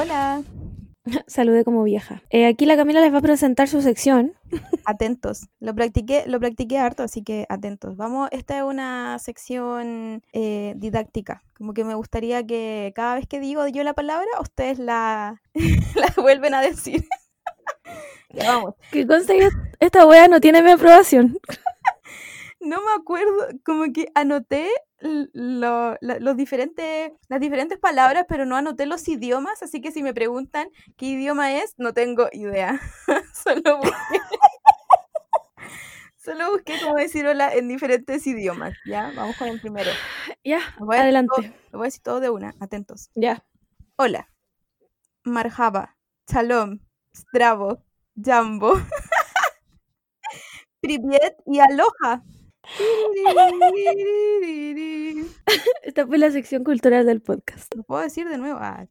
Hola. Salude como vieja. Eh, aquí la Camila les va a presentar su sección. Atentos. Lo practiqué, lo practiqué harto, así que atentos. Vamos, esta es una sección eh, didáctica. Como que me gustaría que cada vez que digo yo la palabra, ustedes la, la vuelven a decir. ya vamos. Que conste que esta wea no tiene mi aprobación. no me acuerdo, como que anoté los diferentes, las diferentes palabras, pero no anoté los idiomas, así que si me preguntan qué idioma es, no tengo idea. Solo busqué. Solo busqué cómo decir hola en diferentes idiomas. Ya, vamos con el primero. Ya, adelante. lo voy a decir todo de una, atentos. Ya. Hola. Marhaba. Shalom. Stravo. Jambo. Privet y aloha. Esta fue la sección cultural del podcast. Lo puedo decir de nuevo. Ah.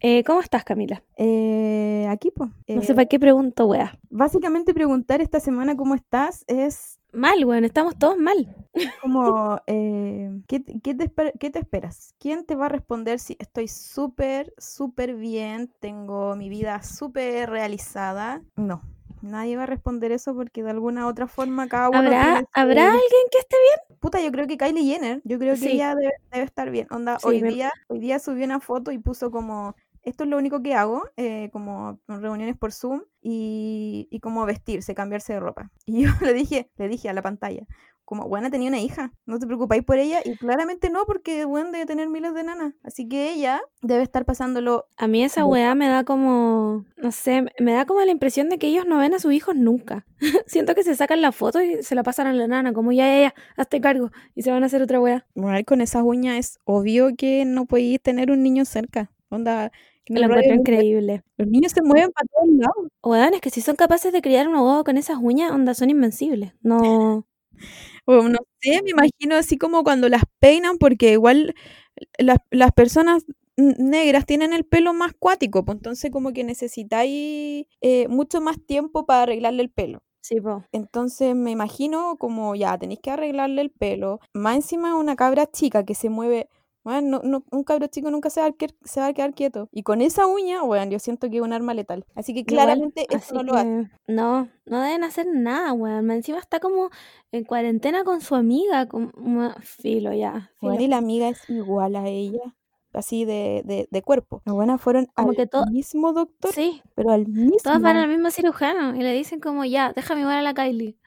Eh, ¿Cómo estás, Camila? Eh, aquí, pues. no sé para qué pregunto, wea. Básicamente preguntar esta semana cómo estás es... Mal, weón, estamos todos mal. Como, eh, ¿qué, te ¿qué, te esperas? ¿Quién te va a responder si estoy súper, súper bien, tengo mi vida súper realizada? No, Nadie va a responder eso porque de alguna otra forma cada uno. ¿Habrá, ¿habrá alguien que esté bien? Puta, yo creo que Kylie Jenner. Yo creo que ella debe, estar bien. Onda, hoy, día, hoy día subió una foto y puso como. Esto es lo único que hago, eh, como reuniones por Zoom y, y como vestirse, cambiarse de ropa. Y yo le dije, le dije a la pantalla, como, buena tenía una hija, no te preocupáis por ella, y claramente no, porque bueno debe tener miles de nanas, así que ella debe estar pasándolo. A mí esa weá me da como, no sé, me da como la impresión de que ellos no ven a sus hijos nunca. Siento que se sacan la foto y se la pasan a la nana, como ya, ella, hazte cargo, y se van a hacer otra weá. Bueno, con esas uñas es obvio que no podéis tener un niño cerca. Onda, me lo encuentro increíble. Los niños se mueven para todos lados. Weón, es que si son capaces de criar un huevo con esas uñas, onda, son invencibles. No. O no sé, me imagino así como cuando las peinan, porque igual las, las personas negras tienen el pelo más cuático, pues entonces como que necesitáis eh, mucho más tiempo para arreglarle el pelo. Sí, pues. Entonces me imagino como ya tenéis que arreglarle el pelo. Más encima una cabra chica que se mueve bueno, no, un cabro chico nunca se va, a, se va a quedar quieto. Y con esa uña, bueno, yo siento que es un arma letal. Así que claramente eso no lo hace. No, no deben hacer nada, weón. Encima está como en cuarentena con su amiga, como filo ya. Bueno, y la amiga es igual a ella así de, de, de cuerpo. Las buenas fueron como al que mismo doctor, sí. pero al mismo. Todas van al mismo cirujano y le dicen como ya, déjame igual a la Kylie.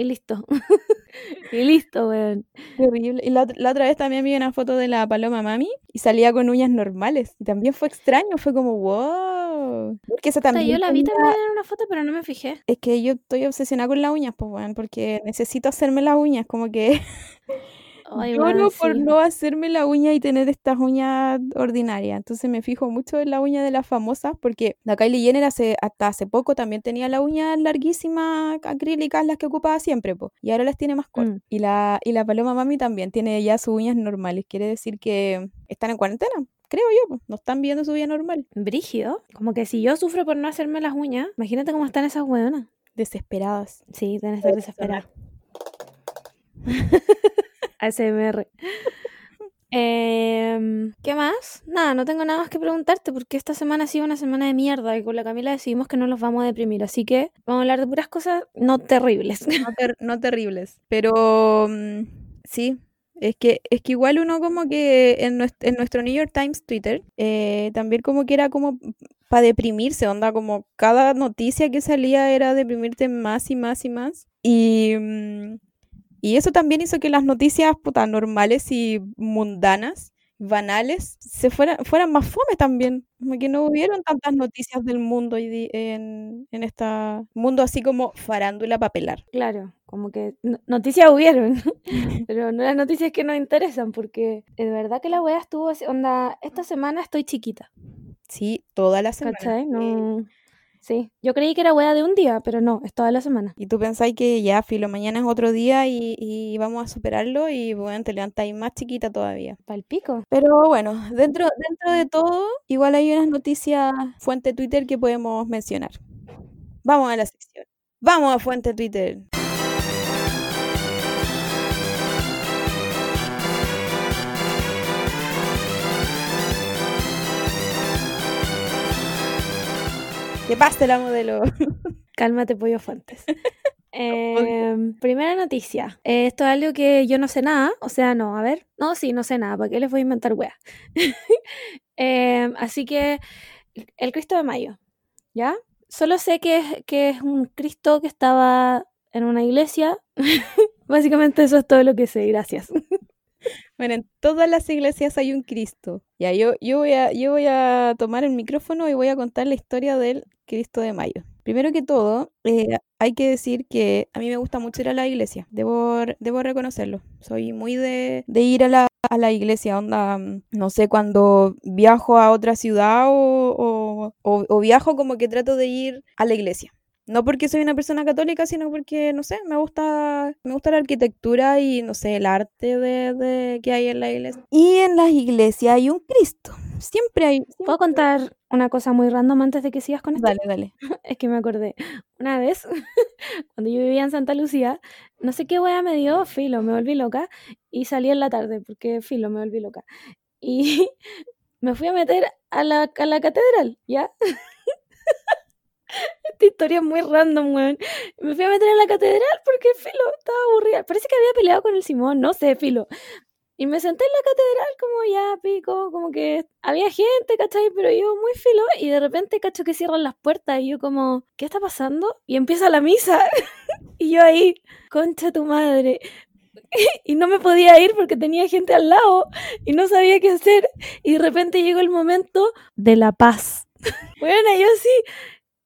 Y listo. y listo, weón. Terrible. Y la, otra vez también vi una foto de la paloma mami y salía con uñas normales. Y también fue extraño, fue como, wow. Porque esa también. yo la vi también en una foto, pero no me fijé. Es que yo estoy obsesionada con las uñas, pues, weón, porque necesito hacerme las uñas, como que. no por no hacerme la uña y tener estas uñas ordinarias. Entonces me fijo mucho en la uña de las famosas porque la Kylie Jenner hace, hasta hace poco también tenía la uña larguísima acrílicas, las que ocupaba siempre, po, y ahora las tiene más cortas. Mm. Y, la, y la Paloma Mami también tiene ya sus uñas normales. Quiere decir que están en cuarentena creo yo, no están viendo su vida normal. Brígido. Como que si yo sufro por no hacerme las uñas, imagínate cómo están esas hueonas. Desesperadas. Sí, deben estar desesperadas. ASMR. Em, ¿Qué más? Nada, no tengo nada más que preguntarte porque esta semana ha sido una semana de mierda y con la Camila decidimos que no los vamos a deprimir, así que vamos a hablar de puras cosas no terribles. No, terribles, pero mm, sí, es que, es que igual uno como que en nuestro, New York Times Twitter eh, también como que era como para deprimirse, onda como cada noticia que salía era deprimirte más y más y más. Y... Mm, y eso también hizo que las noticias puta, normales y mundanas, banales, se fueran, fueran más fome también. Como que no hubieron tantas noticias del mundo en, en este mundo así como farándula papelar. Claro, como que noticias hubieron, pero no las noticias que nos interesan, porque de verdad que la wea estuvo así, onda, esta semana estoy chiquita. Sí, toda la semana. ¿Cachai? No... Sí, yo creí que era hueá de un día, pero no, es toda la semana. Y tú pensáis que ya, filo, mañana es otro día y, vamos a superarlo y bueno, te levantáis más chiquita todavía. Para pico. Pero bueno, dentro, dentro de todo, igual hay unas noticias fuente Twitter que podemos mencionar. Vamos a la sección. Vamos a fuente Twitter. Que pase la modelo. Cálmate, pollo fuentes. Primera noticia. Eh, esto es algo que yo no sé nada. O sea, no, a ver. No, sí, no sé nada. ¿Para qué les voy a inventar weas? Em, así que el Cristo de Mayo. ¿Ya? Solo sé que es, que es un Cristo que estaba en una iglesia. Básicamente eso es todo lo que sé. Gracias. Bueno, en todas las iglesias hay un Cristo. Ya, yo, yo, voy a, yo voy a tomar el micrófono y voy a contar la historia del Cristo de Mayo. Primero que todo, eh, hay que decir que a mí me gusta mucho ir a la iglesia, debo, debo reconocerlo. Soy muy de, ir a la, a la, iglesia, onda, mm, no sé, cuando viajo a otra ciudad o, o viajo como que trato de ir a la iglesia. No porque soy una persona católica, sino porque, no sé, me gusta, me gusta la arquitectura y, no sé, el arte de, que hay en la iglesia. Y en las iglesias hay un Cristo. Siempre hay. ¿Puedo contar una cosa muy random antes de que sigas con esto? Dale, dale. es que me acordé. Una vez, cuando yo vivía en Santa Lucía, no sé qué wea me dio, filo, me volví loca. Y salí en la tarde, porque filo, me volví loca. Y me fui a meter a la, a la catedral, ¿ya? Esta historia muy random, weón. Me fui a meter en la catedral porque filo, estaba aburrida. Parece que había peleado con el Simón, no sé, filo. Y me senté en la catedral como ya pico, como que había gente, ¿cachai? Pero yo muy filo y de repente cacho que cierran las puertas y yo como, ¿qué está pasando? Y empieza la misa y yo ahí, concha tu madre. y no me podía ir porque tenía gente al lado y no sabía qué hacer. Y de repente llegó el momento de la paz. bueno, yo sí,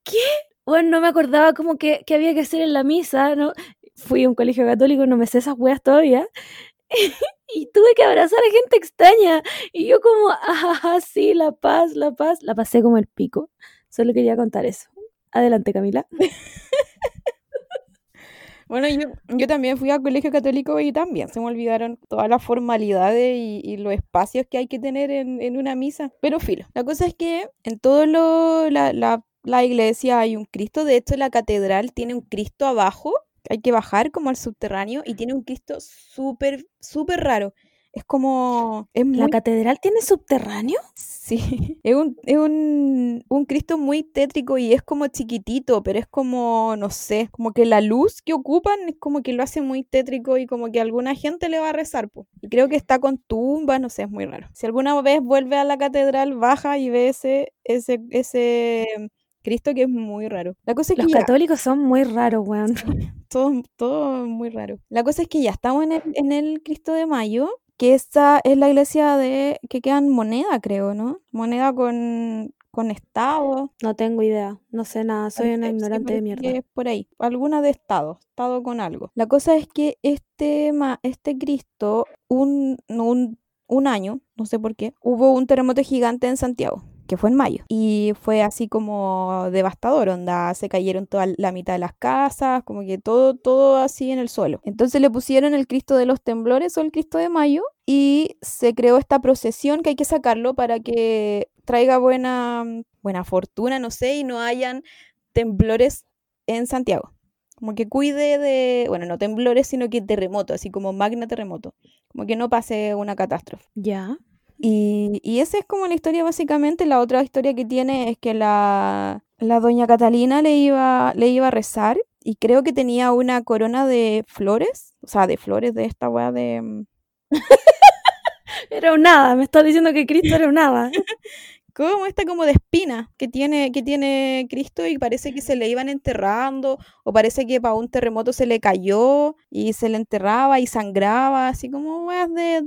¿qué? Bueno, no me acordaba como que, había que hacer en la misa, ¿no? Fui a un colegio católico, no me sé esas weas todavía. y tuve que abrazar a gente extraña. Y yo como, ah, sí, la paz, la paz. La pasé como el pico. Solo quería contar eso. Adelante, Camila. Bueno, yo, también fui al colegio católico y también se me olvidaron todas las formalidades y, los espacios que hay que tener en, en, una misa. Pero filo, la cosa es que en todo lo, la, la la iglesia hay un Cristo. De hecho, la catedral tiene un Cristo abajo. Hay que bajar como al subterráneo y tiene un Cristo súper, súper raro. Es como... ¿La catedral tiene subterráneo? Sí, es, un, es un, un, Cristo muy tétrico y es como chiquitito, pero es como, no sé, como que la luz que ocupan es como que lo hace muy tétrico y como que alguna gente le va a rezar. Po. Y creo que está con tumbas, no sé, es muy raro. Si alguna vez vuelve a la catedral, baja y ve ese, ese, ese Cristo que es muy raro. La cosa es Los católicos son muy raros, weón. todo, todo muy raro. La cosa es que ya estamos en el, en el Cristo de Mayo, que esta es la iglesia de que quedan moneda, creo, ¿no? Moneda con, con estado. No tengo idea, no sé nada, soy una ignorante de mierda. Es por ahí, alguna de estado, estado con algo. La cosa es que este, este Cristo, un, un, un año, no sé por qué, hubo un terremoto gigante en Santiago que fue en mayo. Y fue así como devastador, onda, se cayeron toda la mitad de las casas, como que todo, todo así en el suelo. Entonces le pusieron el Cristo de los temblores o el Cristo de mayo y se creó esta procesión que hay que sacarlo para que traiga buena, buena fortuna, no sé, y no hayan temblores en Santiago. Como que cuide de, bueno, no temblores, sino que terremoto, así como magna terremoto. Como que no pase una catástrofe. Ya. Y, y esa es como la historia básicamente. La otra historia que tiene es que la, la doña Catalina le iba, le iba a rezar y creo que tenía una corona de flores, o sea, de flores de esta weá de... Mm, era un nada, me estás diciendo que Cristo era un nada. como esta como de espina que tiene, que tiene Cristo y parece que se le iban enterrando o parece que para un terremoto se le cayó y se le enterraba y sangraba, así como weas de,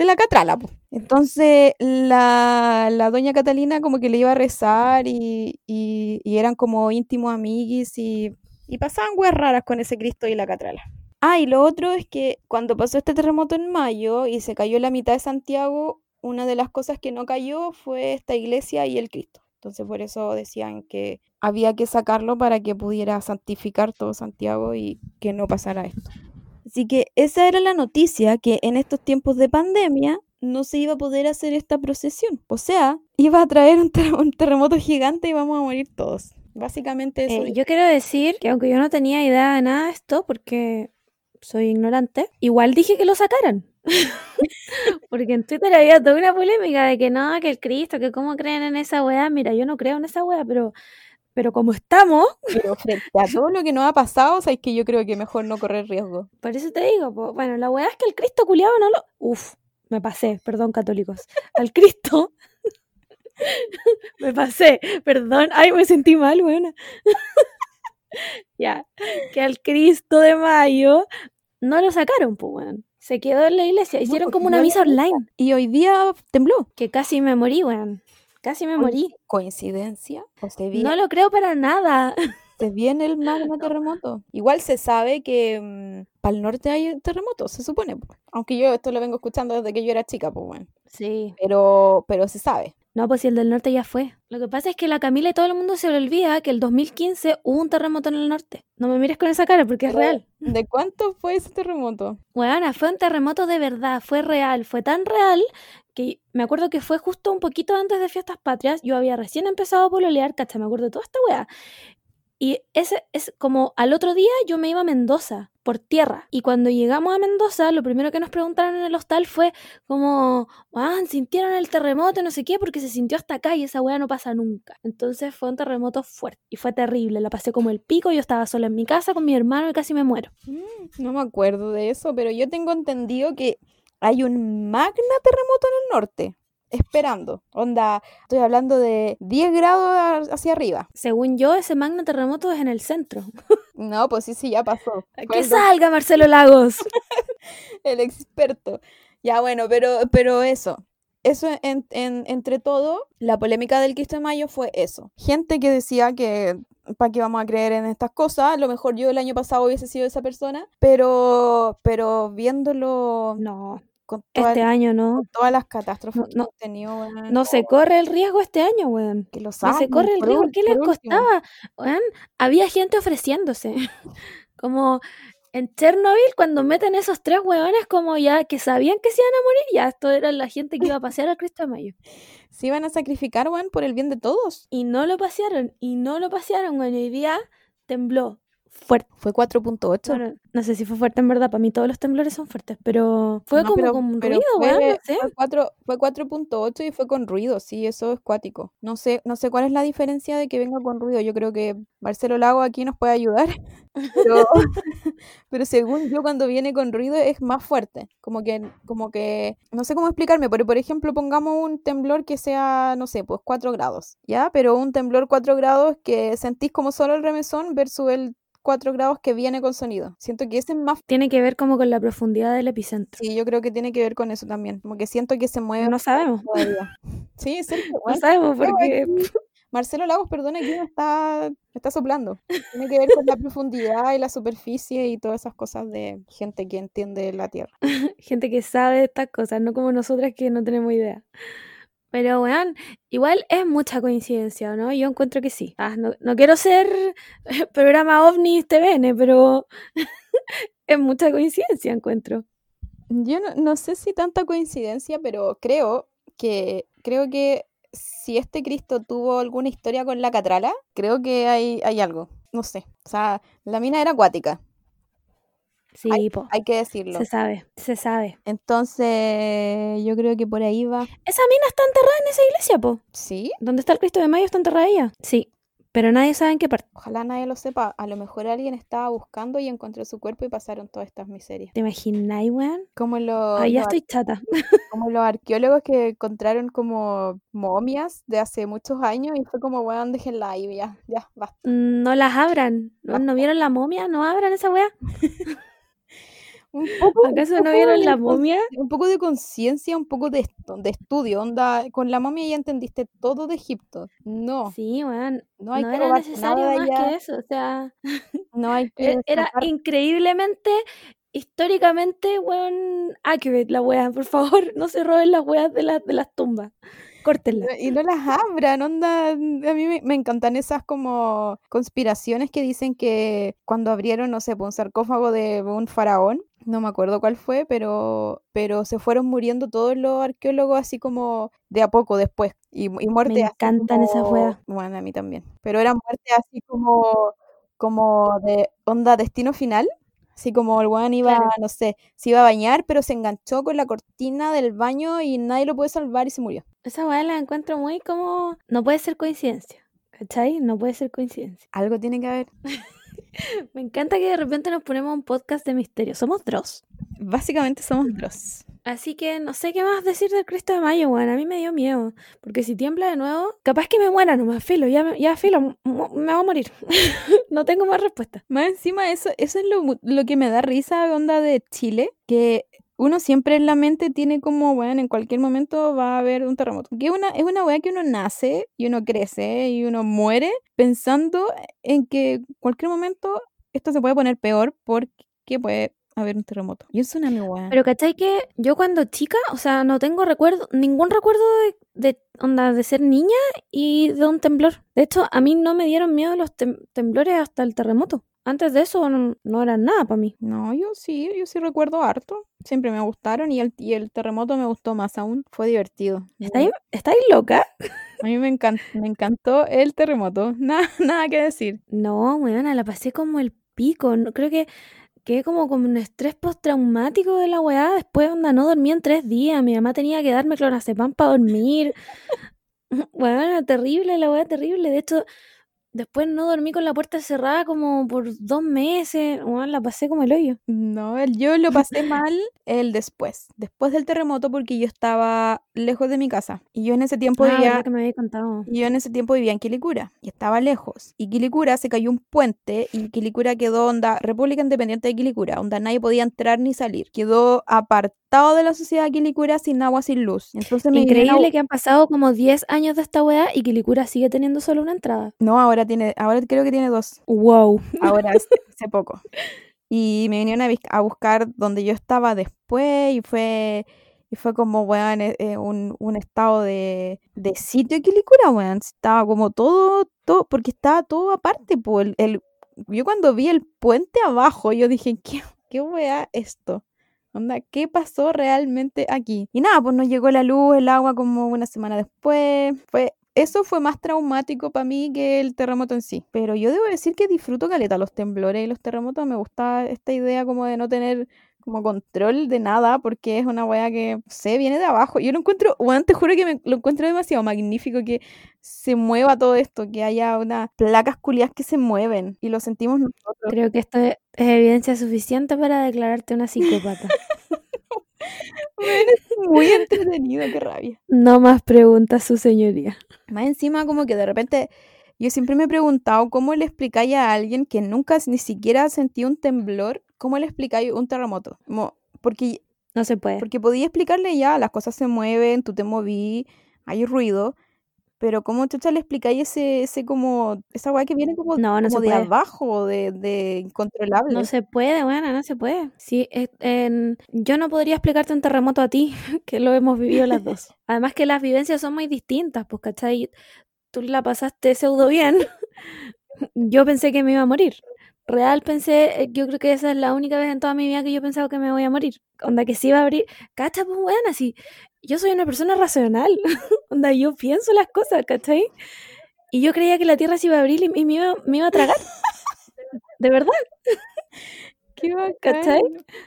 de la catrala. Entonces la, la, doña Catalina como que le iba a rezar y, y, eran como íntimos amiguis y, y pasaban weas raras con ese Cristo y la catrala. Ah, y lo otro es que cuando pasó este terremoto en mayo y se cayó la mitad de Santiago, una de las cosas que no cayó fue esta iglesia y el Cristo. Entonces por eso decían que había que sacarlo para que pudiera santificar todo Santiago y que no pasara esto. Así que esa era la noticia, que en estos tiempos de pandemia no se iba a poder hacer esta procesión. O sea, iba a traer un, terremoto gigante y vamos a morir todos. Básicamente eso. Eh, yo quiero decir que aunque yo no tenía idea de nada de esto, porque soy ignorante, igual dije que lo sacaran. porque en Twitter había toda una polémica de que no, que el Cristo, que cómo creen en esa weá. Mira, yo no creo en esa weá, pero Pero como estamos, Pero frente a todo lo que nos ha pasado, o sea, es que yo creo que mejor no correr riesgo. por eso te digo, po, bueno, la weá es que el Cristo culiado no lo. Uf, me pasé, perdón, católicos. Al Cristo. me pasé, perdón. Ay, me sentí mal, buena. ya, que al Cristo de mayo no lo sacaron, pues, weón. Se quedó en la iglesia. Hicieron como una es misa. online. Y hoy día tembló. Que casi me morí, weón. Casi me morí. ¿Coincidencia? ¿O se viene, No lo creo para nada. se viene el magno terremoto? Igual se sabe que para el norte hay terremotos, se supone. po. Aunque yo esto lo vengo escuchando desde que yo era chica, pues bueno. Sí. Pero, pero se sabe. No, pues si el del norte ya fue. Lo que pasa es que la Camila y todo el mundo se le olvida que el 2015 hubo un terremoto en el norte. No me mires con esa cara porque es real. ¿De cuánto fue ese terremoto? Weona, fue un terremoto de verdad, fue real, fue tan real que me acuerdo que fue justo un poquito antes de Fiestas Patrias. Yo había recién empezado a pololear, cacha, me acuerdo de toda esta weá. Y ese es como al otro día yo me iba a Mendoza por tierra. Y cuando llegamos a Mendoza, lo primero que nos preguntaron en el hostal fue como, "Weón, sintieron el terremoto, no sé qué, porque se sintió hasta acá y esa weá no pasa nunca. Entonces fue un terremoto fuerte y fue terrible. La pasé como el pico, yo estaba sola en mi casa con mi hermano y casi me muero. Mm, No me acuerdo de eso, pero yo tengo entendido que hay un magna terremoto en el norte. Esperando. Onda, estoy hablando de 10 grados hacia arriba. Según yo, ese magno terremoto es en el centro. No, pues sí, sí, ya pasó. ¡Que salga Marcelo Lagos! el experto. Ya, bueno, pero, pero eso. Eso en- en- entre todo, la polémica del 15 de mayo fue eso. Gente que decía que para qué vamos a creer en estas cosas, a lo mejor yo el año pasado hubiese sido esa persona, pero, pero viéndolo No, con, este año no. con todas las catástrofes No, que no. tenido, weón, No se corre el riesgo este año, weón. que lo No se corre el riesgo. ¿Qué les costaba? Weón, había gente ofreciéndose. Como en Chernobyl, cuando meten esos tres weones, como ya que sabían que se iban a morir, ya esto era la gente que iba a pasear al Cristo de Mayo. Se iban a sacrificar, weón, por el bien de todos. Y no lo pasearon, y no lo pasearon, weón. Hoy día tembló fuerte. Fue 4.8. Bueno, no sé si fue fuerte en verdad, para mí todos los temblores son fuertes, pero fue No, como pero- con un ruido, fue, no sé. fue cuatro- fue 4.8 y fue con ruido, sí, eso es cuático. No sé, no sé cuál es la diferencia de que venga con ruido. Yo creo que Marcelo Lago aquí nos puede ayudar. Pero, pero según yo, cuando viene con ruido es más fuerte. Como que, como que, no sé cómo explicarme, pero por ejemplo, pongamos un temblor que sea, no sé, pues 4 grados, ¿ya? Pero un temblor 4 grados que sentís como solo el remesón versus el 4 grados que viene con sonido. Siento que ese es más Tiene que ver como con la profundidad del epicentro. Sí, yo creo que tiene que ver con eso también. Como que siento que se mueve No sabemos. todavía. Sí, sí, No sabemos porque Marcelo Lagos, perdona, que me está, me está soplando. Tiene que ver con la profundidad y la superficie y todas esas cosas de gente que entiende la Tierra. gente que sabe estas cosas, no como nosotras que no tenemos idea. Pero, weón, igual es mucha coincidencia, ¿no? Yo encuentro que sí. Ah, no, no quiero ser programa OVNI TVN, pero es mucha coincidencia, encuentro. Yo no, no sé si tanta coincidencia, pero creo que, creo que si este Cristo tuvo alguna historia con la Catrala, creo que hay, hay algo. No sé. O sea, la mina era acuática, Sí, po, hay que decirlo. se sabe, se sabe. Entonces, yo creo que por ahí va. Esa mina está enterrada en esa iglesia, po. Sí, ¿Dónde está el Cristo de Mayo? ¿Está enterrada ella? Sí, pero nadie sabe en qué parte. ojalá nadie lo sepa. A lo mejor alguien estaba buscando y encontró su cuerpo y pasaron todas estas miserias. ¿Te imagináis, weón? Como los, Ay, ya los estoy chata. como los arqueólogos que encontraron como momias de hace muchos años y fue como, weón, déjenla ahí, ya, ya, basta. No las abran. ¿No, ¿No vieron la momia? ¿No abran esa weá? Un poco, un ¿Acaso no poco vieron la momia? Un poco de conciencia, un poco de, de estudio, onda, con la momia ya entendiste todo de Egipto. No, Sí, weón. no hay No que era necesario más allá, que eso. O sea, no hay que e- era increíblemente, históricamente, weón, accurate la weá. Por favor, no se roben las weas de, las de las tumbas. Córtenlas. No, Y no las abran, onda. A mí me, me encantan esas como conspiraciones que dicen que cuando abrieron, no sé, un sarcófago de un faraón, no me acuerdo cuál fue, pero, pero se fueron muriendo todos los arqueólogos así como de a poco después. Y, y muerte Me encantan esas weas. Bueno, a mí también. Pero eran muertes así como, como de onda destino final. Así como el weón iba, Claro. no sé, se iba a bañar, pero se enganchó con la cortina del baño y nadie lo puede salvar y se murió. Esa weá la encuentro muy como. No puede ser coincidencia. ¿Cachai? No puede ser coincidencia. Algo tiene que haber. Me encanta que de repente nos ponemos un podcast de misterio. Somos Dross. Básicamente somos Dross. Así que no sé qué más decir del Cristo de Mayo, weón. A mí me dio miedo. Porque si tiembla de nuevo, capaz que me muera nomás, filo. Ya, ya filo, me voy a morir. no tengo más respuesta. Más encima, eso, eso es lo, lo que me da risa, onda de Chile. Que uno siempre en la mente tiene como, bueno, en cualquier momento va a haber un terremoto. Que una, es una weá que uno nace y uno crece y uno muere pensando en que en cualquier momento esto se puede poner peor porque puede haber un terremoto. Y es una weá. Pero ¿cachai que yo cuando chica, o sea, no tengo recuerdo, ningún recuerdo de, onda, de ser niña y de un temblor. De hecho, a mí no me dieron miedo los temblores hasta el terremoto. Antes de eso no, no eran nada para mí. No, yo sí, yo sí recuerdo harto. Siempre me gustaron y el, y el terremoto me gustó más aún. Fue divertido. ¿Estáis, ¿estáis loca? A mí me, encantó, me encantó el terremoto. Nada, nada que decir. No, bueno, la pasé como el pico. creo que quedé como con un estrés postraumático de la weá. Después, onda, no dormí en tres días. Mi mamá tenía que darme clonazepam para dormir. bueno, terrible, la weá terrible. De hecho, Después no dormí con la puerta cerrada como por dos meses. Bueno, la pasé como el hoyo. No, yo lo pasé mal el después. Después del terremoto porque yo estaba lejos de mi casa. Y yo en ese tiempo ah, vivía... que me había contado. Yo en ese tiempo vivía en Quilicura. Y estaba lejos. Y Quilicura se cayó un puente. Y Quilicura quedó onda... República Independiente de Quilicura. Onda nadie podía entrar ni salir. Quedó apartado de la sociedad de Quilicura sin agua, sin luz. Entonces me Increíble que han pasado como 10 años de esta weá y Quilicura sigue teniendo solo una entrada. No, ahora tiene, ahora creo que tiene dos. Wow. Ahora hace poco. Y me vinieron a, buscar donde yo estaba después y fue y fue como, weón, eh, eh, un, un, estado de, de sitio de Quilicura, weón. Estaba como todo, todo, porque estaba todo aparte, pues. El, yo cuando vi el puente abajo, yo dije, ¿qué, qué weá esto? Onda, ¿qué pasó realmente aquí? Y nada, pues nos llegó la luz, el agua como una semana después. Fue eso fue más traumático para mí que el terremoto en sí. Pero yo debo decir que disfruto caleta los temblores y los terremotos. Me gusta esta idea como de no tener como control de nada porque es una wea que, se viene de abajo. Yo lo encuentro, bueno, te juro que me, lo encuentro demasiado magnífico que se mueva todo esto, que haya unas placas culias que se mueven y lo sentimos nosotros. Creo que esto es evidencia suficiente para declararte una psicópata. muy entretenido, qué rabia. No más preguntas, su señoría. Más encima, como que de repente, yo siempre me he preguntado cómo le explicáis a alguien que nunca ni siquiera sentido un temblor, cómo le explicáis un terremoto. Como, porque no se puede. Porque podía explicarle ya, las cosas se mueven, tú te moví, hay ruido, pero ¿cómo chucha le explicáis ese, ese como, esa weá que viene como, no, no como de abajo, de, de incontrolable? No se puede, bueno, no se puede. Sí, yo no podría explicarte un terremoto a ti, que lo hemos vivido las dos. Además que las vivencias son muy distintas, pues, ¿cachai? Tú la pasaste pseudo bien, yo pensé que me iba a morir. Real pensé, eh, yo creo que esa es la única vez en toda mi vida que yo he pensado que me voy a morir. Onda que sí iba a abrir. Cacha, pues bueno, así yo soy una persona racional, onda, yo pienso las cosas, ¿cachai? Y yo creía que la Tierra se iba a abrir y me iba, me iba a tragar. de verdad. Qué ¿Cachai?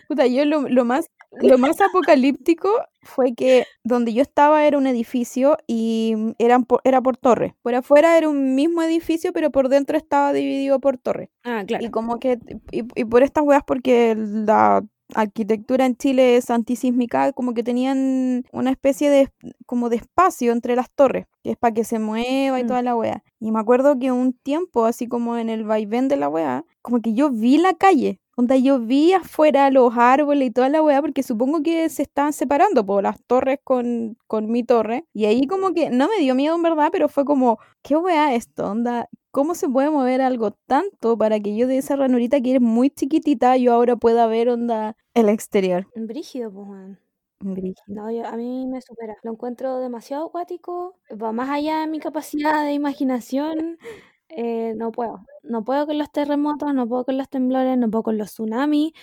Puta, yo lo, lo, más, lo más apocalíptico fue que donde yo estaba era un edificio y eran era por torre. Por afuera era un mismo edificio, pero por dentro estaba dividido por torre. Ah, claro. Y como que, y, y por estas weas porque la arquitectura en Chile es antisísmica, como que tenían una especie de como de espacio entre las torres, que es para que se mueva y mm. toda la wea. Y me acuerdo que un tiempo, así como en el vaivén de la wea, como que yo vi la calle, donde yo vi afuera los árboles y toda la weá, porque supongo que se estaban separando por las torres con, con mi torre. Y ahí como que no me dio miedo en verdad, pero fue como, ¿qué weá esto? Onda, ¿cómo se puede mover algo tanto para que yo de esa ranurita que es muy chiquitita, yo ahora pueda ver onda el exterior? Brígido, pues, No, a mí me supera. Lo encuentro demasiado acuático. Va más allá de mi capacidad de imaginación. Eh, no puedo. No puedo con los terremotos, no puedo con los temblores, no puedo con los tsunamis.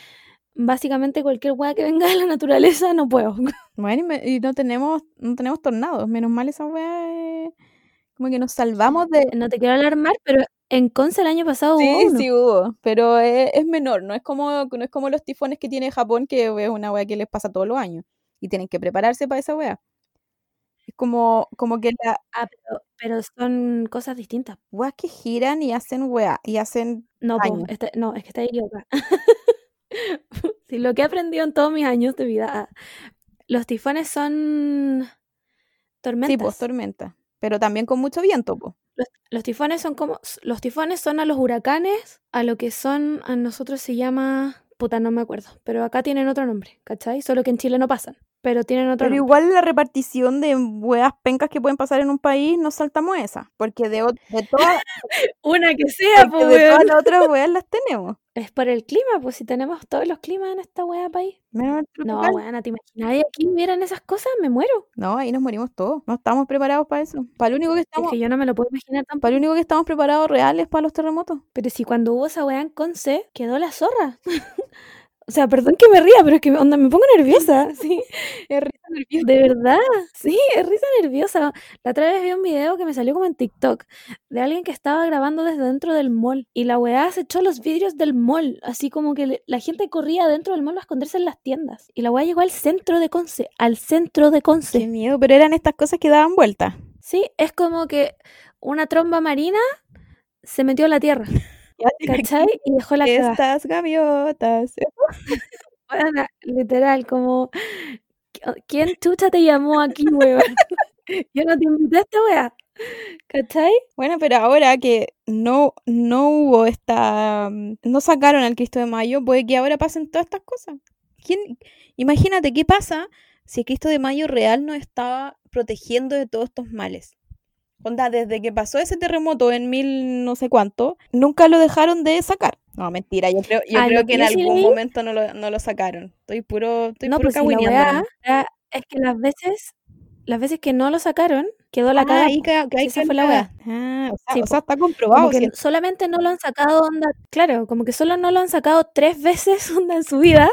Básicamente cualquier hueá que venga de la naturaleza no puedo. Bueno, y, no tenemos no tenemos tornados. Menos mal esa hueá como que nos salvamos de... No te quiero alarmar, pero en Conce el año pasado sí, hubo uno. Sí, hubo, pero es, menor, no es, como, no es como los tifones que tiene Japón, que es una hueá que les pasa todos los años y tienen que prepararse para esa hueá. Es como, como que la Ah, pero, pero son cosas distintas. weas que giran y hacen wea, y hacen No, po, este- no, es que está. Si lo que he aprendido en todos mis años de vida, ah, los tifones son Sí, tormentas. pues tormenta. Pero también con mucho viento, pues. Los, los tifones son como. Los tifones son a los huracanes, a lo que son. A nosotros se llama. Puta, no me acuerdo. Pero acá tienen otro nombre, ¿cachai? Solo que en Chile no pasan. Pero tienen otro Pero nombre. igual la repartición de weas pencas que pueden pasar en un país, nos saltamos esa. Porque de, de todas, Una que sea, pues, de todas las otras weas las tenemos. Es por el clima, pues si tenemos todos los climas en esta wea país. Menos No, weón, ¿te imaginas? Y aquí hubieran esas cosas, me muero. No, ahí nos morimos todos. No estamos preparados para eso. Para lo único que Es estamos, que yo no me lo puedo imaginar tampoco. para lo único que estamos preparados reales para los terremotos. Pero si cuando hubo esa weá en Conce, quedó la zorra. o sea, perdón que me ría, pero es que onda, me pongo nerviosa. Sí, Es risa nerviosa. de verdad. Sí, es risa nerviosa. La otra vez vi un video que me salió como en TikTok de alguien que estaba grabando desde dentro del mall. Y la weá se echó los vidrios del mall. Así como que la gente corría dentro del mall a esconderse en las tiendas. Y la weá llegó al centro de Conce. Al centro de Qué Conce. miedo, pero eran estas cosas que daban vueltas. Sí, es como que una tromba marina se metió a la tierra. ¿Cachai? Y dejó la. Estas gaviotas. Weona, literal, como, ¿quién chucha te llamó aquí, weón? Yo no te invité a esta wea. ¿Cachai? Bueno, pero ahora que no, no hubo esta. No sacaron al Cristo de Mayo, puede que ahora pasen todas estas cosas. ¿Quién, imagínate qué pasa si el Cristo de Mayo real nos estaba protegiendo de todos estos males. Onda, desde que pasó ese terremoto en mil no sé cuánto, nunca lo dejaron de sacar. No, mentira, yo creo, yo Ah, creo que que en algún leí- momento no lo, no lo sacaron. Estoy puro, estoy no, puro pues si la wea es que las veces, las veces que no lo sacaron, quedó la Ah, cagada. ahí que Sí, esa fue la wea. Ah, o sea, Sí, o sea, está comprobado. Que solamente no lo han sacado, onda, claro, como que solo no lo han sacado tres veces, onda, en su vida.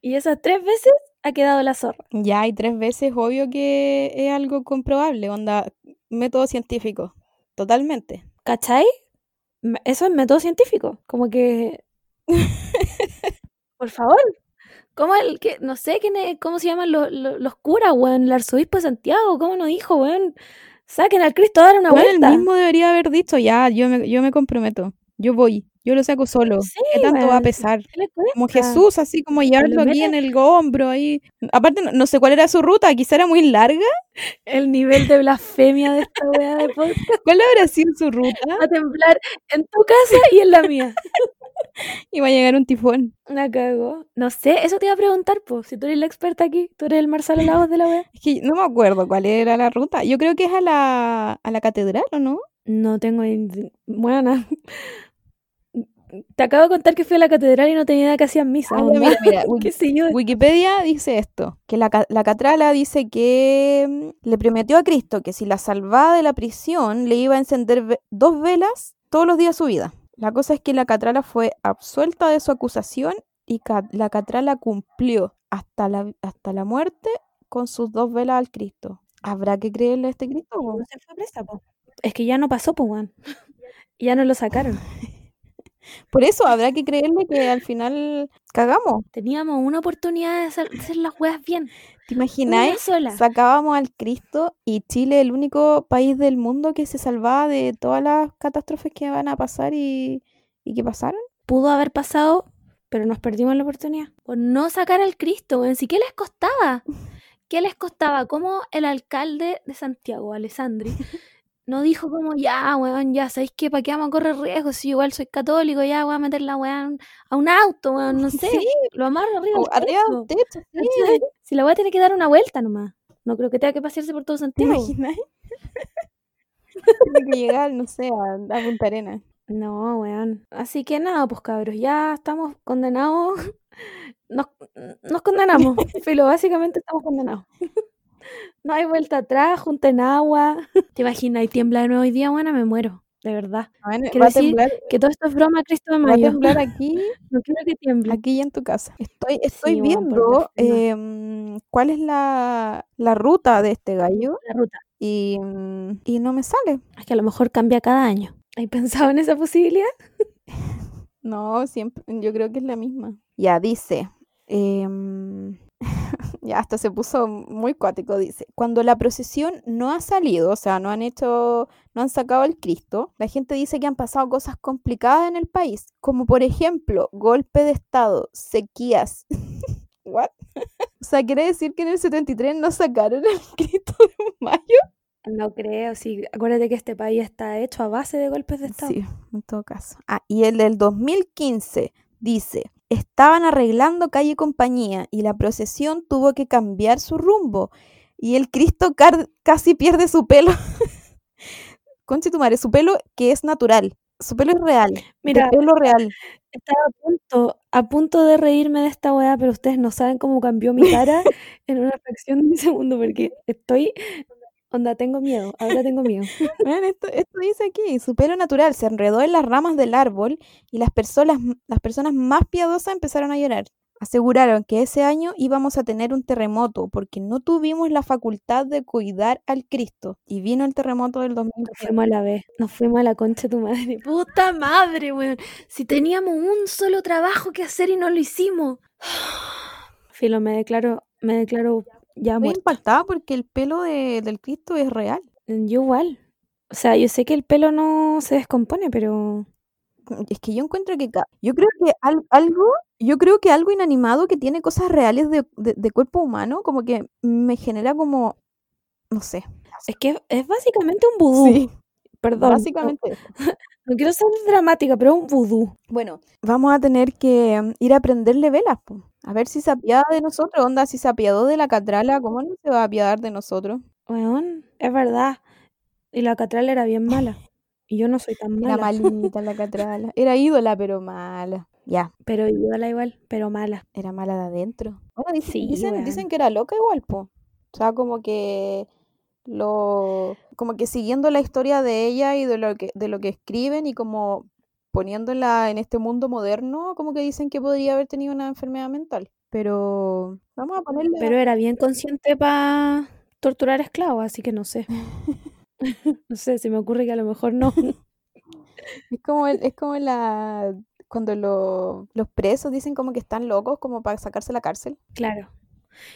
y esas tres veces ha quedado la zorra. Ya hay tres veces, obvio que es algo comprobable, onda, método científico, totalmente. ¿Cachai? Eso es método científico. Como que. Por favor. ¿Cómo el que, no sé quién es- cómo se llaman los, los, los curas, weón? El arzobispo de Santiago, ¿cómo nos dijo, weón? Saquen al Cristo a dar una Bueno, vuelta. el mismo debería haber dicho, ya, yo me, yo me comprometo, yo voy, yo lo saco solo. Sí, ¿Qué tanto va a pesar? ¿Qué le Como? Jesús, así como llevarlo aquí en el hombro, ahí. Aparte, no, no sé cuál era su ruta, quizá era muy larga. El nivel de blasfemia de esta weá de podcast ¿Cuál habrá sido su ruta? va a temblar en tu casa y en la mía. Iba a llegar un tifón. La cago. No sé, eso te iba a preguntar, pues. Si tú eres la experta aquí, tú eres el Marcelo Lagos de la wea. Es que no me acuerdo cuál era la ruta. Yo creo que es a la, a la catedral, ¿o no? No tengo. Buena. Te acabo de contar que fui a la catedral y no tenía idea que hacían misa. Ah, mira, mira, Wiki- ¿Qué sé yo? Wikipedia dice esto, que la, la catrala dice que mm, le prometió a Cristo que si la salvaba de la prisión le iba a encender ve- dos velas todos los días de su vida. La cosa es que la catrala fue absuelta de su acusación y ca- la catrala cumplió hasta la, hasta la muerte con sus dos velas al Cristo. ¿Habrá que creerle a este Cristo? No se fue presa, po. Es que ya no pasó, pues. Ya no lo sacaron. Por eso habrá que creerle que al final cagamos. Teníamos una oportunidad de hacer, las weas bien. ¿Te imagináis? Sacábamos al Cristo y Chile el único país del mundo que se salvaba de todas las catástrofes que van a pasar y, y que pasaron. Pudo haber pasado, pero nos perdimos la oportunidad. Por no sacar al Cristo, weón. ¿Sí qué les costaba? ¿Qué les costaba? ¿Cómo el alcalde de Santiago, Alessandri, no dijo como, ya, weón, ya, ¿sabéis qué? ¿Para qué vamos a correr riesgos? Si igual soy católico, ya voy a meter la weá a un- un auto, weón, no sé. Sí, Lo amarro arriba o arriba del techo, sí. Si la weá tiene que dar una vuelta nomás. No creo que tenga que pasearse por todo ¿Te Santiago. imaginas? Tiene que llegar, no sé, a, a Punta Arenas. No, weón. Así que nada, pues cabros, ya estamos condenados. Nos, nos condenamos. Filo, básicamente estamos condenados. No hay vuelta atrás, junten agua. ¿Te imaginas? Y tiembla de nuevo hoy día, buena, me muero. De verdad. Bueno, Quiero decir temblar, Que todo esto es broma, Cristo de va a temblar aquí, No quiero que tiemble. aquí y en tu casa. Estoy, estoy Sí, viendo em, cuál es la, la ruta de este gallo La ruta. y, y no me sale. Es que a lo mejor cambia cada año. ¿Hay pensado en esa posibilidad? No, siempre, yo creo que es la misma. Ya dice, em, ya hasta se puso muy cuático, dice, cuando la procesión no ha salido, o sea, no han hecho, no han sacado el Cristo, la gente dice que han pasado cosas complicadas en el país, como por ejemplo, golpe de estado, sequías. ¿What? o sea, quiere decir que en el 73 no sacaron el Cristo de mayo. No creo, sí. Acuérdate que este país está hecho a base de golpes de Estado. Sí, en todo caso. Ah, y el del 2015 dice, estaban arreglando calle compañía y la procesión tuvo que cambiar su rumbo y el Cristo casi pierde su pelo. Conche tu madre, su pelo que es natural, su pelo es real, Mira, pelo real. Estaba a punto, a punto de reírme de esta weá, pero ustedes no saben cómo cambió mi cara en una fracción de segundo porque estoy Onda, tengo miedo, ahora tengo miedo. esto, esto, dice aquí, su pelo natural se enredó en las ramas del árbol y las personas, las personas más piadosas empezaron a llorar. Aseguraron que ese año íbamos a tener un terremoto porque no tuvimos la facultad de cuidar al Cristo. Y vino el terremoto del 2000. Nos fuimos a la vez, nos fuimos a la concha de tu madre. Puta madre, weón. Si teníamos un solo trabajo que hacer y no lo hicimos. Filo, me declaro, me declaro ya impactada porque el pelo de, del Cristo es real. Mm, yo igual. O sea, yo sé que el pelo no se descompone, pero es que yo encuentro que yo creo que algo yo creo que algo inanimado que tiene cosas reales de, de, cuerpo humano como que me genera como no sé es que es básicamente un vudú sí, perdón básicamente no, quiero ser dramática pero es un vudú bueno vamos a tener que mm, ir a prenderle velas a ver si se apiada de nosotros, onda, si se apiadó de la catrala, ¿cómo no se va a apiadar de nosotros? Weón, es verdad. Y la catrala era bien mala. Y yo no soy tan mala. Era malita la catrala. Era ídola, pero mala. Ya. Pero ídola igual, pero mala. Era mala de adentro. dicen, dicen, que era loca igual, po. O sea, como que lo como que siguiendo la historia de ella y de lo que de lo que escriben y como poniéndola en este mundo moderno, como que dicen que podría haber tenido una enfermedad mental. Pero vamos a ponerle. Pero era bien consciente para torturar esclavos, así que no sé. no sé, se me ocurre que a lo mejor no. es como, es como la cuando los presos dicen como que están locos como para sacarse la cárcel. Claro.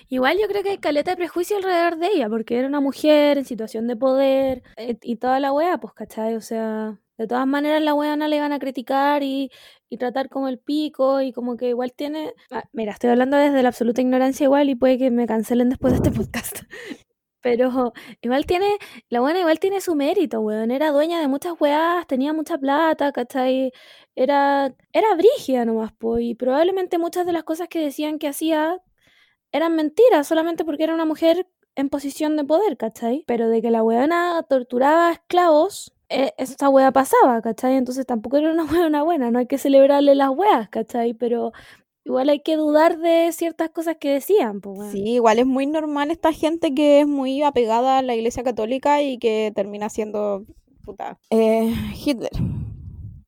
Igual yo creo que hay caleta de prejuicio alrededor de ella, porque era una mujer en situación de poder eh, y toda la wea, pues, ¿cachai? O sea, de todas maneras, la weona le iban a criticar y, tratar como el pico y como que igual tiene... Ah, mira, estoy hablando desde la absoluta ignorancia igual y puede que me cancelen después de este podcast. Pero igual tiene, la buena igual tiene su mérito, weón. Era dueña de muchas weas, tenía mucha plata, ¿cachai? Era, era brígida nomás, pues. Y probablemente muchas de las cosas que decían que hacía eran mentiras, solamente porque era una mujer en posición de poder, ¿cachai? Pero de que la weona torturaba a esclavos, eh, esa wea pasaba, ¿cachai? Entonces tampoco era una wea buena, no hay que celebrarle las weas, ¿cachai? Pero igual hay que dudar de ciertas cosas que decían. Pues, Sí, igual es muy normal esta gente que es muy apegada a la iglesia católica y que termina siendo puta. Eh, Hitler.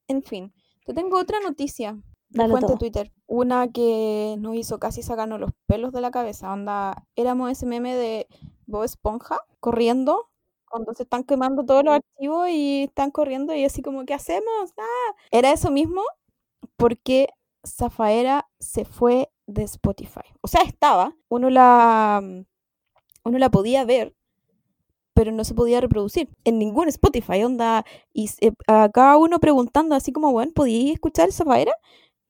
En fin, te tengo otra noticia. Cuenta Twitter. Una que nos hizo casi sacarnos los pelos de la cabeza. Onda, éramos ese meme de Bob Esponja corriendo cuando se están quemando todos los archivos y están corriendo y así como, ¿qué hacemos? Ah. Era eso mismo porque Zafaera se fue de Spotify. O sea, estaba, uno la, uno la podía ver, pero no se podía reproducir en ningún Spotify, onda. Y a cada uno preguntando así como, bueno, ¿podía escuchar Zafaera?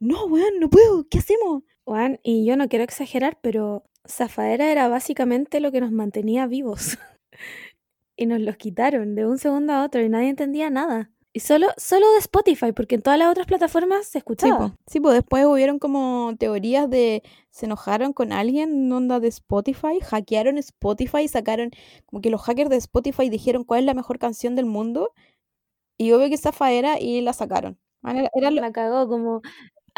No, weón, no puedo, ¿qué hacemos? Juan, y yo no quiero exagerar, pero Zafaera era básicamente lo que nos mantenía vivos. y nos los quitaron de un segundo a otro y nadie entendía nada. Y solo, solo de Spotify, porque en todas las otras plataformas se escuchaba. Sí, pues después hubieron como teorías de se enojaron con alguien en onda de Spotify, hackearon Spotify, y sacaron como que los hackers de Spotify dijeron cuál es la mejor canción del mundo y obvio que esa era y la sacaron. Era, La cagó como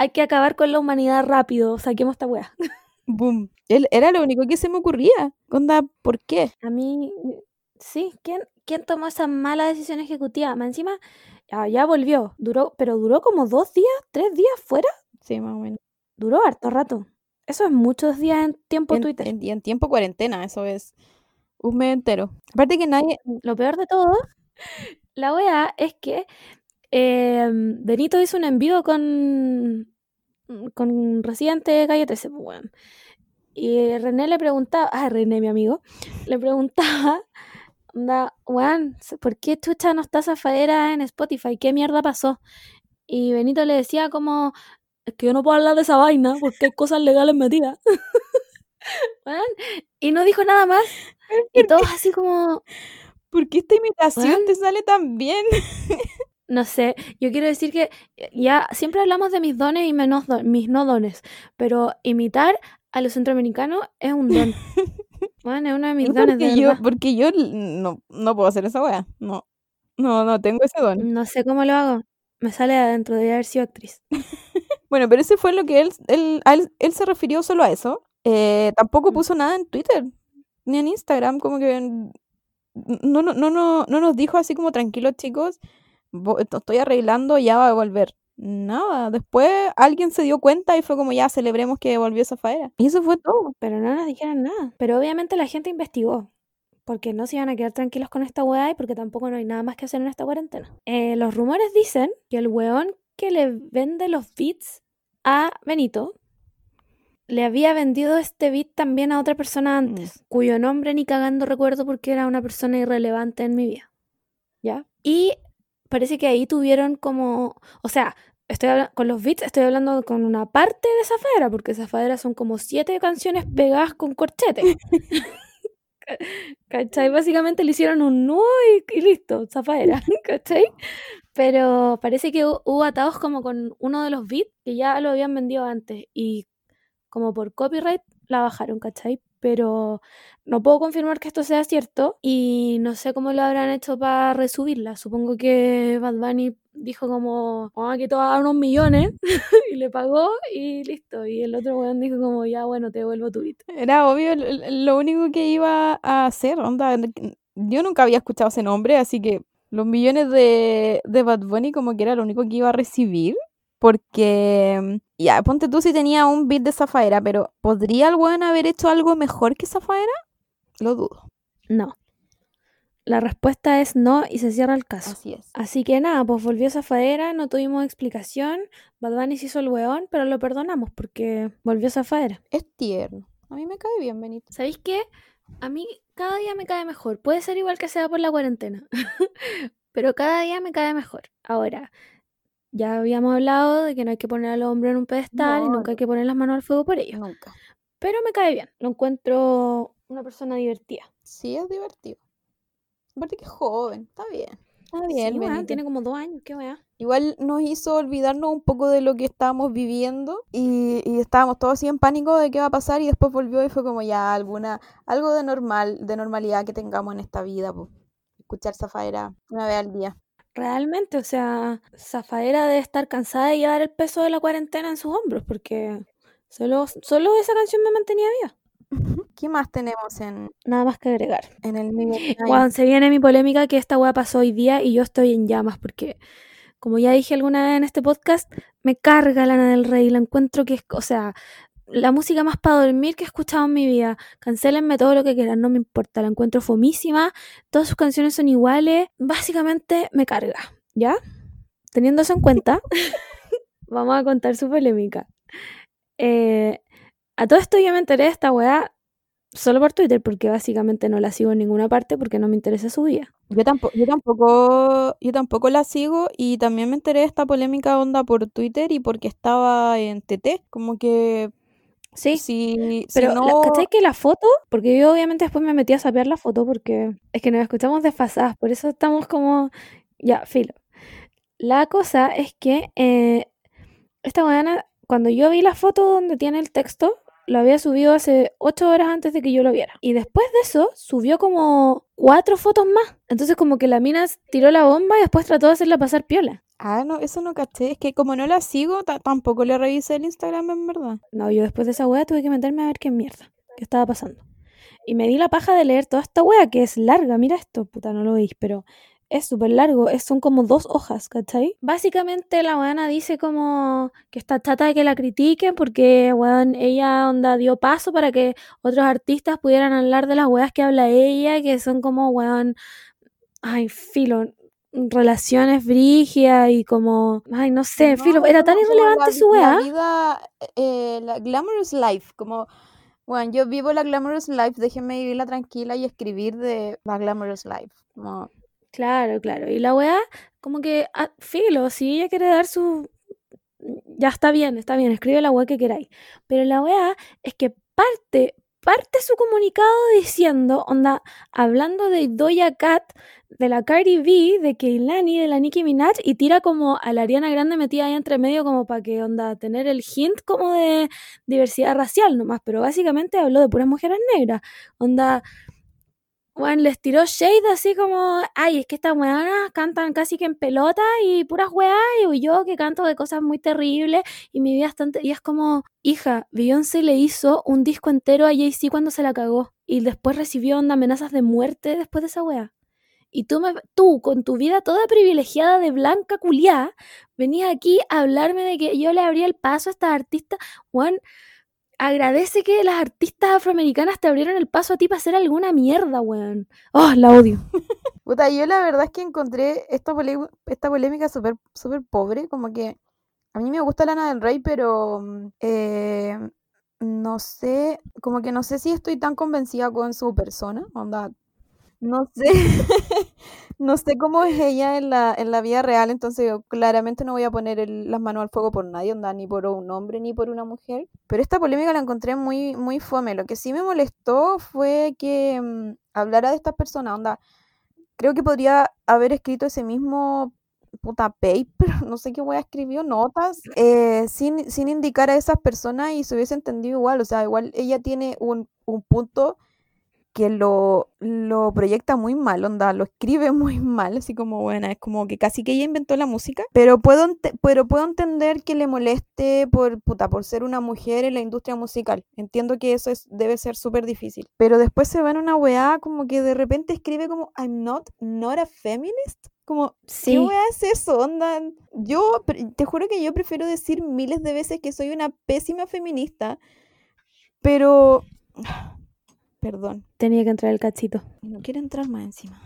hay que acabar con la humanidad rápido, saquemos esta weá. Boom. Él, era lo único que se me ocurría. Onda, ¿por qué? A mí Sí, ¿quién, quién tomó esa mala decisión ejecutiva? Más encima, ya, volvió, duró, pero duró como dos días, tres días fuera. Sí, más o menos. Duró harto rato. Eso es muchos días en tiempo Twitter. Y en, tiempo cuarentena, eso es un mes entero. Aparte que nadie... Lo peor de todo, la OEA es que em, Benito hizo un envío con, con Residente Calle 13, pues, Y René le preguntaba, ah, René, mi amigo, le preguntaba, onda, weón, ¿por qué chucha no está Zafaera en Spotify? ¿Qué mierda pasó? Y Benito le decía como, es que yo no puedo hablar de esa vaina porque hay cosas legales metidas. Weón, y no dijo nada más. Y todos así como, ¿Por qué esta imitación Weón. te sale tan bien? No sé, yo quiero decir que ya siempre hablamos de mis dones y menos do- mis no dones, pero imitar a los centroamericanos es un don. Bueno, es uno de mis No, dones, de porque yo, verdad. porque yo no, no puedo hacer esa wea. No. No, no tengo ese don. No sé cómo lo hago. Me sale adentro de haber sido actriz. Bueno, pero ese fue lo que él, él, a él, él se refirió solo a eso. Eh, tampoco Mm. puso nada en Twitter, ni en Instagram, como que no, no, no, no, no nos dijo así como tranquilos chicos, estoy arreglando, ya va a volver. Nada, después alguien se dio cuenta y fue como ya celebremos que volvió Zafaera. Y eso fue todo. Pero no nos dijeron nada. Pero obviamente la gente investigó. Porque no se iban a quedar tranquilos con esta weá y porque tampoco no hay nada más que hacer en esta cuarentena. Eh, los rumores dicen que el weón que le vende los beats a Benito le había vendido este beat también a otra persona antes, cuyo nombre ni cagando recuerdo porque era una persona irrelevante en mi vida. ¿Ya? Y parece que ahí tuvieron como. O sea, estoy con los beats estoy hablando con una parte de Zafadera, porque Zafadera son como siete canciones pegadas con corchete. Ca- ¿Cachai? Básicamente le hicieron un nudo y, y listo, Zafadera. ¿Cachai? Pero parece que hu- hubo atados como con uno de los beats que ya lo habían vendido antes y como por copyright la bajaron, ¿cachai? Pero no puedo confirmar que esto sea cierto y no sé cómo lo habrán hecho para resubirla. Supongo que Bad Bunny dijo como, vamos que te a dar unos millones y le pagó y listo. Y el otro weón dijo como, ya bueno, te devuelvo tu beat. Era obvio lo único que iba a hacer, onda. Yo nunca había escuchado ese nombre, así que los millones de, de Bad Bunny como que era lo único que iba a recibir. Porque, ya, ponte tú si tenía un beat de Zafaera, pero ¿podría el weón haber hecho algo mejor que Zafaera? Lo dudo. No. La respuesta es no y se cierra el caso. Así es. Así que nada, pues volvió Zafadera, no tuvimos explicación. Bad Bunny se hizo el weón, pero lo perdonamos porque volvió Zafadera. Es tierno. A mí me cae bien, Benito. ¿Sabéis qué? A mí cada día me cae mejor. Puede ser igual que sea por la cuarentena, pero cada día me cae mejor. Ahora, ya habíamos hablado de que no hay que poner al hombre en un pedestal y nunca hay que poner las manos al fuego por ello. Nunca. Pero me cae bien, lo encuentro una persona divertida. Sí, es divertido. Aparte que es joven. Está bien. Está bien, Sí, tiene como dos años, qué weá. Igual nos hizo olvidarnos un poco de lo que estábamos viviendo y, y estábamos todos así en pánico de qué va a pasar y después volvió y fue como ya alguna algo de normal, de normalidad que tengamos en esta vida, po. Escuchar Zafaera una vez al día. Realmente, o sea, Zafaera debe estar cansada de llevar el peso de la cuarentena en sus hombros, porque solo, solo esa canción me mantenía viva. ¿Qué más tenemos en, Nada más que agregar. en el Times? Juan, se viene mi polémica que esta weá pasó hoy día y yo estoy en llamas porque, como ya dije alguna vez en este podcast, me carga Lana del Rey. La encuentro que es, o sea, la música más para dormir que he escuchado en mi vida. Cancélenme todo lo que quieran, no me importa. La encuentro fomísima. Todas sus canciones son iguales. Básicamente me carga, ¿ya? Teniendo eso en cuenta, vamos a contar su polémica. Eh, a todo esto yo me enteré de esta weá solo por Twitter, porque básicamente no la sigo en ninguna parte porque no me interesa su vida. Yo tampoco, yo tampoco, yo tampoco la sigo y también me enteré de esta polémica onda por Twitter y porque estaba en TT, como que Sí, si, si pero la- no ¿cachai que la foto? Porque yo obviamente después me metí a sapear la foto porque es que nos escuchamos desfasadas, por eso estamos como, ya, filo. La cosa es que eh, esta mañana, cuando yo vi la foto donde tiene el texto, lo había subido hace ocho horas antes de que yo lo viera. Y después de eso, subió como cuatro fotos más. Entonces como que la mina tiró la bomba y después trató de hacerla pasar piola. Ah, no, eso no caché. Es que como no la sigo, ta- tampoco le revisé el Instagram en verdad. No, yo después de esa wea tuve que meterme a ver qué mierda, qué estaba pasando. Y me di la paja de leer toda esta wea que es larga, mira esto, puta, no lo veis, pero es súper largo, es, son como dos hojas, ¿cachai? Básicamente la weana dice como que está chata de que la critiquen porque, weón, ella onda dio paso para que otros artistas pudieran hablar de las weas que habla ella, que son como, weón, ay, filo, relaciones brígidas y como, ay, no sé, No, filo, era tan irrelevante la, su la wea. vida, eh, la glamorous life, como Bueno, yo vivo la Glamorous Life, déjenme vivirla tranquila y escribir de la Glamorous Life. Como... Claro, claro. Y la weá, como que, ah, filo, si ella quiere dar su... Ya está bien, está bien, escribe la weá que queráis. Pero la weá es que parte, parte su comunicado diciendo, onda, hablando de Doja Cat, de la Cardi B, de Keilani, de la Nicki Minaj, y tira como a la Ariana Grande metida ahí entre medio como para que, onda, tener el hint como de diversidad racial nomás, pero básicamente habló de puras mujeres negras, onda... Bueno, les tiró shade así como, ay, es que estas weonas cantan casi que en pelota y puras weas, y yo que canto de cosas muy terribles y mi vida es tan... Y es como, hija, Beyoncé le hizo un disco entero a Jay-Z cuando se la cagó y después recibió amenazas de muerte después de esa wea. Y tú, me, tú, con tu vida toda privilegiada de blanca culiá, venías aquí a hablarme de que yo le abría el paso a estas artistas. Juan, agradece que las artistas afroamericanas te abrieron el paso a ti para hacer alguna mierda, weón. Oh, la odio. Puta, yo la verdad es que encontré esta, esta polémica súper super pobre, como que a mí me gusta Lana del Rey, pero mm, eh, no sé, como que no sé si estoy tan convencida con su persona, onda, no sé, no sé cómo es ella en la, en la vida real, entonces yo claramente no voy a poner las manos al fuego por nadie, onda, ni por un hombre ni por una mujer. Pero esta polémica la encontré muy, muy fome. Lo que sí me molestó fue que mm, hablara de estas personas, onda. Creo que podría haber escrito ese mismo puta paper, no sé qué a escribió, notas, eh, sin, sin indicar a esas personas y se hubiese entendido igual. O sea, igual ella tiene un, un punto que lo, lo proyecta muy mal, onda, lo escribe muy mal, así como buena, es como que casi que ella inventó la música, pero puedo, pero puedo entender que le moleste por, puta, por ser una mujer en la industria musical, entiendo que eso es, debe ser súper difícil, pero después se va en una weá como que de repente escribe como I'm not, not a feminist, como, sí. ¿qué weá es eso? Onda, yo te juro que yo prefiero decir miles de veces que soy una pésima feminista, pero Perdón. Tenía que entrar el cachito. No quiere entrar más encima.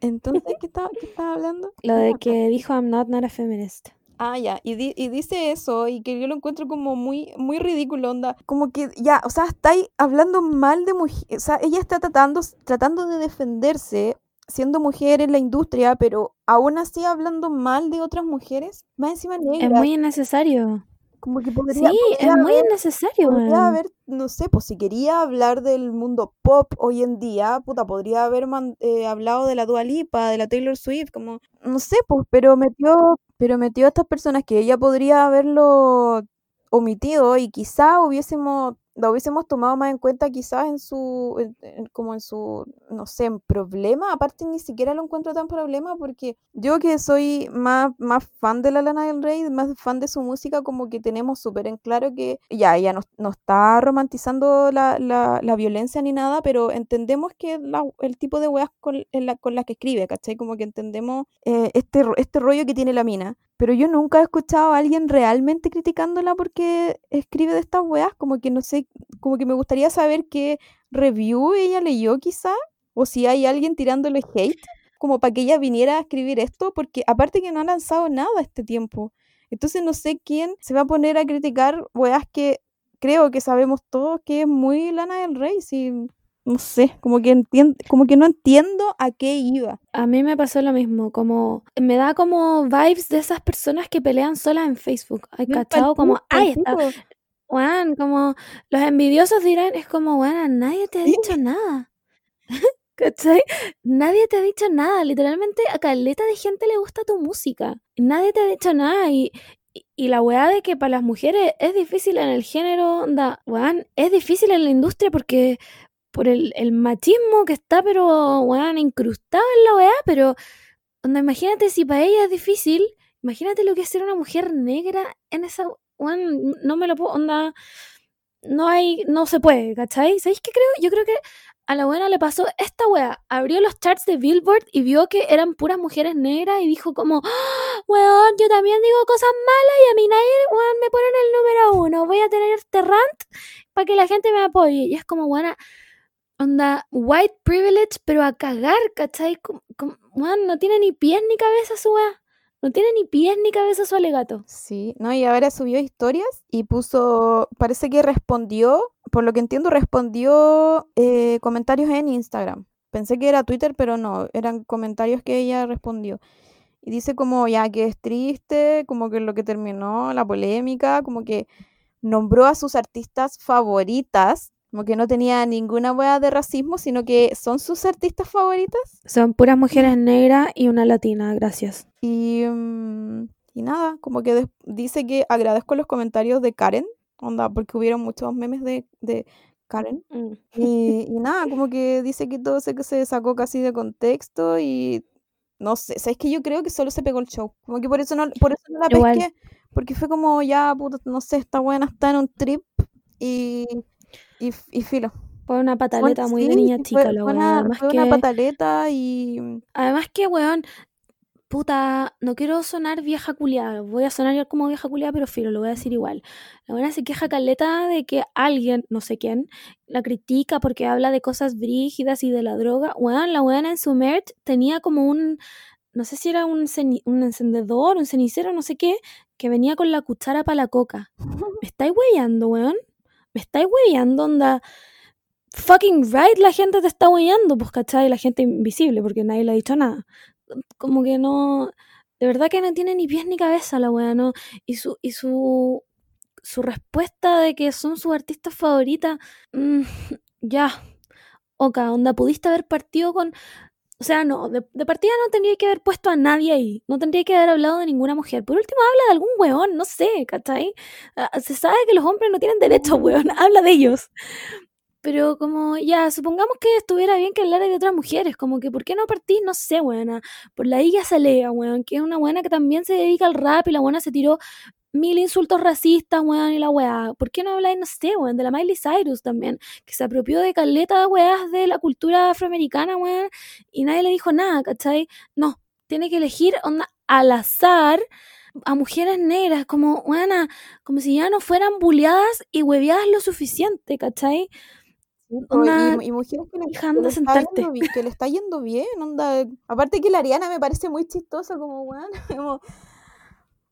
Entonces, ¿qué estaba, qué estaba hablando? Lo de que dijo I'm not, not a feminist. Ah, ya, y, y, dice eso y que yo lo encuentro como muy, muy ridículo, onda. Como que ya, o sea, está ahí hablando mal de mujer, o sea, ella está tratando, tratando de defenderse siendo mujer en la industria, pero aún así hablando mal de otras mujeres, más encima negras. Es muy innecesario. Como que podría, sí, es muy innecesario. Podría haber, no sé, pues si quería hablar del mundo pop hoy en día, puta, podría haber eh, hablado de la Dua Lipa, de la Taylor Swift, como, no sé, pues, pero metió, pero metió a estas personas que ella podría haberlo omitido y quizá hubiésemos lo hubiésemos tomado más en cuenta quizás en su, como en su, no sé, en problema, aparte ni siquiera lo encuentro tan problema porque yo que soy más, más fan de la Lana del Rey, más fan de su música, como que tenemos súper en claro que ya, ella no, está romantizando la, la, la, violencia ni nada, pero entendemos que el tipo de weas con, la, con las que escribe, ¿cachai? Como que entendemos eh, este, este rollo que tiene la mina pero yo nunca he escuchado a alguien realmente criticándola porque escribe de estas weas, como que no sé, como que me gustaría saber qué review ella leyó quizá, o si hay alguien tirándole hate, como para que ella viniera a escribir esto, porque aparte que no ha lanzado nada este tiempo. Entonces no sé quién se va a poner a criticar weas que creo que sabemos todos que es muy Lana del Rey, si no sé, como que entiendo, como que no entiendo a qué iba. A mí me pasó lo mismo, como me da como vibes de esas personas que pelean solas en Facebook. Hay cachado como, ay, está. Juan, como los envidiosos dirán, es como, bueno, nadie te ha dicho nada. ¿Cachai? Nadie te ha dicho nada. Literalmente a caleta de gente le gusta tu música. Nadie te ha dicho nada. Y, y, la weá de que para las mujeres es difícil en el género, da, weón, es difícil en la industria porque por el, machismo que está, pero, weón, incrustado en la weá, pero, onda, imagínate si para ella es difícil, imagínate lo que es ser una mujer negra en esa, weón, no me lo puedo, onda, no hay, no se puede, ¿cachai? ¿Sabéis qué creo? Yo creo que a la buena le pasó esta weá. Abrió los charts de Billboard y vio que eran puras mujeres negras y dijo como, ¡Ah, weón, yo también digo cosas malas y a mí nadie, weón, me ponen el número uno. Voy a tener este rant para que la gente me apoye. Y es como, buena onda white privilege, pero a cagar, ¿cachai? no tiene ni pies ni cabeza su. No tiene ni pies ni cabeza su alegato. Sí, no, y ahora subió historias y puso, parece que respondió, por lo que entiendo, respondió eh, comentarios en Instagram. Pensé que era Twitter, pero no, eran comentarios que ella respondió. Y dice como ya que es triste, como que lo que terminó la polémica, como que nombró a sus artistas favoritas, como que no tenía ninguna hueá de racismo, sino que son sus artistas favoritas. Son puras mujeres negras y una latina, gracias. Y, mm, y nada, como que dice que agradezco los comentarios de Karen, onda, porque hubieron muchos memes de, de Karen. Mm. Y, y nada, como que dice que todo se, que se sacó casi de contexto y no sé, sabes que yo creo que solo se pegó el show. Como que por eso no, por eso no la Igual. pesqué, porque fue como ya, puta, no sé, esta buena está en un trip y, y, y filo. Fue una pataleta muy de niña chica, fue, la weá. una, Además fue que, una pataleta y además que, weón, puta, no quiero sonar vieja culiada. Voy a sonar como vieja culiada, pero filo, lo voy a decir igual. La buena se queja caleta de que alguien, no sé quién, la critica porque habla de cosas brígidas y de la droga. Weón, la weona en su merch tenía como un, no sé si era un, un encendedor, un cenicero, no sé qué, que venía con la cuchara para la coca. ¿Me estáis weyando, weón? ¿Me estáis weyando, onda? Fucking right, la gente te está weyando, pues, ¿cachai? La gente invisible, porque nadie le ha dicho nada. Como que no. De verdad que no tiene ni pies ni cabeza la wea, ¿no? Y su, y su, su respuesta de que son sus artistas favoritas. mm, ya. Oka, onda, pudiste haber partido con. O sea, no, de, de partida no tendría que haber puesto a nadie ahí. No tendría que haber hablado de ninguna mujer. Por último, habla de algún weón, no sé, ¿cachai? Ah, Se sabe que los hombres no tienen derecho, weón. Habla de ellos. Pero como, ya, supongamos que estuviera bien que hablara de otras mujeres, como que, ¿por qué no partís? No sé, weona, por la Iggy Azalea, weón, que es una buena que también se dedica al rap y la buena se tiró mil insultos racistas, weón, y la weá. ¿Por qué no habláis, no sé, weón, de la Miley Cyrus también, que se apropió de caleta de weas de la cultura afroamericana, weón, y nadie le dijo nada, ¿cachai? No, tiene que elegir, onda, al azar a mujeres negras, como, weona, como si ya no fueran bulleadas y hueveadas lo suficiente, ¿cachai? Onda, y, y mujeres que le, que está sentarte. yendo, que le está yendo bien, onda. Aparte que la Ariana me parece muy chistosa, como weón. como,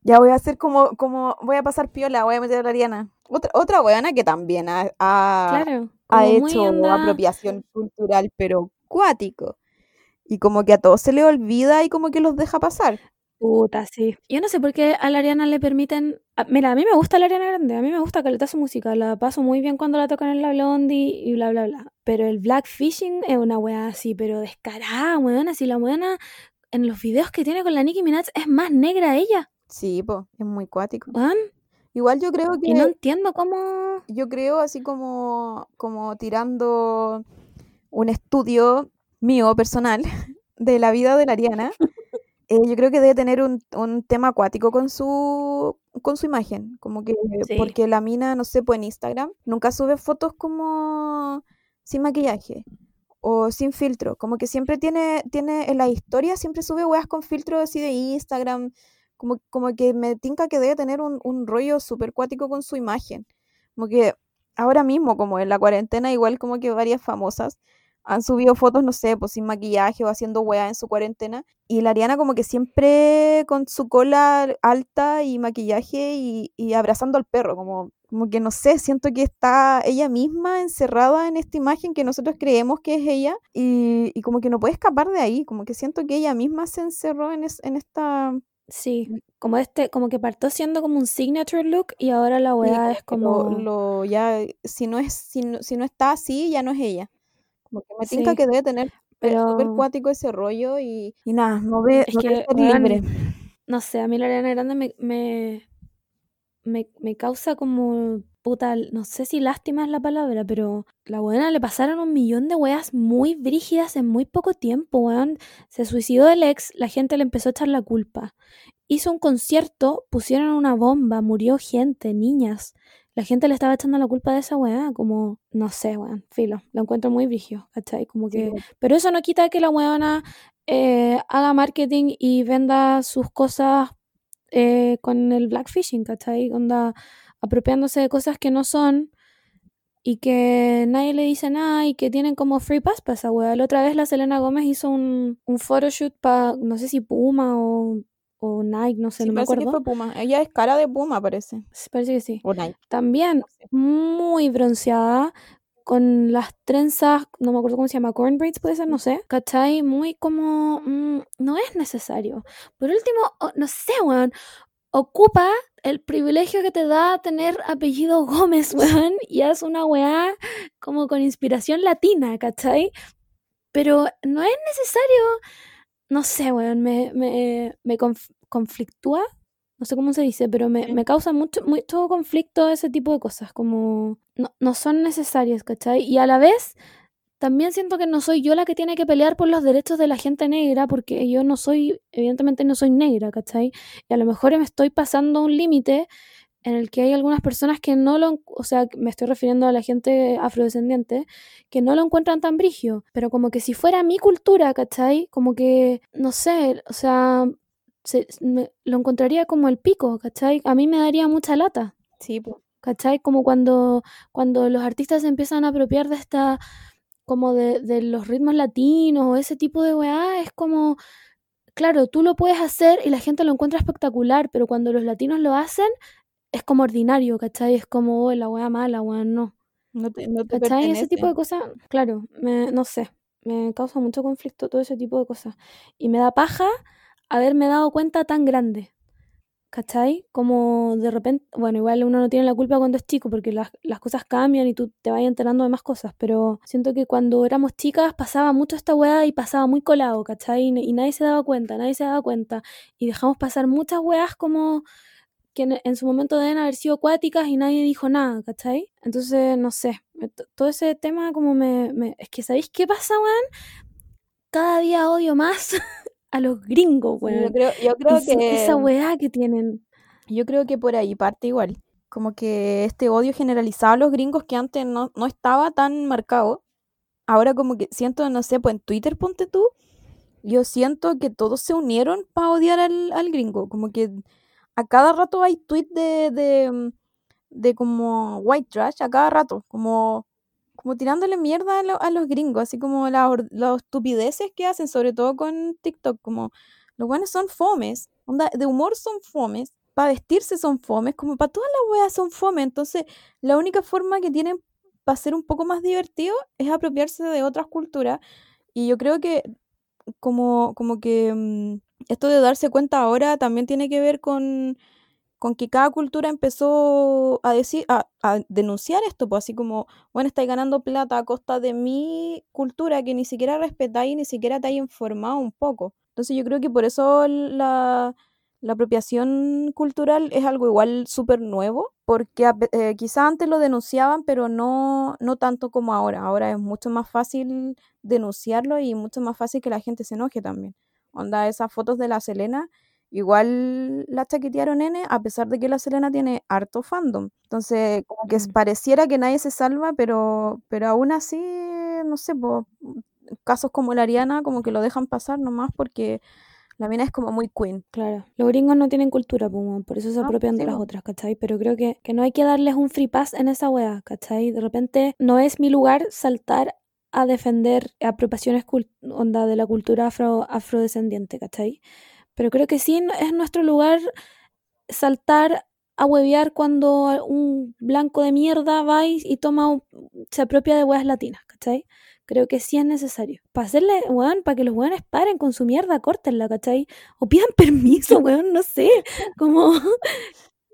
ya voy a hacer como, como, voy a pasar piola, voy a meter a la Ariana. Otra, otra weona que también ha, ha, Claro, ha hecho onda. apropiación cultural, pero cuático. Y como que a todos se le olvida y como que los deja pasar. Puta, sí. Yo no sé por qué a la Ariana le permiten. mira, a mí me gusta la Ariana Grande, a mí me gusta caleta su música, la paso muy bien cuando la tocan en la Blondie y bla, bla, bla. Pero el Blackfishing es una weá así, pero descarada, weón. Así la weona en los videos que tiene con la Nicki Minaj es más negra ella, Sí, pues, es muy cuático. weón. Igual yo creo Y no que, entiendo cómo. yo creo así como, como tirando un estudio mío personal de la vida de la Ariana. eh, yo creo que debe tener un, un tema acuático con su, con su imagen. Como que, Sí. porque la mina, no sé, pues en Instagram, nunca sube fotos como sin maquillaje o sin filtro. Como que siempre tiene, tiene en la historia, siempre sube weas con filtro así de Instagram. Como, como que me tinca que debe tener un, un rollo súper cuático con su imagen. Como que ahora mismo, como en la cuarentena, igual como que varias famosas han subido fotos, no sé, pues sin maquillaje o haciendo weá en su cuarentena. Y la Ariana como que siempre con su cola alta y maquillaje y, y abrazando al perro, como, como que no sé, siento que está ella misma encerrada en esta imagen que nosotros creemos que es ella y, y como que no puede escapar de ahí, como que siento que ella misma se encerró en, es- en esta... Sí, como este, como que partió siendo como un signature look y ahora la weá es lo, como. lo ya, si no, es, si, no, si no está así, ya no es ella. Como que me tinca Sí, que debe tener eh, súper pero cuático ese rollo y, y nada, no ve, es no que, libre. no sé, a mí la Ariana Grande me, me, me, me causa como puta, no sé si lástima es la palabra, pero la buena le pasaron un millón de weas muy brígidas en muy poco tiempo, weón. Se suicidó el ex, la gente le empezó a echar la culpa. Hizo un concierto, pusieron una bomba, murió gente, niñas. La gente le estaba echando la culpa de esa weá, como, no sé, weón, filo, lo encuentro muy brígido, ¿cachai? Como que, pero eso no quita que la weona eh, haga marketing y venda sus cosas eh, con el blackfishing, ¿cachai? Onda, apropiándose de cosas que no son y que nadie le dice nada y que tienen como free pass para esa weá. La otra vez la Selena Gómez hizo un, un photoshoot para, no sé si Puma o o Nike, no sé, Sí, no me parece que acuerdo. fue Puma. Ella es cara de Puma, parece. Sí, Parece que sí. O Nike. También muy bronceada, con las trenzas, no me acuerdo cómo se llama, corn braids puede ser, no sé, ¿cachai? Muy como, mm, no es necesario. Por último, no sé, weón, ocupa el privilegio que te da tener apellido Gómez, weón, y haz una weá como con inspiración latina, ¿cachai? Pero no es necesario, no sé, weón, me, me, me conf- conflictúa, no sé cómo se dice, pero me, me causa mucho, mucho conflicto ese tipo de cosas, como no, no son necesarias, ¿cachai? Y a la vez también siento que no soy yo la que tiene que pelear por los derechos de la gente negra, porque yo no soy, evidentemente no soy negra, ¿cachai? Y a lo mejor me estoy pasando un límite en el que hay algunas personas que no lo, o sea, me estoy refiriendo a la gente afrodescendiente, que no lo encuentran tan brigio, pero como que si fuera mi cultura, ¿cachai? Como que, no sé, o sea, se- me- lo encontraría como el pico, ¿cachai? A mí me daría mucha lata. Sí, pues. ¿Cachai? Como cuando, cuando los artistas se empiezan a apropiar de esta, como de, de los ritmos latinos o ese tipo de weá, es como, claro, tú lo puedes hacer y la gente lo encuentra espectacular, pero cuando los latinos lo hacen, es como ordinario, ¿cachai? Es como, oh, la weá mala, weá, no. No te, no te ¿Cachai? Ese tipo de cosas, claro, me, no sé, me causa mucho conflicto todo ese tipo de cosas. Y me da paja haberme dado cuenta tan grande. ¿Cachai? Como de repente, bueno, igual uno no tiene la culpa cuando es chico porque las, las cosas cambian y tú te vas enterando de más cosas, pero siento que cuando éramos chicas pasaba mucho esta weá y pasaba muy colado, ¿cachai? Y, y nadie se daba cuenta, nadie se daba cuenta. Y dejamos pasar muchas weas como que en, en su momento deben haber sido acuáticas y nadie dijo nada, ¿cachai? Entonces, no sé, to- todo ese tema como me, me- Es que, ¿sabéis qué pasa, weón? Cada día odio más a los gringos, Sí, yo weón. creo, yo creo su- esa que, weá que tienen. yo creo que por ahí parte igual. Como que este odio generalizado a los gringos que antes no, no estaba tan marcado. Ahora como que siento, no sé, pues en Twitter ponte tú, yo siento que todos se unieron para odiar al, al gringo. Como que a cada rato hay tweets de, de, de como white trash, a cada rato, como, como tirándole mierda a, lo- a los gringos, así como la las estupideces que hacen, sobre todo con TikTok, como los buenos son fomes, de humor son fomes, para vestirse son fomes, como para todas las weas son fomes, entonces la única forma que tienen para ser un poco más divertido es apropiarse de otras culturas, y yo creo que como, como que mm, esto de darse cuenta ahora también tiene que ver con, con que cada cultura empezó a decir, a, a denunciar esto, pues así como, bueno, estáis ganando plata a costa de mi cultura que ni siquiera respetáis, ni siquiera te hay informado un poco. Entonces yo creo que por eso la, la apropiación cultural es algo igual súper nuevo, porque eh, quizás antes lo denunciaban, pero no, no tanto como ahora. Ahora es mucho más fácil denunciarlo y mucho más fácil que la gente se enoje también. Onda, esas fotos de la Selena, igual la chaquetearon N, a pesar de que la Selena tiene harto fandom. Entonces, como que Mm. pareciera que nadie se salva, pero, pero aún así, no sé, po, casos como la Ariana, como que lo dejan pasar nomás porque la mina es como muy queen. Claro, los gringos no tienen cultura, weón, por eso se apropian de sí, las po. otras, ¿cachai? Pero creo que, que no hay que darles un free pass en esa weá, ¿cachai? De repente no es mi lugar saltar a defender apropiaciones onda de la cultura afro, afrodescendiente, ¿cachai? Pero creo que sí es nuestro lugar saltar a huevear cuando un blanco de mierda va y, y toma un- se apropia de weas latinas, ¿cachai? Creo que sí es necesario. Para hacerle, weón, para que los weones paren con su mierda, córtenla, ¿cachai? O pidan permiso, weón, no sé. Como,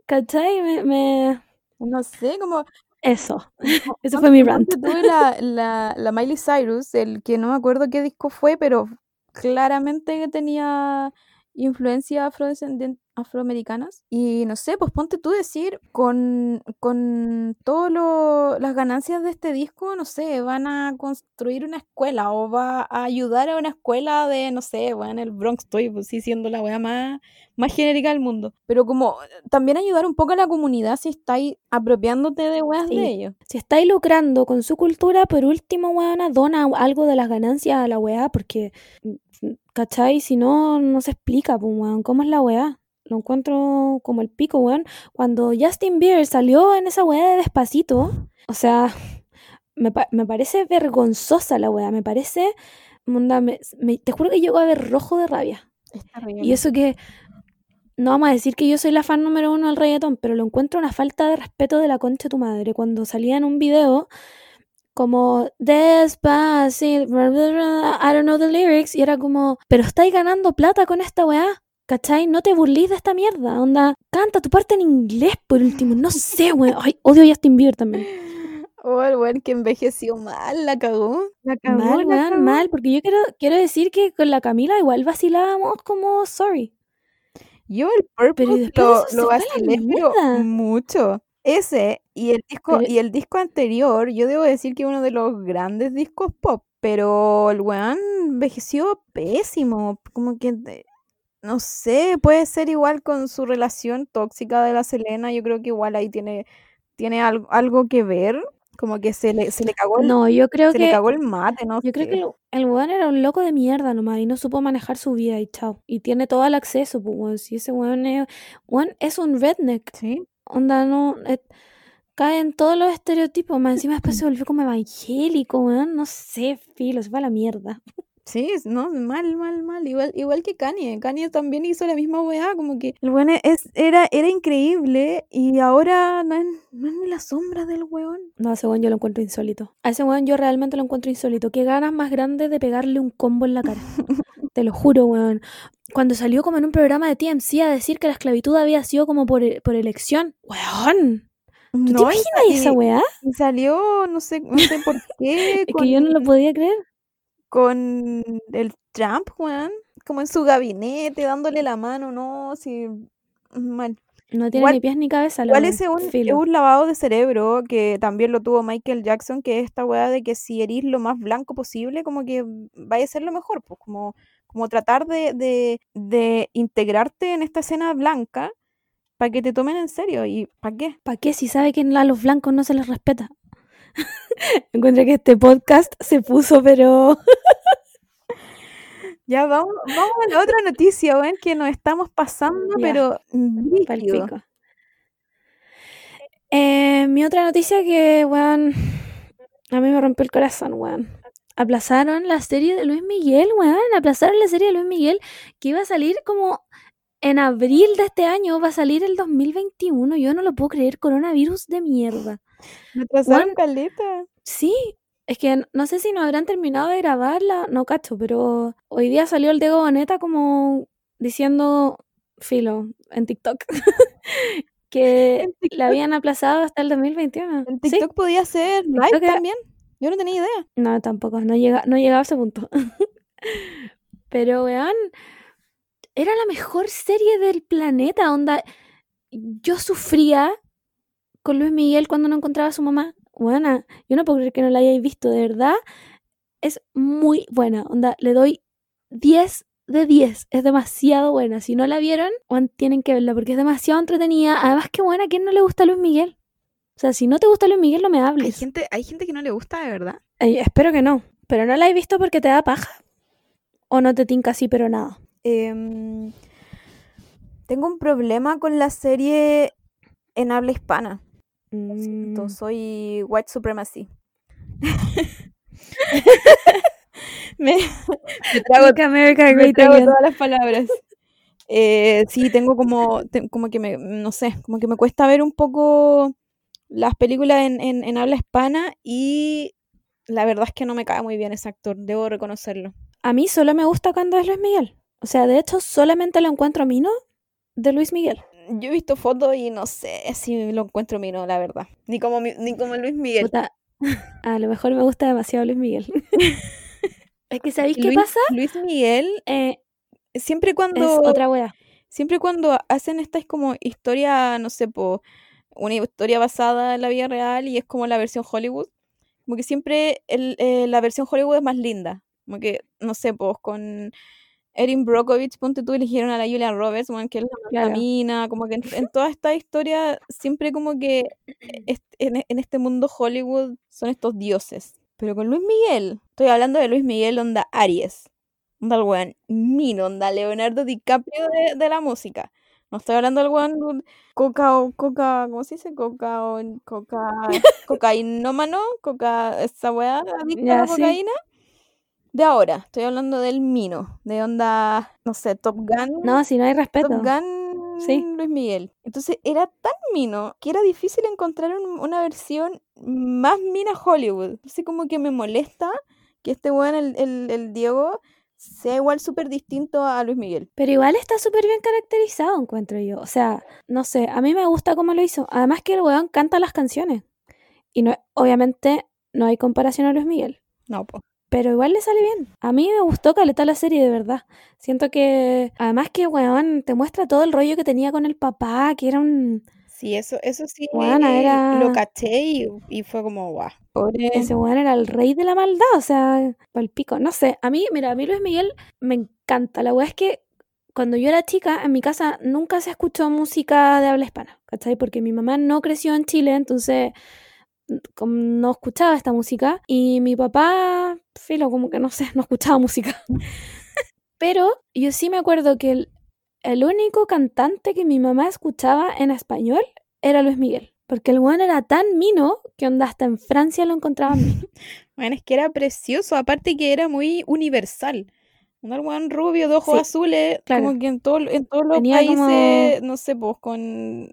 ¿cachai? Me, me... No sé, como Eso. Ese fue mi rant. tú la, la, la Miley Cyrus, el que no me acuerdo qué disco fue, pero claramente que tenía influencia afrodescendien- afroamericanas. Y no sé, pues ponte tú decir, con, con todas las ganancias de este disco, no sé, van a construir una escuela o va a ayudar a una escuela de, no sé, bueno, en el Bronx estoy, pues sí, siendo la wea más, más genérica del mundo. Pero como también ayudar un poco a la comunidad si estáis apropiándote de weas Sí. de ellos. Si estáis lucrando con su cultura, por último, weona, dona algo de las ganancias a la weá, porque, ¿cachai? Si no, no se explica, pues, weón, ¿cómo es la weá? Lo encuentro como el pico, weón. Cuando Justin Bieber salió en esa weá de despacito, o sea, me, pa- me parece vergonzosa la weá, me parece, onda, me- me- te juro que llego a ver rojo de rabia. Y eso que no vamos a decir que yo soy la fan número uno del reggaetón, pero lo encuentro una falta de respeto de la concha de tu madre. Cuando salía en un video como Despacito, I don't know the lyrics, y era como, pero estáis ganando plata con esta weá. ¿Cachai? No te burlís de esta mierda. Onda, canta tu parte en inglés por último. No sé, weón. Ay, odio a Justin Bieber también. Oh, el weón que envejeció mal, la cagó. La cagó, mal, la weón, cagó. mal. Porque yo quiero, quiero decir que con la Camila igual vacilábamos como sorry. Yo el Purple Pero lo, lo vacilé, pero mucho. Ese y el disco y el disco anterior, yo debo decir que uno de los grandes discos pop, pero el weón envejeció pésimo, como que no sé, puede ser igual con su relación tóxica de la Selena, yo creo que igual ahí tiene tiene algo, algo que ver, como que se le se le cagó el, No, yo creo se le cagó el mate, no Yo creo que el, el weón era un loco de mierda nomás y no supo manejar su vida y chao. Y tiene todo el acceso, pues weón. Si ese weón es, weón es un redneck. Sí. Onda, no. eh, cae en todos los estereotipos. Más encima después se volvió como evangélico, weón. No sé, filo, se va a la mierda. Sí, no, mal, mal, mal. Igual, igual que Kanye. Kanye también hizo la misma weá, como que el weón es, era, era increíble y ahora no es, no es ni la sombra del weón. No, a ese weón yo lo encuentro insólito. A ese weón yo realmente lo encuentro insólito. Qué ganas más grandes de pegarle un combo en la cara. Te lo juro, weón. Cuando salió como en un programa de TMC a decir que la esclavitud había sido como por, por elección. Weón. ¿Tú te No, y imaginas sa- esa y- weá? y salió, no sé, no sé por qué, Es que yo no lo podía creer. Con el Trump, weón, como en su gabinete, dándole la mano, no, sí, mal. No tiene Igual- ni pies ni cabeza. Igual es un, es un lavado de cerebro que también lo tuvo Michael Jackson, que es esta weá de que si erís lo más blanco posible, como que vaya a ser lo mejor, pues como, como tratar de, de, de integrarte en esta escena blanca para que te tomen en serio. ¿Y para qué? ¿Para qué si sabe que a los blancos no se les respeta? Encuentro que este podcast se puso, pero... Ya vamos, vamos a la otra noticia, weón, que nos estamos pasando, Ya. pero. Eh, mi otra noticia que, weón, a mí me rompió el corazón, weón. Aplazaron la serie de Luis Miguel, weón. Aplazaron la serie de Luis Miguel que iba a salir como en abril de este año. Va a salir el 2021. Yo no lo puedo creer. Coronavirus de mierda. Me atrasaron caleta. Sí, es que no sé si no habrán terminado de grabarla, no cacho, pero hoy día salió el Diego Boneta como diciendo, filo, en TikTok, que En la habían aplazado hasta el 2021. En ¿Sí? TikTok podía ser live TikTok era- también. Yo no tenía idea. No, tampoco, no, llega, no llegaba a ese punto. pero, weón, era la mejor serie del planeta, onda. Yo sufría con Luis Miguel cuando no encontraba a su mamá. Buena, yo no puedo creer que no la hayáis visto, de verdad. Es muy buena, onda, le doy 10 de 10. Es demasiado buena. Si no la vieron, tienen que verla porque es demasiado entretenida. Además, qué buena, ¿a quién no le gusta Luis Miguel? O sea, si no te gusta Luis Miguel, no me Hay hables. gente, hay gente que no le gusta de verdad. Eh, espero que no. Pero no la he visto porque te da paja. O no te tinca así, pero nada. Em, tengo un problema con la serie en habla hispana. Lo siento, Mm. soy white supremacy. me, me trago, America me Great trago todas las palabras. Eh, sí, tengo como, te- como que me, no sé, como que me cuesta ver un poco las películas en, en, en habla hispana y la verdad es que no me cae muy bien ese actor, debo reconocerlo. A mí solo me gusta cuando es Luis Miguel. O sea, de hecho, solamente lo encuentro mino de Luis Miguel. Yo he visto fotos y no sé si lo encuentro mino, la verdad. Ni como, mi- ni como Luis Miguel. Puta, a lo mejor me gusta demasiado Luis Miguel. es que, ¿sabéis qué Luis, pasa? Luis Miguel, Eh, siempre es cuando, otra wea. siempre cuando hacen estas como historia, no sé, po, una historia basada en la vida real y es como la versión Hollywood, como que siempre el, eh, la versión Hollywood es más linda. Como que, no sé, pues con Erin Brockovich, ponte tú, eligieron a la Julia Roberts, bueno, que es la Claro. mina, como que en, en toda esta historia siempre como que est- en, en este mundo Hollywood son estos dioses. Pero con Luis Miguel, estoy hablando de Luis Miguel onda Aries, onda el weón Mino, onda Leonardo DiCaprio de, de la música. No estoy hablando del weón coca o coca, ¿cómo se dice? Coca o coca, cocainómano, coca, esa weá, adicto a la sí. De ahora, estoy hablando del Mino, de onda, no sé, Top Gun. No, si no hay respeto. Top Gun Sí. Luis Miguel. Entonces era tan mino que era difícil encontrar un- una versión más mina Hollywood. Así como que me molesta que este weón, el, el, el Diego, sea igual súper distinto a Luis Miguel. Pero igual está súper bien caracterizado, encuentro yo. O sea, no sé, a mí me gusta cómo lo hizo. Además que el weón canta las canciones. Y no, obviamente no hay comparación a Luis Miguel. No, pues. Pero igual le sale bien. A mí me gustó caleta la serie, de verdad. Siento que, además que, weón, te muestra todo el rollo que tenía con el papá, que era un... Sí, eso, eso sí Weona, era- lo caché y, y fue como, guau. Pobre. Ese weón era el rey de la maldad, o sea, pal pico. No sé, a mí, mira, a mí Luis Miguel me encanta. La weá es que cuando yo era chica, en mi casa nunca se escuchó música de habla hispana, ¿cachai? Porque mi mamá no creció en Chile, entonces no escuchaba esta música. Y mi papá, filo, como que no sé, no escuchaba música. Pero yo sí me acuerdo que el, el único cantante que mi mamá escuchaba en español era Luis Miguel. Porque el weón era tan mino que onda hasta en Francia lo encontraban mino. Bueno, es que era precioso, aparte que era muy universal. Un weón rubio de ojos Sí, azules, claro. como que en, todo, en todos los Tenía como- países, no sé, pues con,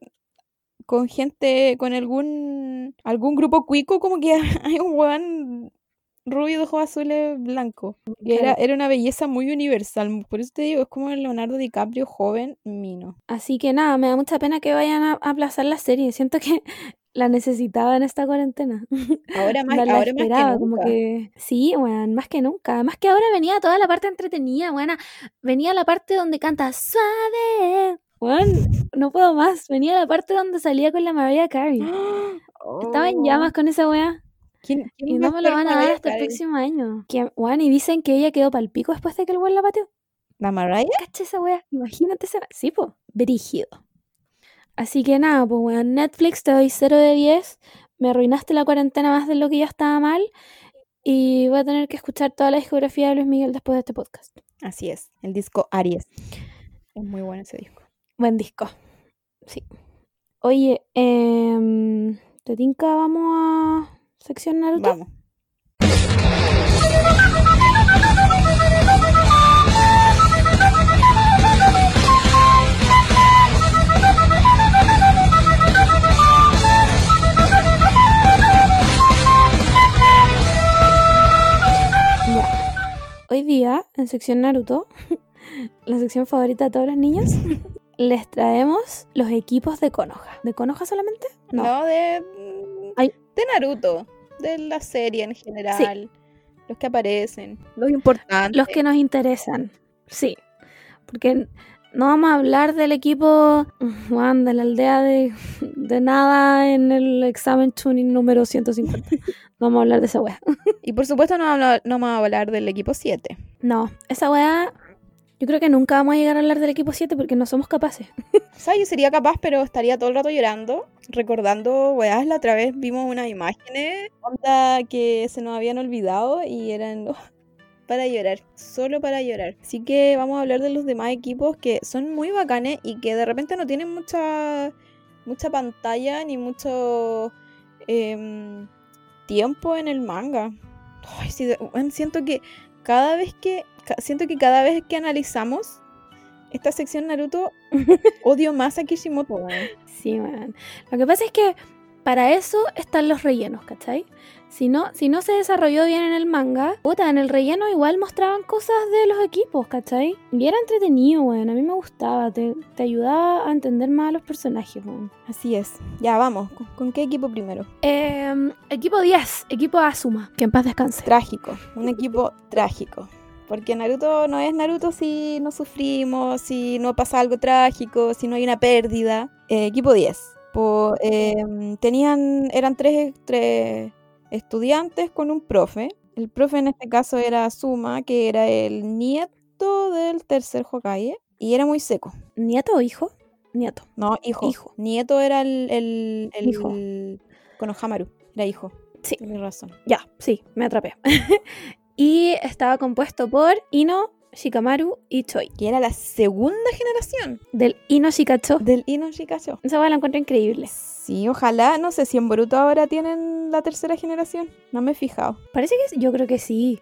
con gente, con algún algún grupo cuico, como que hay un weón rubio de ojos azules blanco. Que era, Claro. era una belleza muy universal. Por eso te digo, es como el Leonardo DiCaprio joven, mino. Así que nada, me da mucha pena que vayan a aplazar la serie. Siento que la necesitaba en esta cuarentena. Ahora más, ahora más que esperaba, como nunca. que sí, más que nunca. Además que ahora venía toda la parte entretenida, weón. Venía la parte donde canta suave. Weón, no puedo más. Venía la parte donde salía con la Mariah Carey. Estaba en Oh, llamas con esa weá. ¿quién- quién Y no me lo van a dar hasta el próximo año. Que, weón, y dicen que ella quedó palpico después de que el weón la pateó. ¿La Mariah? Cacha esa weá. Imagínate esa. Sí, po. Brígido. Así que nada, pues weón. Netflix te doy 0 de 10. Me arruinaste la cuarentena más de lo que ya estaba mal. Y voy a tener que escuchar toda la discografía de Luis Miguel después de este podcast. Así es, el disco Aries. Es muy bueno ese disco. Buen disco. Sí. Oye, eh, ¿te tinca? Vamos a sección Naruto. Vamos. Hoy día, en sección Naruto, la sección favorita de todos los niños, les traemos los equipos de Konoha. ¿De Konoha solamente? No, No. de, Ay. de Naruto, de la serie en general. Los que aparecen, los importantes. Los que nos interesan. Sí. Porque no vamos a hablar del equipo Juan, de la aldea de, de nada en el examen tuning número 150. No vamos a hablar de esa wea. Y por supuesto no, habla- no vamos a hablar del equipo 7. No, esa wea. Yo creo que nunca vamos a llegar a hablar del equipo 7 porque no somos capaces. O sea, yo sería capaz, pero estaría todo el rato llorando, recordando, weás, la otra vez vimos unas imágenes, onda que se nos habían olvidado y eran oh, para llorar, solo para llorar. Así que vamos a hablar de los demás equipos que son muy bacanes y que de repente no tienen mucha, mucha pantalla ni mucho em, tiempo en el manga. Ay, sí, siento que cada vez que siento que cada vez que analizamos esta sección Naruto odio más a Kishimoto. Sí, weón. Lo que pasa es que para eso están los rellenos, ¿cachai? Si no, si no se desarrolló bien en el manga, puta, en el relleno igual mostraban cosas de los equipos, ¿cachai? Y era entretenido, weón. A mí me gustaba, te, te ayudaba a entender más a los personajes, weón. Así es. Ya, vamos. ¿Con, con qué equipo primero? Em, equipo 10, equipo Asuma. Que en paz descanse. Trágico. Un equipo trágico. Porque Naruto no es Naruto si no sufrimos, si no pasa algo trágico, si no hay una pérdida. Eh, equipo 10. Po- em, tenían, eran tres, tres estudiantes con un profe. El profe en este caso era Suma, que era el nieto del tercer Hokage. Y era muy seco. ¿Nieto o hijo? Nieto. No, hijo. Hijo. Nieto era el, el, el Hijo. Konohamaru. Era hijo. Sí. Tienes razón. Ya, sí, me atrapé. y estaba compuesto por Ino, Shikamaru y Choi. Que era la segunda generación Del Ino Shikacho. del Ino Shikacho. Esa weá la encuentro increíble. Sí, ojalá. No sé si en Boruto ahora tienen la tercera generación. No me he fijado. Parece que sí, yo creo que sí.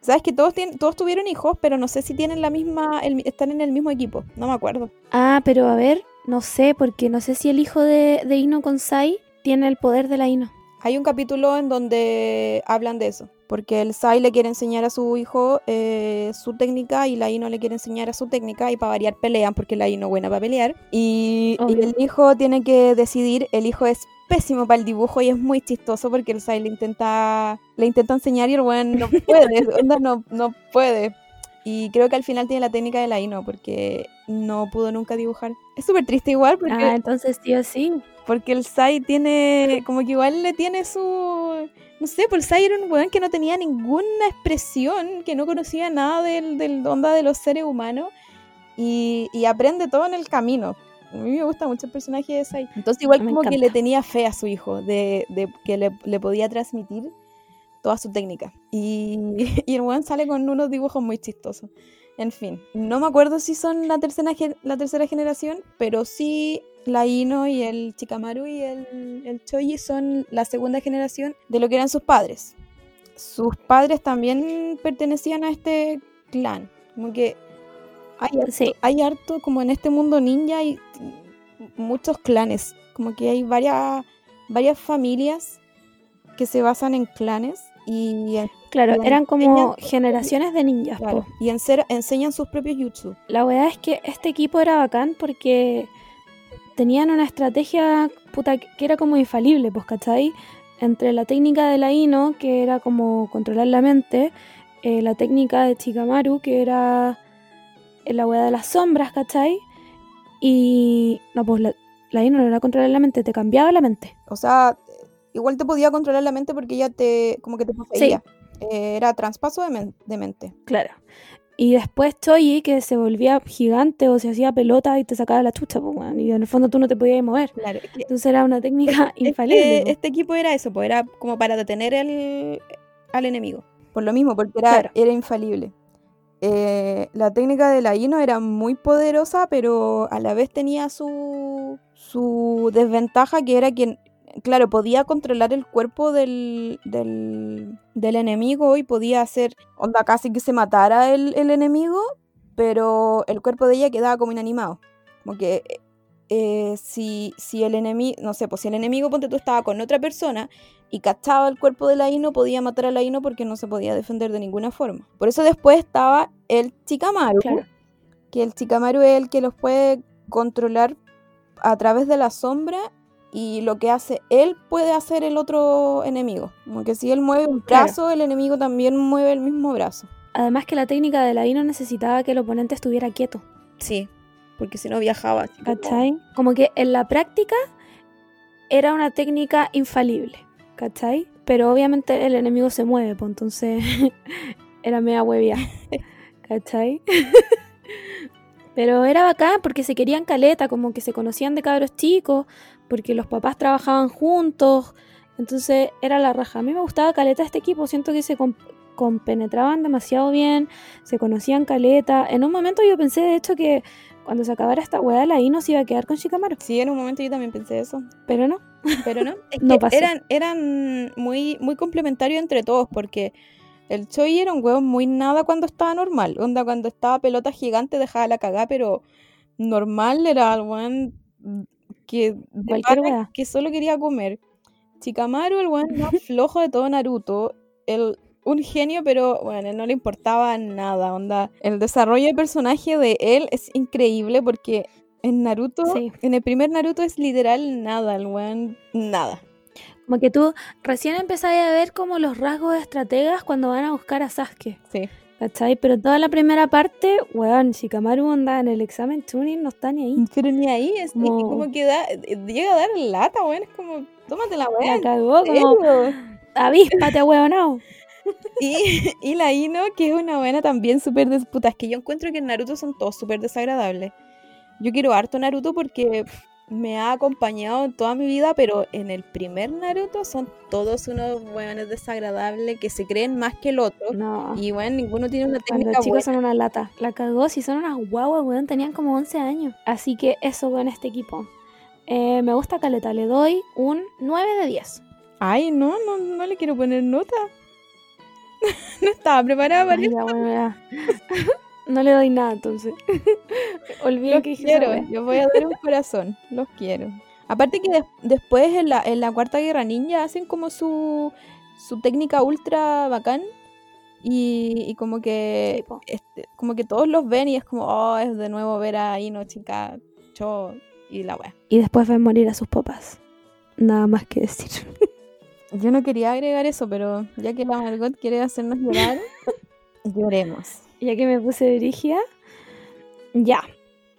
Sabes que todos tienen, todos tuvieron hijos, pero no sé si tienen la misma, el- están en el mismo equipo. No me acuerdo. Ah, pero a ver, no sé, porque no sé si el hijo de, de Ino Sai tiene el poder de la Ino. Hay un capítulo en donde hablan de eso, porque el Sai le quiere enseñar a su hijo eh, su técnica y la Ino le quiere enseñar a su técnica y para variar pelean porque la Ino es buena para pelear. Y, el hijo tiene que decidir, el hijo es pésimo para el dibujo y es muy chistoso porque el Sai le intenta, le intenta enseñar y el weón no puede, no, no puede. Y creo que al final tiene la técnica de la Ino porque no pudo nunca dibujar. Es súper triste igual porque Ah, entonces sí o sí. porque el Sai tiene, como que igual le tiene su... No sé, pues el Sai era un weón que no tenía ninguna expresión, que no conocía nada del, del onda de los seres humanos y, y aprende todo en el camino. A mí me gusta mucho el personaje de Sai. Entonces igual Me como que le tenía fe a su hijo, de, de que le, le podía transmitir toda su técnica. Y, y el weón sale con unos dibujos muy chistosos. En fin, no me acuerdo si son la tercera, la tercera generación, pero sí la Ino y el Chikamaru y el, el Choji son la segunda generación de lo que eran sus padres. Sus padres también pertenecían a este clan. Como que hay harto, Sí. hay harto como en este mundo ninja hay muchos clanes. Como que hay varias, varias familias que se basan en clanes y, en- Claro, eran como enseñan- generaciones de ninjas. claro, po. y en ser- enseñan sus propios jutsu. La verdad es que este equipo era bacán porque tenían una estrategia puta que era como infalible, pues, ¿cachai? Entre la técnica de la Ino, que era como controlar la mente, eh, la técnica de Chikamaru, que era eh, la weá de las sombras, ¿cachai? Y no, pues la, la Ino no era controlar la mente, te cambiaba la mente. O sea, igual te podía controlar la mente porque ella te, como que te poseía. Eh, era traspaso de, men- de mente. Claro. Y después Choji, que se volvía gigante o se hacía pelota y te sacaba la chucha, pues, weón, y en el fondo tú no te podías mover. Claro, Entonces era una técnica este, infalible. este equipo era eso, pues era como para detener el, al enemigo. Por lo mismo, porque era, Claro. era infalible. Eh, la técnica de la Ino era muy poderosa, pero a la vez tenía su, su desventaja, que era que, claro, podía controlar el cuerpo del, del, del enemigo y podía hacer, onda, casi que se matara el, el enemigo, pero el cuerpo de ella quedaba como inanimado. Como que eh, si, si el enemigo, no sé, pues si el enemigo, ponte tú, estaba con otra persona y cachaba el cuerpo de la Ino, podía matar a la Ino porque no se podía defender de ninguna forma. Por eso después estaba el Chikamaru, Claro. que el Chikamaru es el que los puede controlar a través de la sombra y lo que hace él puede hacer el otro enemigo. Como que si él mueve un Claro. brazo, el enemigo también mueve el mismo brazo. Además que la técnica de la Ino necesitaba que el oponente estuviera quieto, Sí, porque si no viajaba. como- ¿cachai? Como que en la práctica era una técnica infalible, ¿cachai? Pero obviamente el enemigo se mueve, pues entonces era media huevia, ¿cachai? Pero era bacán porque se querían caleta, como que se conocían de cabros chicos, porque los papás trabajaban juntos, entonces era la raja. A mí me gustaba caleta este equipo, siento que se com- compenetraban demasiado bien, se conocían caleta. En un momento yo pensé, de hecho, que cuando se acabara esta weá, la Ino se iba a quedar con Shikamaru, Sí, en un momento yo también pensé eso. pero no. Pero no, es No que pasó. eran, eran muy, muy complementarios entre todos, porque el Choi era un huevo muy nada cuando estaba normal. Onda, cuando estaba pelota gigante dejaba la cagada, pero normal era el weón que, Cualquier pana que solo quería comer. Chikamaru, el weón más flojo de todo Naruto. El, un genio, pero bueno, no le importaba nada. Onda, el desarrollo de personaje de él es increíble porque en Naruto, Sí. en el primer Naruto es literal nada, el weón, nada. Como que tú recién empezás a ver como los rasgos de estrategas cuando van a buscar a Sasuke, Sí. ¿Cachai? Pero toda la primera parte, weón, Shikamaru onda en el examen tuning no está ni ahí. Pero ni ahí, es Como- como que da, llega a dar lata, weón, es como, tómate la weá. La cagó como avíspate, weón, no. Y, y la Ino, que es una buena también súper disputa. Es que yo encuentro que en Naruto son todos súper desagradables. Yo quiero harto Naruto porque me ha acompañado en toda mi vida, pero en el primer Naruto son todos unos weones desagradables que se creen más que el otro. No. Y bueno, ninguno tiene una técnica chicos buena. son una lata. La cagó, si son unas guaguas, weón, tenían como 11 años. Así que eso con este equipo. Eh, me gusta Caleta, le doy un 9 de 10. Ay, no, no, no le quiero poner nota. no estaba preparada para Ay, ya, bueno, ya. No le doy nada, entonces. Olvido Los que quiero, yo voy a dar un corazón, los quiero. Aparte que des- después en la, en la Cuarta Guerra Ninja hacen como su, su técnica ultra bacán y, y como que Sí, este, como que todos los ven y es como, oh, es de nuevo ver a Ino, chica, yo y la wea. Y después ven morir a sus papás. Nada más que decir. Yo no quería agregar eso, pero ya que la Margot quiere hacernos llorar, lloremos. Ya que me puse brígida, ya.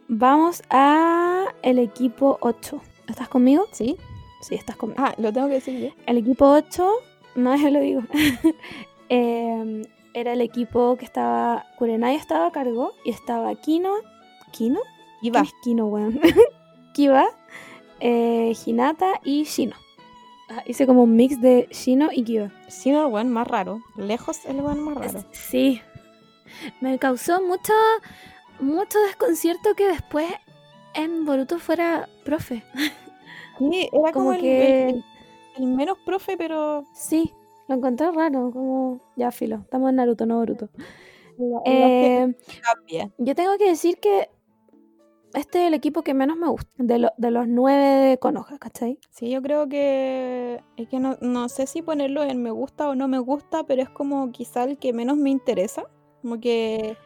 Vamos a el equipo 8. ¿Estás conmigo? ¿Sí? Sí, estás conmigo. Ah, lo tengo que decir yo. El equipo 8, no, yo lo digo. Em, era el equipo que estaba. Kurenai estaba a cargo y estaba Kino. ¿Kino? ¿Quién es Kino, weón? Kiba, eh, Hinata y Shino. Ah, hice como un mix de Shino y Kiba. Sino el weón más raro. Lejos el weón más raro. Sí. Me causó mucho, mucho desconcierto que después en Boruto fuera profe. Sí, era como, Como el- que el, el menos profe, pero sí, lo encontré raro, como ya filo, estamos en Naruto, no Boruto. Eh, cambia. yo tengo que decir que este es el equipo que menos me gusta, de, lo- de los nueve de Konoha, ¿cachai? Sí, yo creo que es que no, no sé si ponerlo en me gusta o no me gusta, pero es como quizá el que menos me interesa. Como que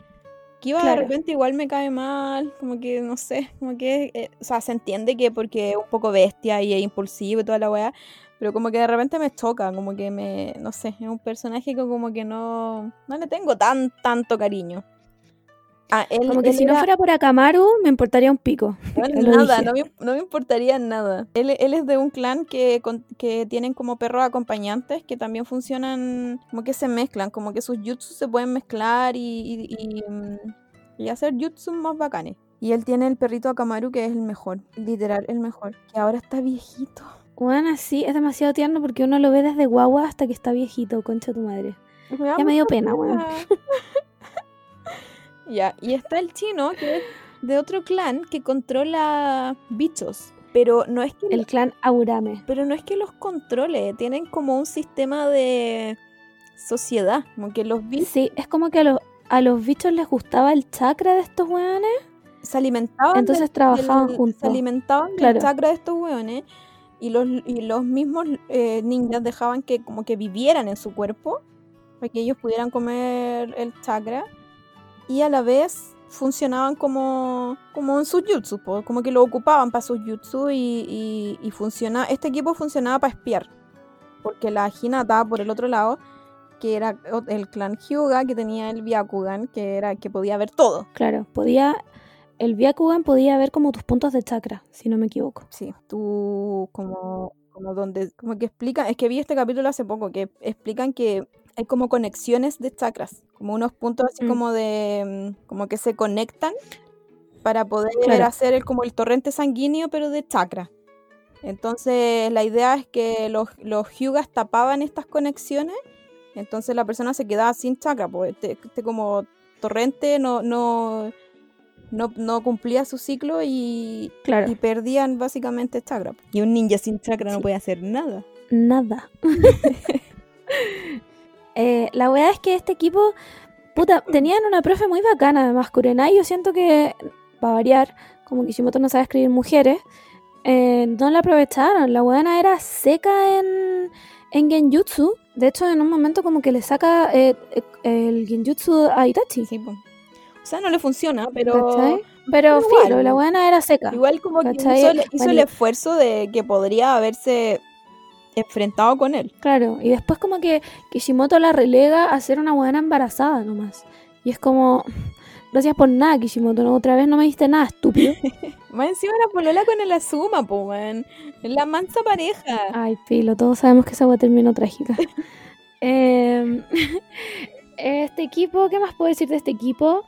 Kiba de Claro. repente igual me cae mal, como que no sé, como que, eh, o sea, se entiende que porque es un poco bestia y es impulsivo y toda la weá, pero como que de repente me choca, como que me, no sé, es un personaje que como que no, no le tengo tan, tanto cariño. Ah, él, Como que él si no era- fuera por Akamaru, me importaría un pico. bueno, nada, no me, no me importaría nada. Él, él es de un clan que, con- que tienen como perros acompañantes que también funcionan, como que se mezclan, como que sus jutsus se pueden mezclar y, y, y, mm, y hacer jutsus más bacanes. Y él tiene el perrito Akamaru que es el mejor, literal el mejor, que ahora está viejito. Bueno, sí, es demasiado tierno porque uno lo ve desde guagua hasta que está viejito, concha tu madre. Ya me dio pena, weón. ya, y está el chino que es de otro clan que controla bichos. Pero no es que El clan Aurame. Pero no es que los controle, tienen como un sistema de sociedad, como que los bichos Sí, es como que a los, a los bichos les gustaba el chakra de estos weones, se alimentaban entonces del- trabajaban del- juntos. se alimentaban Claro. del chakra de estos hueones y los, y los mismos eh, ninjas dejaban que como que vivieran en su cuerpo para que ellos pudieran comer el chakra y a la vez funcionaban como, como en sus jutsu, po, como que lo ocupaban para sus jutsu y, y, y funciona, este equipo funcionaba para espiar porque la Hinata por el otro lado que era el clan Hyuga que tenía el Byakugan que era que podía ver todo Claro, podía. El Byakugan podía ver como tus puntos de chakra, si no me equivoco. Sí, tú como, como donde, como que explican, es que vi este capítulo hace poco, que explican que hay como conexiones de chakras, como unos puntos así Mm. como de, mm, como que se conectan para poder Claro. hacer el, como el torrente sanguíneo, pero de chakra. Entonces la idea es que los, los Hyugas tapaban estas conexiones, entonces la persona se quedaba sin chakra, pues este, este como torrente no, no, no, no cumplía su ciclo y, Claro, y perdían básicamente chakra. Y un ninja sin chakra no puede hacer nada. nada. Eh, la verdad es que este equipo, puta, tenían una profe muy bacana, además, Kurenai. Yo siento que, para variar, como Kishimoto no sabe escribir mujeres, eh, no la aprovecharon. La buena era seca en, en Genjutsu. De hecho, en un momento como que le saca eh, eh, el Genjutsu a Itachi. Sí. O sea, no le funciona, pero ¿cachai? Pero igual. filo, la buena era seca. igual como que hizo, el- esfuerzo de que podría haberse enfrentado con él. Claro, y después como que Kishimoto la relega a ser una buena embarazada nomás. Y es como, gracias por nada, Kishimoto, ¿no? otra vez no me diste nada, estúpido. Más encima la polola con el Azuma, po, man. La mansa pareja. Ay, filo, todos sabemos que esa agua terminó trágica. Em, este equipo, ¿qué más puedo decir de este equipo?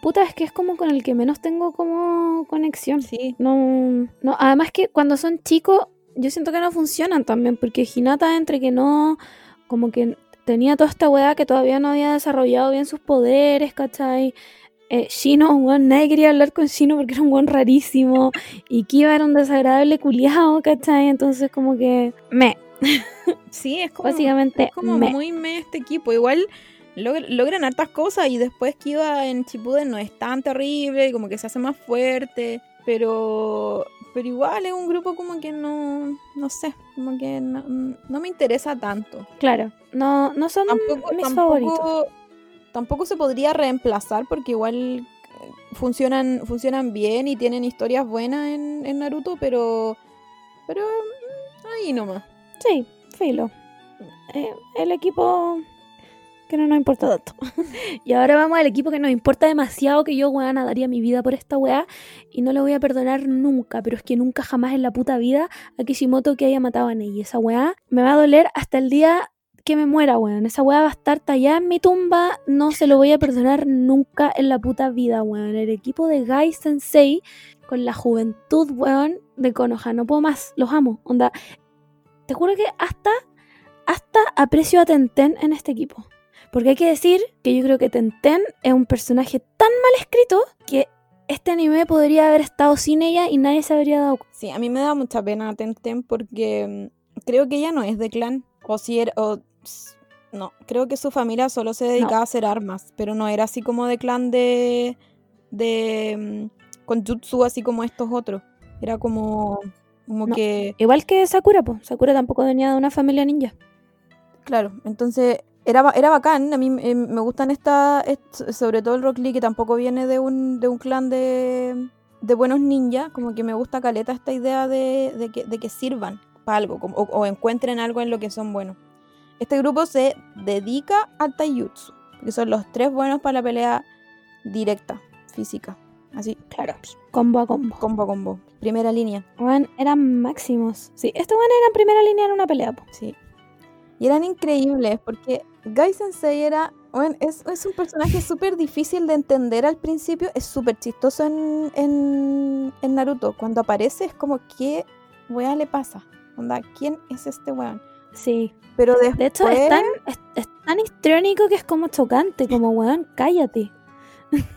Puta, es que es como con el que menos tengo como conexión. Sí. No, no, además que cuando son chicos, yo siento que no funcionan también, porque Hinata entre que no, como que tenía toda esta weá que todavía no había desarrollado bien sus poderes, ¿cachai? Eh, Shino, weón, nadie quería hablar con Shino porque era un weón rarísimo, y Kiba era un desagradable culiao, ¿cachai? Entonces como que, me, Sí, es como, básicamente, es como me. muy me este equipo. Igual log- logran hartas cosas y después Kiba en Shippuden no es tan terrible, como que se hace más fuerte, pero pero igual es un grupo como que no no sé, como que no, no me interesa tanto. Claro, no, no son Tampoco, mis tampoco, favoritos. tampoco se podría reemplazar porque igual eh, funcionan funcionan bien y tienen historias buenas en, en Naruto, pero pero mm, ahí nomás. Sí, filo. Eh, el equipo que no nos importa tanto. y ahora vamos al equipo que nos importa demasiado, que yo, weón, daría mi vida por esta weá y no le voy a perdonar nunca, pero es que nunca jamás en la puta vida a Kishimoto que haya matado a Neji. Esa weá me va a doler hasta el día que me muera, weón. Esa weá va a estar tallada en mi tumba, no se lo voy a perdonar nunca en la puta vida, weón. El equipo de Gai Sensei con la juventud, weón, de Konoha. No puedo más, los amo. Onda, te juro que hasta, hasta aprecio a Tenten en este equipo. Porque hay que decir que yo creo que Tenten es un personaje tan mal escrito que este anime podría haber estado sin ella y nadie se habría dado cuenta. Sí, a mí me da mucha pena Tenten porque mm, creo que ella no es de clan. O si era. O, no, creo que su familia solo se dedicaba a hacer armas, pero no era así como de clan de. de. mm, con jutsu, así como estos otros. Era como. como No. que. Igual que Sakura, pues. Sakura tampoco venía de una familia ninja. Claro, entonces era, era bacán. A mí eh, me gustan estas, est- sobre todo el Rock Lee, que tampoco viene de un, de un clan de, de buenos ninjas. Como que me gusta caleta esta idea de, de que, de que sirvan para algo como- o, o encuentren algo en lo que son buenos. Este grupo se dedica al taijutsu, que son los tres buenos para la pelea directa, física. Así, Claro. Combo a combo. combo a combo. Primera línea. Eran máximos. Sí, estos weones eran primera línea en una pelea, po. Sí. Y eran increíbles porque Gai Sensei era. bueno, es, es un personaje súper difícil de entender al principio. Es súper chistoso en, en, en Naruto. Cuando aparece es como, ¿qué weá le pasa? Onda, ¿quién es este weón? Sí. Pero después. De hecho, es tan, es, es tan histriónico que es como chocante, como weón, cállate.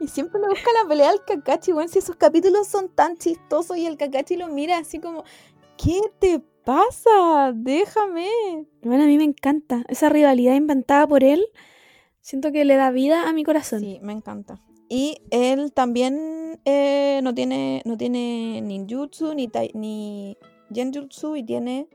Y siempre me busca la pelea al Kakashi, weón. Si esos capítulos son tan chistosos y el Kakashi lo mira así como, ¿qué te pasa? Déjame. Bueno, a mí me encanta. Esa rivalidad inventada por él, siento que le da vida a mi corazón. Sí, me encanta. Y él también eh, no tiene no tiene ninjutsu ni tai- ni genjutsu y tiene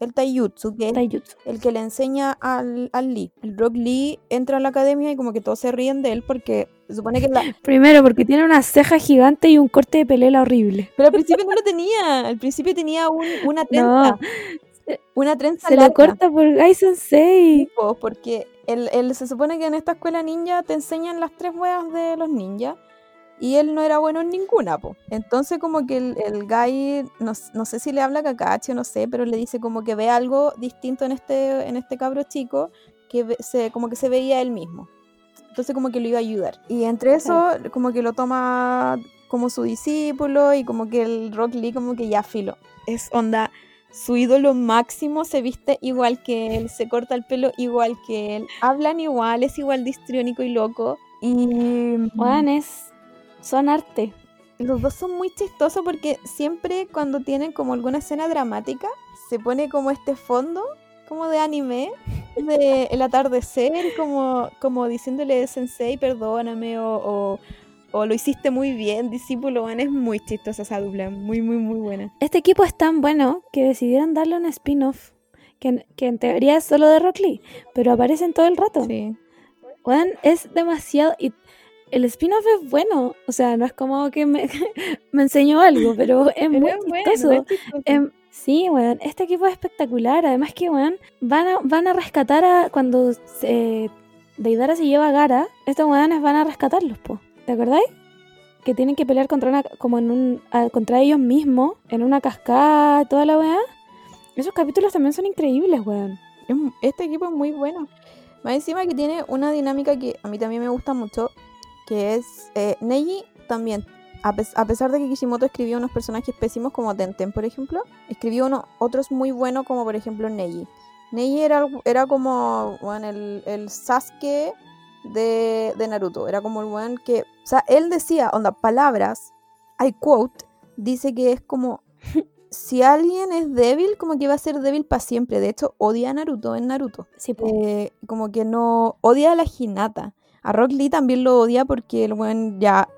el taijutsu, que Taijutsu. el que le enseña al, al Lee. El Rock Lee entra a la academia y como que todos se ríen de él porque se supone que la... Primero, porque tiene una ceja gigante y un corte de pelela horrible. Pero al principio no lo tenía. Al principio tenía un- una trenza. No, Una trenza se larga. lo corta por Gai Sensei. po, porque él, él- se supone que en esta escuela ninja te enseñan las tres weas de los ninjas y él no era bueno en ninguna, po. Entonces como que el, el guy, no, no sé si le habla a Kakashi o no sé, pero le dice como que ve algo distinto en este, en este cabro chico que se, como que se veía él mismo. Entonces como que lo iba a ayudar. Y entre eso como que lo toma como su discípulo y como que el Rock Lee como que ya filo. Es onda su ídolo máximo se viste igual que él, se corta el pelo igual que él, hablan igual, es igual de histriónico y loco. Y Weón, es. Son arte. los dos son muy chistosos porque siempre cuando tienen como alguna escena dramática, se pone como este fondo, como de anime, de el atardecer, como, como diciéndole sensei, perdóname, o, o, o lo hiciste muy bien, discípulo, bueno, es muy chistosa esa dupla, muy, muy, muy buena. Este equipo es tan bueno que decidieron darle un spin-off. Que, en- que en teoría es solo de Rock Lee, pero aparecen todo el rato. Sí. Es demasiado. Y el spin-off es bueno. O sea, no es como que me, me enseñó algo, pero es muy Pero es bueno, chistoso. es chistoso. Em, sí, weón, este equipo es espectacular. Además que, weón, van a, van a rescatar a... Cuando se, Deidara se lleva a Gara, estos weones van a rescatarlos, po. ¿Te acordáis? Que tienen que pelear contra una... Como en un... contra ellos mismos, en una cascada, toda la weá. Esos capítulos también son increíbles, weón. Este equipo es muy bueno. Más encima que tiene una dinámica que a mí también me gusta mucho, que es eh, Neji también. A, pes- a pesar de que Kishimoto escribió unos personajes pésimos como Tenten, por ejemplo, escribió uno, otros muy buenos como por ejemplo Neji. Neji era, era como bueno, el, el Sasuke de, de Naruto. Era como el buen que... O sea, él decía, onda, palabras, I quote, dice que es como... si alguien es débil, como que va a ser débil para siempre. De hecho, odia a Naruto en Naruto. Sí, po. Eh, como que no odia a la Hinata. A Rock Lee también lo odia porque el buen ya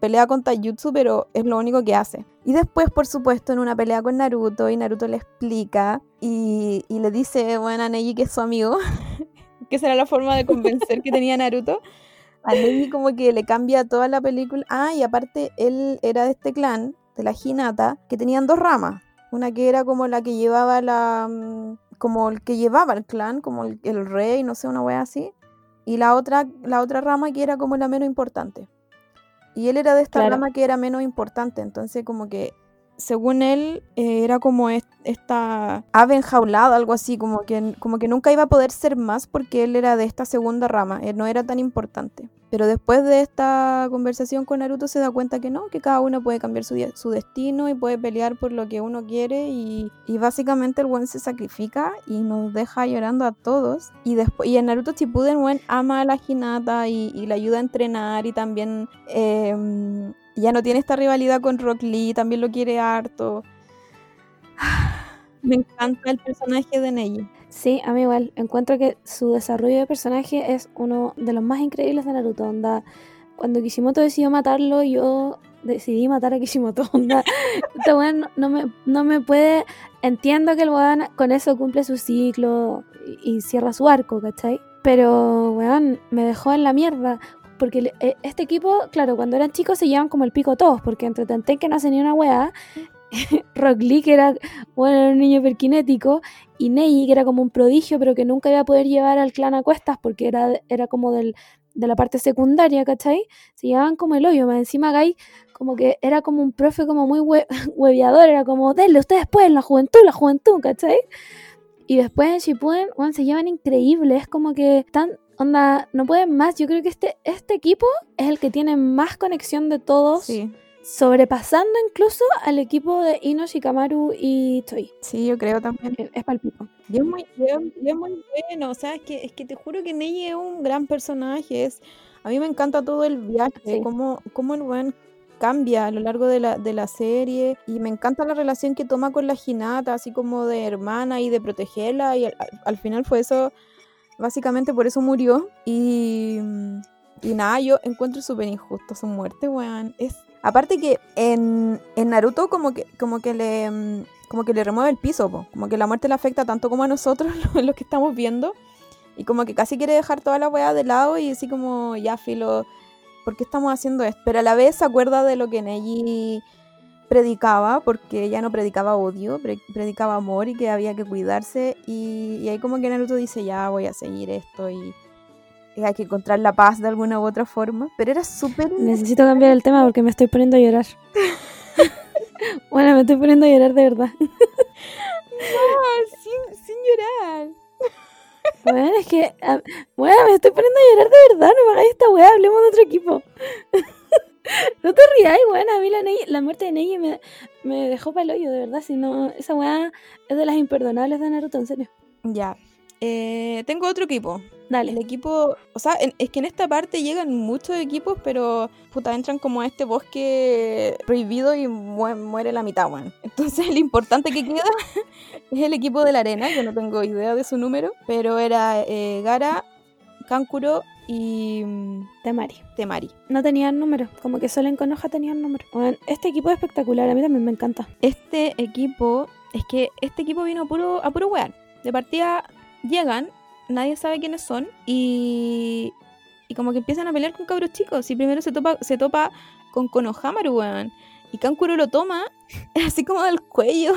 pelea con Taijutsu, pero es lo único que hace. Y después, por supuesto, en una pelea con Naruto, y Naruto le explica y, le dice, bueno, a Neji que es su amigo, que será la forma de convencer que tenía Naruto. A Neji como que le cambia toda la película. Ah, y aparte, él era de este clan, de la Hinata, que tenían dos ramas. Una que era como la que llevaba la... mm, como el que llevaba el clan, como el, el rey, no sé, una wea así. Y la otra, la otra rama que era como la menos importante. Y él era de esta Claro. rama que era menos importante. Entonces, como que, según él, eh, era como est- esta ave enjaulada, algo así, como que, como que nunca iba a poder ser más porque él era de esta segunda rama. Él no era tan importante. Pero después de esta conversación con Naruto se da cuenta que no, que cada uno puede cambiar su, su destino y puede pelear por lo que uno quiere y, y básicamente el buen se sacrifica y nos deja llorando a todos. Y después y en Naruto Shippuden buen ama a la Hinata y, y la ayuda a entrenar y también em, ya no tiene esta rivalidad con Rock Lee, también lo quiere harto. Me encanta el personaje de Neji. Sí, a mí igual. Encuentro que su desarrollo de personaje es uno de los más increíbles de Naruto. Onda, cuando Kishimoto decidió matarlo, yo decidí matar a Kishimoto. Onda, este weón no, me, no me puede. Entiendo que el weón con eso cumple su ciclo y, y cierra su arco, ¿cachai? Pero, weón, me dejó en la mierda. Porque eh, este equipo, claro, cuando eran chicos se llevan como el pico todos, porque entre Tenten que no hace ni una weá, Rock Lee, que era, bueno, un niño hiperkinético, y Neji, que era como un prodigio, pero que nunca iba a poder llevar al clan a cuestas porque era, era como del, de la parte secundaria, ¿cachai? Se llevaban como el hoyo, más encima Guy como que era como un profe como muy hue- hueveador, era como, denle, ustedes pueden, la juventud, la juventud, ¿cachai? Y después en Shippuden, bueno, se llevan increíbles, es como que están, onda, no pueden más, yo creo que este, este equipo es el que tiene más conexión de todos, Sí, sobrepasando incluso al equipo de Ino, Shikamaru y Toy. sí, yo creo también. Es, palpico. Y es muy, y es- muy bueno, o sea, es que, es que te juro que Neji es un gran personaje. Es, a mí me encanta todo el viaje, Sí. cómo, cómo el buen cambia a lo largo de la, de la serie. Y me encanta la relación que toma con la Hinata, así como de hermana y de protegerla. Y al final fue eso, básicamente por eso murió. Y, y nada, yo encuentro súper injusto su muerte, weón. Es, aparte que en, en Naruto como que, como que le... como que le remueve el piso, como que la muerte le afecta tanto como a nosotros, los que estamos viendo, y como que casi quiere dejar toda la weá de lado y así como, ya filo, ¿por qué estamos haciendo esto? Pero a la vez se acuerda de lo que Neji predicaba, porque ella no predicaba odio, pre- predicaba amor y que había que cuidarse, y, y ahí como que Naruto dice, ya voy a seguir esto y hay que encontrar la paz de alguna u otra forma, pero era súper... Necesito cambiar el tema porque me estoy poniendo a llorar. bueno, me estoy poniendo a llorar de verdad. sin, sin llorar. Bueno, es que. Bueno, me estoy poniendo a llorar de verdad. No me hagáis esta weá. Hablemos de otro equipo. no te rías, weón. A mí la, muerte de Neji me, me dejó para el hoyo, de verdad. Si no, esa weá es de las imperdonables de Naruto, en serio. Ya. Eh, tengo otro equipo. Dale. El equipo, o sea, en- es que en esta parte llegan muchos equipos, pero puta, entran como a este bosque prohibido y mu- muere la mitad, weón. Entonces, el importante que queda es el equipo de la arena. Yo no tengo idea de su número, pero era eh, Gara, Kankuro y mm, Temari. Temari. No tenían número. Como que solo en Konoha tenían número. Weón, este equipo es espectacular. A mí también me encanta. Este equipo, es que este equipo vino a puro, a puro wear. De partida llegan, nadie sabe quiénes son y, y como que empiezan a pelear con cabros chicos. Y primero se topa, se topa con Konohamaru, weón. Y Kankuro lo toma así como del cuello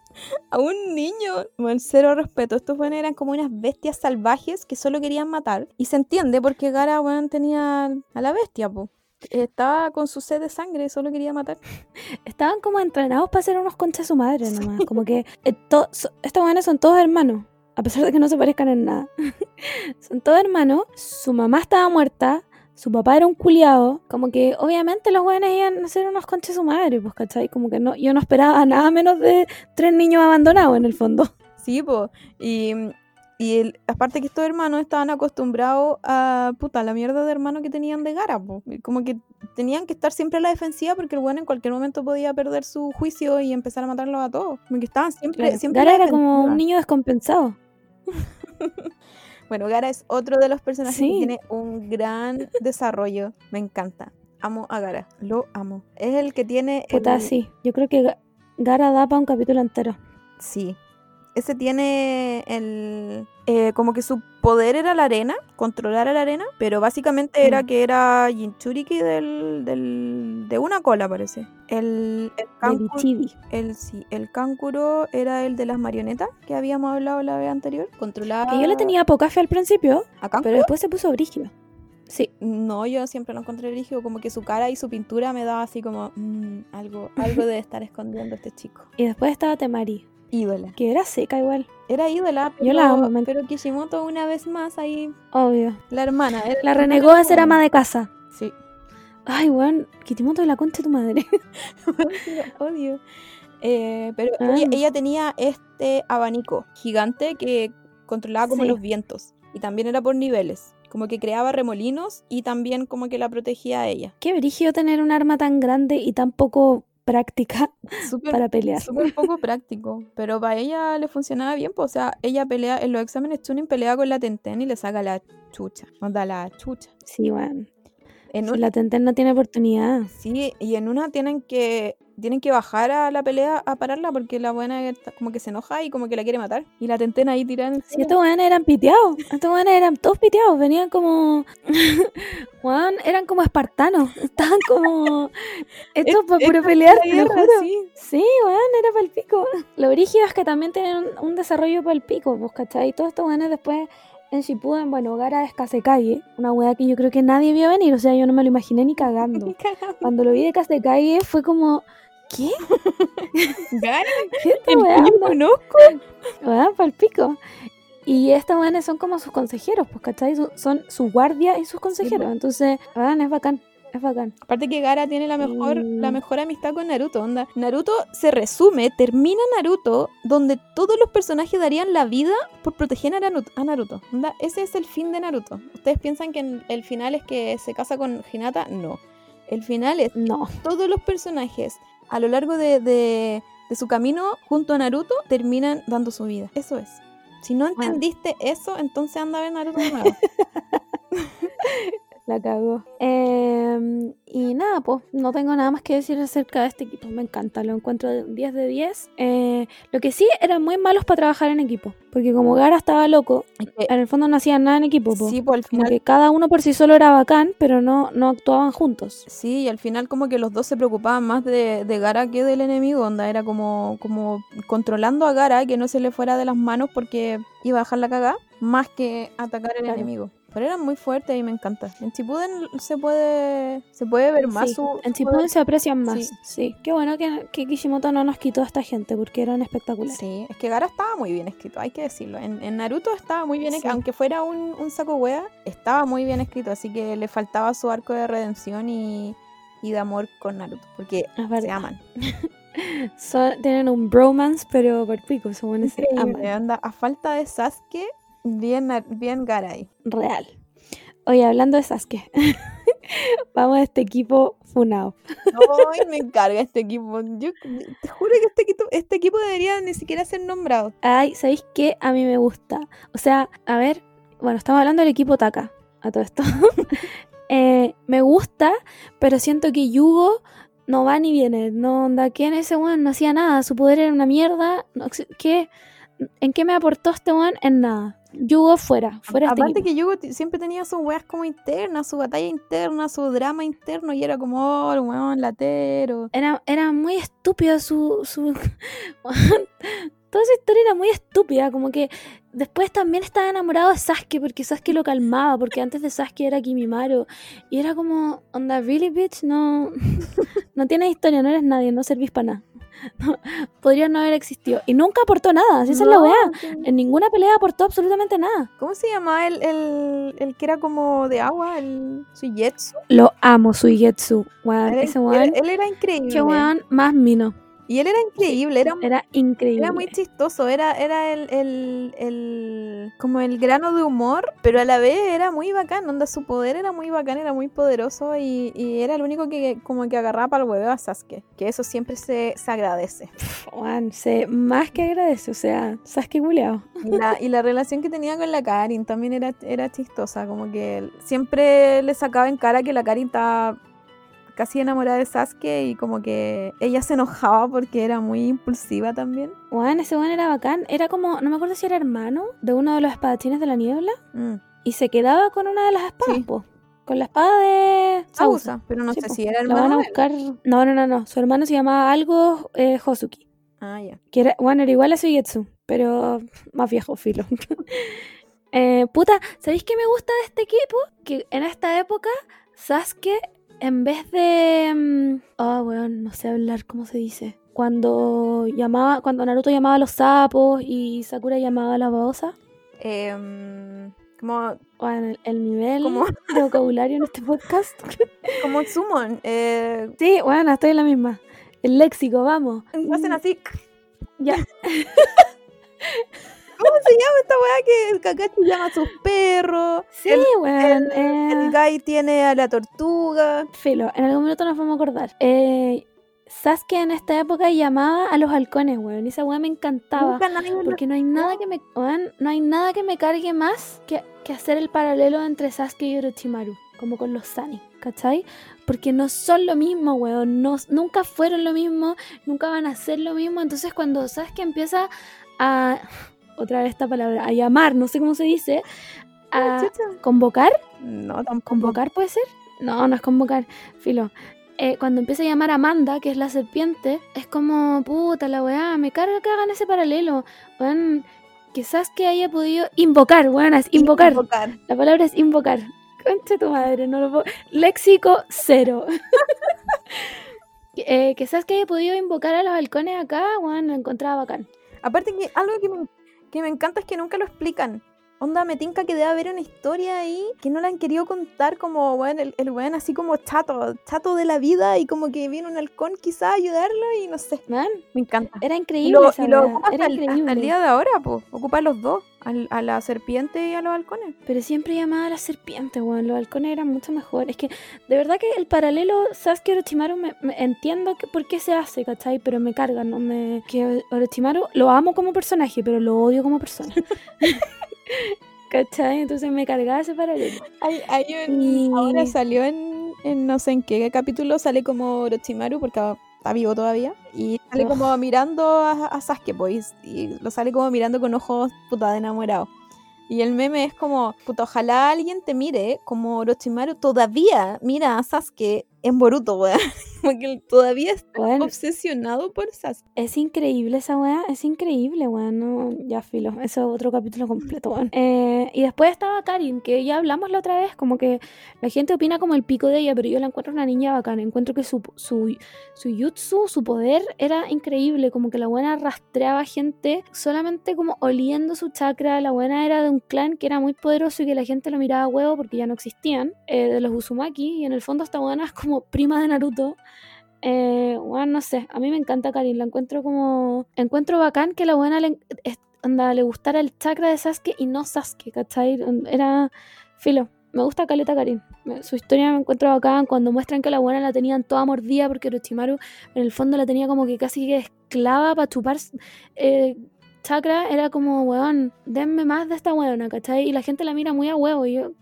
a un niño. Bueno, cero respeto. Estos weones eran como unas bestias salvajes que solo querían matar. Y se entiende porque Gara, weón, tenía a la bestia, po. Estaba con su sed de sangre, solo quería matar. Estaban como entrenados para ser unos conchas de su madre nomás. Como que eh, estos weones son todos hermanos. A pesar de que no se parezcan en nada. son todos hermanos. Su mamá estaba muerta. Su papá era un culiado. Como que obviamente los weones iban a ser unos conchas de su madre. Pues, ¿cachai? Como que no, yo no esperaba nada menos de tres niños abandonados en el fondo. Sí, po. Y, Y el, aparte que estos hermanos estaban acostumbrados a puta la mierda de hermano que tenían de Gara, po. Como que tenían que estar siempre a la defensiva porque el bueno en cualquier momento podía perder su juicio y empezar a matarlos a todos. Como que estaban siempre, Claro, siempre Gara era como un niño descompensado. Bueno, Gara es otro de los personajes Sí. que tiene un gran desarrollo. Me encanta. Amo a Gara, lo amo. Es el que tiene. Puta, el- sí. Yo creo que Ga- Gara da para un capítulo entero. Sí. Ese tiene el. eh, como que su poder era la arena, controlar a la arena, pero básicamente era Mm. que era Jinchuriki del, del, de una cola, parece. El, el, Kankuro, el, sí, el Kankuro era el de las marionetas que habíamos hablado la vez anterior. Controlaba. Que yo le tenía poca fe al principio, a pero después se puso brígido. Sí. No, yo siempre lo encontré rígido, como que su cara y su pintura me daba así como "Mm, algo, algo debe estar escondiendo este chico. Y después estaba Temari, Ídola. que era seca igual, Era ídola, pero, Yo la amo, me- pero Kishimoto una vez más ahí, obvio. la hermana. era La renegó a ser ama de casa. Sí, Ay, weón, Kitimoto de la concha de tu madre. odio. Eh, pero Ah. ella, ella tenía este abanico gigante que controlaba como Sí. los vientos. Y también era por niveles. Como que creaba remolinos y también como que la protegía a ella. Qué brígido tener un arma tan grande y tan poco práctica para pelear. Súper poco práctico, pero para ella le funcionaba bien, pues, o sea, ella pelea, en los exámenes Chunin pelea con la Tenten y le saca la chucha, onda la chucha. Sí, weón. En un- la Tenten no tiene oportunidad. sí, y en una tienen que tienen que bajar a la pelea a pararla porque la buena como que se enoja y como que la quiere matar. Y la Tenten ahí tirando. Si estos weones eran piteados, estos weones eran todos piteados, venían como. Weón, eran como espartanos, estaban como. hechos para puro pelear, juro. sí. Sí, weón, era para el pico. Lo brígido es que también tienen un, un desarrollo para el pico, pues, ¿cachai? Todos estos weones después en Shippuden, bueno, Gara es Kasekage, una weá que yo creo que nadie vio venir, o sea, yo no me lo imaginé ni cagando. Cuando lo vi de Kasekage fue como, ¿qué? Gara, ¿Qué esta weá? conozco. Weón, pa'l pico. Y estos weones son como sus consejeros, pues, ¿cachai? Son su guardia y sus consejeros. po. Entonces, weón, es bacán, es bacán. Aparte que Gara tiene la mejor, la mejor amistad con Naruto, onda. Naruto se resume, termina Naruto, donde todos los personajes darían la vida por proteger a Naruto. Onda, ese es el fin de Naruto. ¿Ustedes piensan que el final es que se casa con Hinata? No. El final es No, todos los personajes a lo largo de, de- de su camino junto a Naruto terminan dando su vida. Eso es. Si no Bueno. entendiste eso, entonces anda a ver Naruto de nuevo. la cagó. Em, y nada, pues, no tengo nada más que decir acerca de este equipo. Me encanta, lo encuentro de 10 de 10. Eh, lo que sí, eran muy malos para trabajar en equipo. Porque como Gara estaba loco, en el fondo no hacían nada en equipo. po. sí, pues al Como final que cada uno por sí solo era bacán, pero no, no actuaban juntos. Sí, y al final como que los dos se preocupaban más de, de Gara que del enemigo, onda, era como, como controlando a Gara que no se le fuera de las manos porque iba a dejar la cagada, más que atacar al Claro. enemigo. Pero eran muy fuertes y me encanta. En Chipuden se puede se puede ver más Sí, su, en poder. se aprecian más. Sí. Sí. Qué bueno que, que Kishimoto no nos quitó a esta gente porque eran espectaculares. Sí, es que Gara estaba muy bien escrito, hay que decirlo. En, en Naruto estaba muy bien, Sí. escrito, aunque fuera un, un saco wea, estaba muy bien escrito, así que le faltaba su arco de redención y, y de amor con Naruto, porque se aman. Tienen un bromance, pero por pico, son buenos se Increíble, aman. onda, a falta de Sasuke, bien, bien Garay. Real. Oye, hablando de Sasuke, vamos a este equipo funado. Ay, me encarga este equipo. Yo te juro que este equipo, este equipo debería ni siquiera ser nombrado. Ay, ¿sabéis qué? A mí me gusta. O sea, a ver, bueno, estamos hablando del equipo Taka, a todo esto. Eh, me gusta, pero siento que Yugo no va ni viene. No onda, que en ese weón no hacía nada. Su poder era una mierda. No, ¿qué? ¿En qué me aportó este weón? En nada. Yugo fuera, fuera este Aparte equipo. que Yugo siempre tenía sus weas como internas, su batalla interna, su drama interno, y era como, oh, el weón latero. Era, era muy estúpida su, su... Toda esa historia era muy estúpida, como que después también estaba enamorado de Sasuke porque Sasuke lo calmaba, porque antes de Sasuke era Kimimaro. Y era como, onda, really bitch, no, no tienes historia, no eres nadie, no servís para nada. Podría no haber existido. Y nunca aportó nada, así esa es la weá. que- En ninguna pelea aportó absolutamente nada. ¿Cómo se llamaba el, el, el que era como de agua? El Suigetsu. Lo amo, Suigetsu. Weón, él, él era increíble. Qué weón más mino. Y él era increíble, era, Era increíble. era muy chistoso, era, era el, el, el- como el grano de humor, pero a la vez era muy bacán, onda su poder era muy bacán, era muy poderoso y, y era el único que como que agarraba para el huevo a Sasuke, que eso siempre se, se agradece. Juan, se más que agradece, o sea, Sasuke culiao. Y la, y la relación que tenía con la Karin también era, era chistosa, como que siempre le sacaba en cara que la Karin estaba casi enamorada de Sasuke y como que ella se enojaba porque era muy impulsiva también. Juan, ese Juan era bacán. Era como, no me acuerdo si era hermano de uno de los espadachines de la niebla. Mm. Y se quedaba con una de las espadas, Sí. po. Con la espada de Sausa. Pero no Sí, sé po. si era La van a hermano. buscar. No, no, no, no. Su hermano se llamaba algo eh, Hosuki. Ah, ya. Que era, bueno, era igual a Suigetsu, pero más viejo, filo. Eh, puta, ¿sabéis qué me gusta de este equipo? Que en esta época, Sasuke, en vez de. mm, Ah, weón, no sé hablar, ¿cómo se dice? Cuando llamaba, cuando Naruto llamaba a los sapos y Sakura llamaba a la babosa. Em, como, Bueno, el, el nivel de vocabulario en este podcast. como Summon. Eh, sí, bueno, estoy en la misma. El léxico, vamos. hacen así. Ya. ¿Cómo se llama esta weá que el Kakashi llama a sus perros? Sí, el, weón. el, eh, el Guy tiene a la tortuga. Filo, en algún minuto nos vamos a acordar. Eh, Sasuke en esta época llamaba a los halcones, weón. Y esa weá me encantaba. Porque no hay nada que me. weón, no hay nada que me cargue más que, que hacer el paralelo entre Sasuke y Orochimaru. Como con los Sani, ¿cachai? Porque no son lo mismo, weón. No, nunca fueron lo mismo, nunca van a ser lo mismo. Entonces cuando Sasuke empieza a. Otra vez esta palabra, a llamar, no sé cómo se dice. A Chucha. convocar No, tampoco. ¿Convocar puede ser? No, no es convocar, filo. Eh, cuando empieza a llamar a Amanda, que es la serpiente, es como, puta la weá, me carga que hagan ese paralelo. Weón, quizás que haya podido invocar, weón, es invocar. Invocar. La palabra es invocar. Concha tu madre, no lo puedo. Léxico cero. eh, quizás que haya podido invocar a los halcones acá, weón, lo encontraba bacán. Aparte que algo que me, que me encanta es que nunca lo explican. Onda, me tinca que debe haber una historia ahí que no la han querido contar como, bueno, el, el weón así como chato, chato de la vida y como que viene un halcón quizá a ayudarlo y no sé. Man, Me encanta. era increíble. lo, esa y lo weá, ocupa era hasta el, hasta el día de ahora, pues. Ocupa los dos, al- a la serpiente y a los halcones. Pero siempre llamaba a la serpiente, weón. Los halcones eran mucho mejor. Es que, de verdad que el paralelo Sasuke Orochimaru, me, me- entiendo que, por qué se hace, ¿cachai? Pero me carga, ¿no? Me, que Orochimaru lo amo como personaje, pero lo odio como persona. ¿cachai? Entonces me cargaba ese paralelo. Hay, hay un- Y- Ahora salió en, en no sé en qué capítulo, sale como Orochimaru porque está vivo todavía. Y sale como mirando a, a Sasuke, pues. Y lo sale como mirando con ojos puta de enamorado. Y el meme es como, puta, ojalá alguien te mire como Orochimaru todavía mira a Sasuke en Boruto, weón. Como que él todavía está obsesionado por Sasuke. es increíble esa weá, es increíble, weón. No, ya filo, eso es otro capítulo completo, weón. Eh, y después estaba Karin, que ya hablamos la otra vez, como que la gente opina como el pico de ella, pero yo la encuentro una niña bacana. Encuentro que su, su, su jutsu, su poder era increíble, como que la buena rastreaba gente solamente como oliendo su chakra. La buena era de un clan que era muy poderoso y que la gente lo miraba a huevo porque ya no existían, eh, de los Uzumaki, y en el fondo esta buena es como prima de Naruto. Eh, bueno, no sé, a mí me encanta Karin, la encuentro como... Encuentro bacán que la buena le, le gustara el chakra de Sasuke y no Sasuke, ¿cachai? Era filo. Me gusta Caleta Karin. Su historia me encuentro bacán cuando muestran que la buena la tenían toda mordida porque Orochimaru en el fondo la tenía como que casi que esclava para chupar eh, chakra. Era como, weón, denme más de esta weona, ¿cachai? Y la gente la mira muy a huevo. Y yo,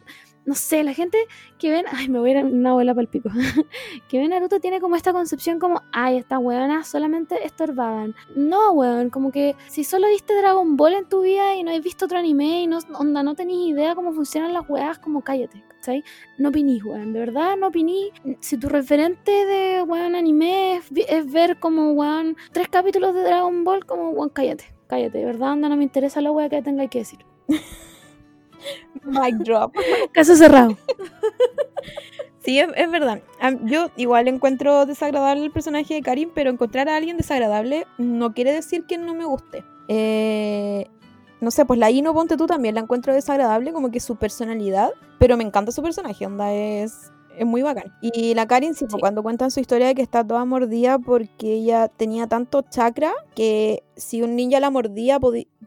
no sé, la gente que ven, ay, me voy a ir a una abuela para el pico. que ve Naruto tiene como esta concepción como, ay, estas weonas solamente estorbaban. No, weón, como que si solo viste Dragon Ball en tu vida y no has visto otro anime y no, onda, no tenéis idea cómo funcionan las weas, como cállate, ¿cachai? No opinís, weón, de verdad no opinís. Si tu referente de weón anime es, es ver como, weón, tres capítulos de Dragon Ball, como, weón, cállate. Cállate, de verdad, onda, no me interesa la wea que tenga que decir. Mic drop. Caso cerrado. Sí, es, es verdad. Yo igual encuentro desagradable el personaje de Karin, pero encontrar a alguien desagradable no quiere decir que no me guste. Eh, no sé, pues la Ino, ponte tú también, la encuentro desagradable, como que su personalidad, pero me encanta su personaje, onda, es, es muy bacán. Y la Karin, sí, pues, Sí. cuando cuentan su historia de que está toda mordida porque ella tenía tanto chakra que si un ninja la mordía,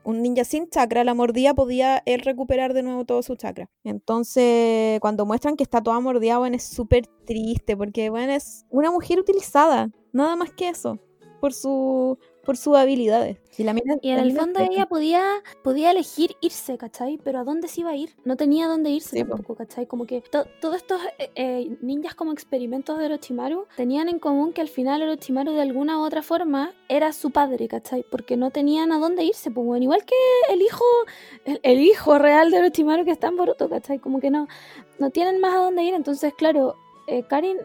un ninja sin chakra la mordía, podía él recuperar de nuevo todo su chakra. Entonces, cuando muestran que está toda mordida, bueno, es súper triste porque, bueno, es una mujer utilizada, nada más que eso, por su por sus habilidades. Y, la mina- Y en la el mina fondo ella podía, podía elegir irse, ¿cachai? Pero ¿a dónde se iba a ir? No tenía dónde irse Sí, po. tampoco, ¿cachai? Como que to- todos estos eh, eh, ninjas como experimentos de Orochimaru tenían en común que al final Orochimaru de alguna u otra forma era su padre, ¿cachai? Porque no tenían a dónde irse, pues bueno, igual que el hijo, el, el hijo real de Orochimaru que está en Boruto, ¿cachai? Como que no, no tienen más a dónde ir, entonces claro, eh, Karin...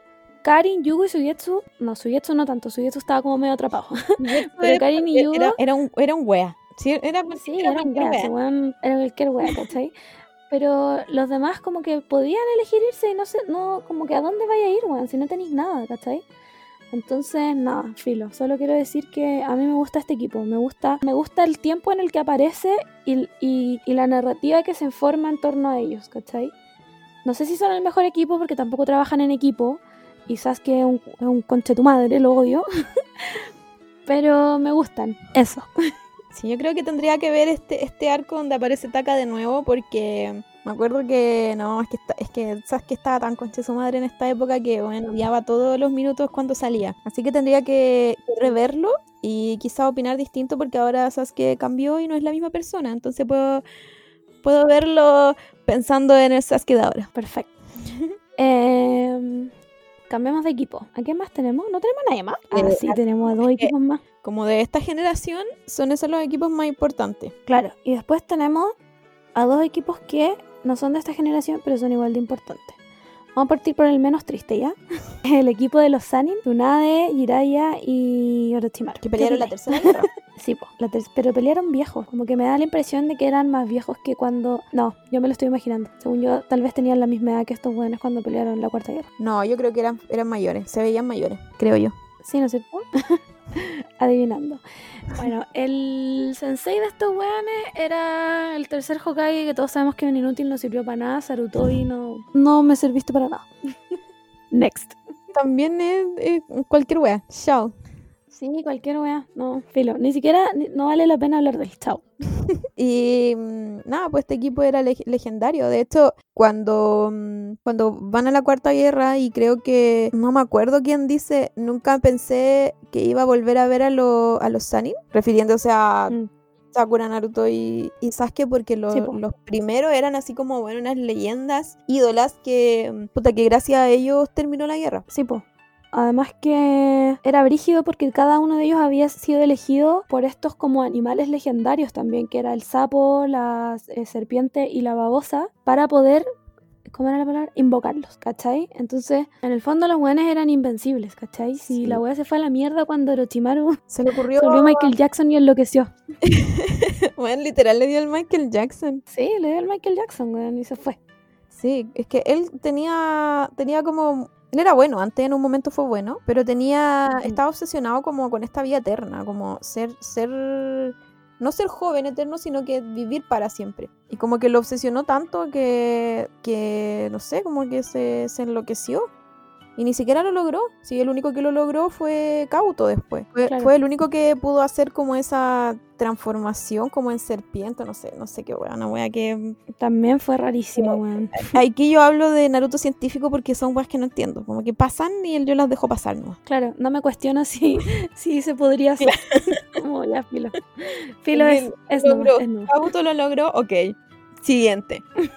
Karin, Yugo y Sugetsu, no, Sugetsu no tanto, Sugetsu estaba como medio atrapado. Pero Karin y Yugo- era, era un, era un wea. Sí, era, Sí, era era un wea, era cualquier wea, ¿cachai? Pero los demás como que podían elegir irse y no sé, no, como que a dónde vaya a ir, weón, si no tenéis nada, ¿cachai? Entonces, nada, filo. Solo quiero decir que a mí me gusta este equipo. Me gusta, me gusta el tiempo en el que aparece y, y- y la narrativa que se forma en torno a ellos, ¿cachai? No sé si son el mejor equipo porque tampoco trabajan en equipo. Y Sasuke es un, es un conche tu madre, lo odio. Pero me gustan. Eso. Sí, yo creo que tendría que ver este, este arco donde aparece Taka de nuevo porque me acuerdo que no, es que es que sabes que estaba tan concha su madre en esta época que bueno, odiaba todos los minutos cuando salía. Así que tendría que reverlo y quizá opinar distinto porque ahora sabes que cambió y no es la misma persona, entonces puedo puedo verlo pensando en el Sasuke de ahora. Perfecto. Em, cambiamos de equipo. ¿A quién más tenemos? ¿No tenemos a nadie más? Ah, sí, tenemos a dos equipos más. Como de esta generación son esos los equipos más importantes. Claro. Y después tenemos a dos equipos que no son de esta generación, pero son igual de importantes. Vamos a partir por el menos triste, ¿ya? El equipo de los Sanin, Tsunade, Jiraiya y Orochimaru. Que ¿Qué pelearon la tercera guerra. Sí, po, la ter- pero pelearon viejos. Como que me da la impresión de que eran más viejos que cuando... No, yo me lo estoy imaginando. Según yo, tal vez tenían la misma edad que estos buenos cuando pelearon la Cuarta Guerra. No, yo creo que eran, eran mayores, se veían mayores, creo yo. Sí, ¿no es cierto? Adivinando. Bueno, el sensei de estos weones era el tercer Hokage que todos sabemos que es un inútil, no sirvió para nada. Sarutobi no, no me serviste para nada. Next. También es, es cualquier wea. Chao. Sí, cualquier wea. No, filo. Ni siquiera no vale la pena hablar del chao. Y mm, nada, pues este equipo era leg- legendario. De hecho, cuando, mm, cuando van a la cuarta guerra, y creo que no me acuerdo quién dice, nunca pensé que iba a volver a ver a, lo- a los Sanin, refiriéndose a Mm. Sakura, Naruto y, y Sasuke, porque lo- Sí, po. los primeros eran así como, bueno, unas leyendas, ídolas que, puta, que gracias a ellos terminó la guerra. Sí, po. Además que era brígido porque cada uno de ellos había sido elegido por estos como animales legendarios también, que era el sapo, la eh, serpiente y la babosa, para poder, ¿cómo era la palabra? Invocarlos, ¿cachai? Entonces, en el fondo los buenos eran invencibles, ¿cachai? Si Sí. la wea se fue a la mierda cuando Orochimaru Se le ocurrió, volvió Michael Jackson y enloqueció. bueno, literal le dio el Michael Jackson. Sí, le dio el Michael Jackson, weón, y se fue. Sí, es que él tenía, tenía como, él era bueno, antes en un momento fue bueno, pero tenía, estaba obsesionado como con esta vida eterna, como ser, ser, no ser joven eterno, sino que vivir para siempre. Y como que lo obsesionó tanto que, que no sé, como que se, se enloqueció. Y ni siquiera lo logró. Sí, el único que lo logró fue Cauto después. Fue, Claro. fue el único que pudo hacer como esa transformación como en serpiente, no sé, no sé qué wea, una wea que También fue rarísimo, weón. Aquí yo hablo de Naruto científico porque son weas que no entiendo. Como que pasan y yo las dejo pasar, ¿no? Claro, no me cuestiono si, si se podría hacer. Como ya, filo. Filo es, es no, es no. Lo logró, ok. Siguiente.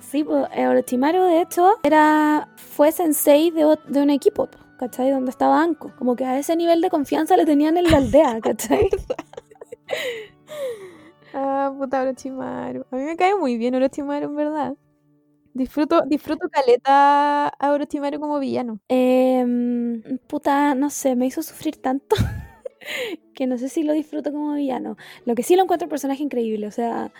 Sí, pues eh, Orochimaru de hecho era fue sensei de, de un equipo, po, ¿cachai? Donde estaba Anko. Como que a ese nivel de confianza le tenían en la aldea, ¿cachai? Ah, puta Orochimaru. A mí me cae muy bien Orochimaru, en verdad. Disfruto, disfruto caleta a Orochimaru como villano. Em, puta, no sé, me hizo sufrir tanto que no sé si lo disfruto como villano. Lo que sí lo encuentro un personaje increíble, o sea,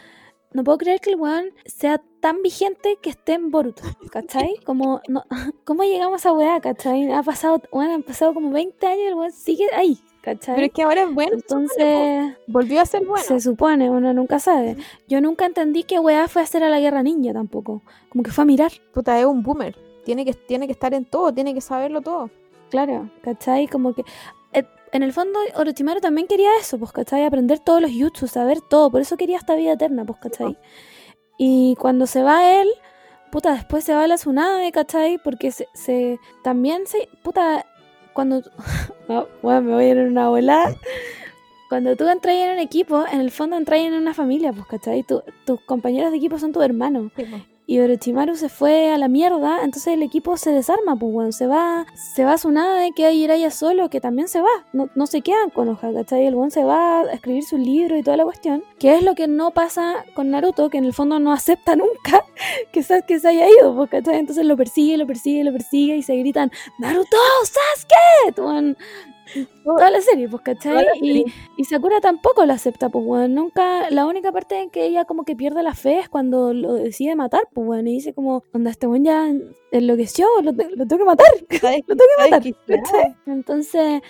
no puedo creer que el weón sea tan vigente que esté en Boruto, ¿cachai? Como, no, ¿Cómo llegamos a weá, cachai? Ha pasado, bueno, han pasado como 20 años y el weón sigue ahí, ¿cachai? Pero es que ahora es bueno. Entonces, Volvió a ser bueno. se supone, uno nunca sabe. Yo nunca entendí que weá fue a hacer a la guerra ninja tampoco. Como que fue a mirar. Puta, es un boomer. tiene que, tiene que estar en todo, tiene que saberlo todo. Claro, ¿cachai? Como que en el fondo Orochimaru también quería eso, pues, ¿cachai? Aprender todos los jutsu, saber todo, por eso quería esta vida eterna, pues, ¿cachai? Y cuando se va él, puta, después se va la Tsunade, ¿cachai? Porque se, se también se, puta, cuando, bueno, me voy a ir en una volada. Cuando tú entras en un equipo, en el fondo entras en una familia, pues, ¿cachai? tus compañeros de equipo son tus hermanos. Sí, pues y Orochimaru se fue a la mierda, entonces el equipo se desarma, pues bueno, se va, se va a su nave, queda Jiraiya solo, que también se va, no, no se quedan con Oja, ¿cachai? El buen se va a escribir su libro y toda la cuestión, que es lo que no pasa con Naruto, que en el fondo no acepta nunca que, que se haya ido, pues, ¿cachai? Entonces lo persigue, lo persigue, lo persigue y se gritan, ¡Naruto, Sasuke! Toda la serie, pues, ¿cachai? Y, y, Sakura tampoco lo acepta, pues, bueno, nunca, la única parte en que ella como que pierde la fe es cuando lo decide matar, pues, bueno, y dice como, onda, este buen ya enloqueció, lo, lo tengo que matar, lo tengo que matar, ¿cachai? Entonces,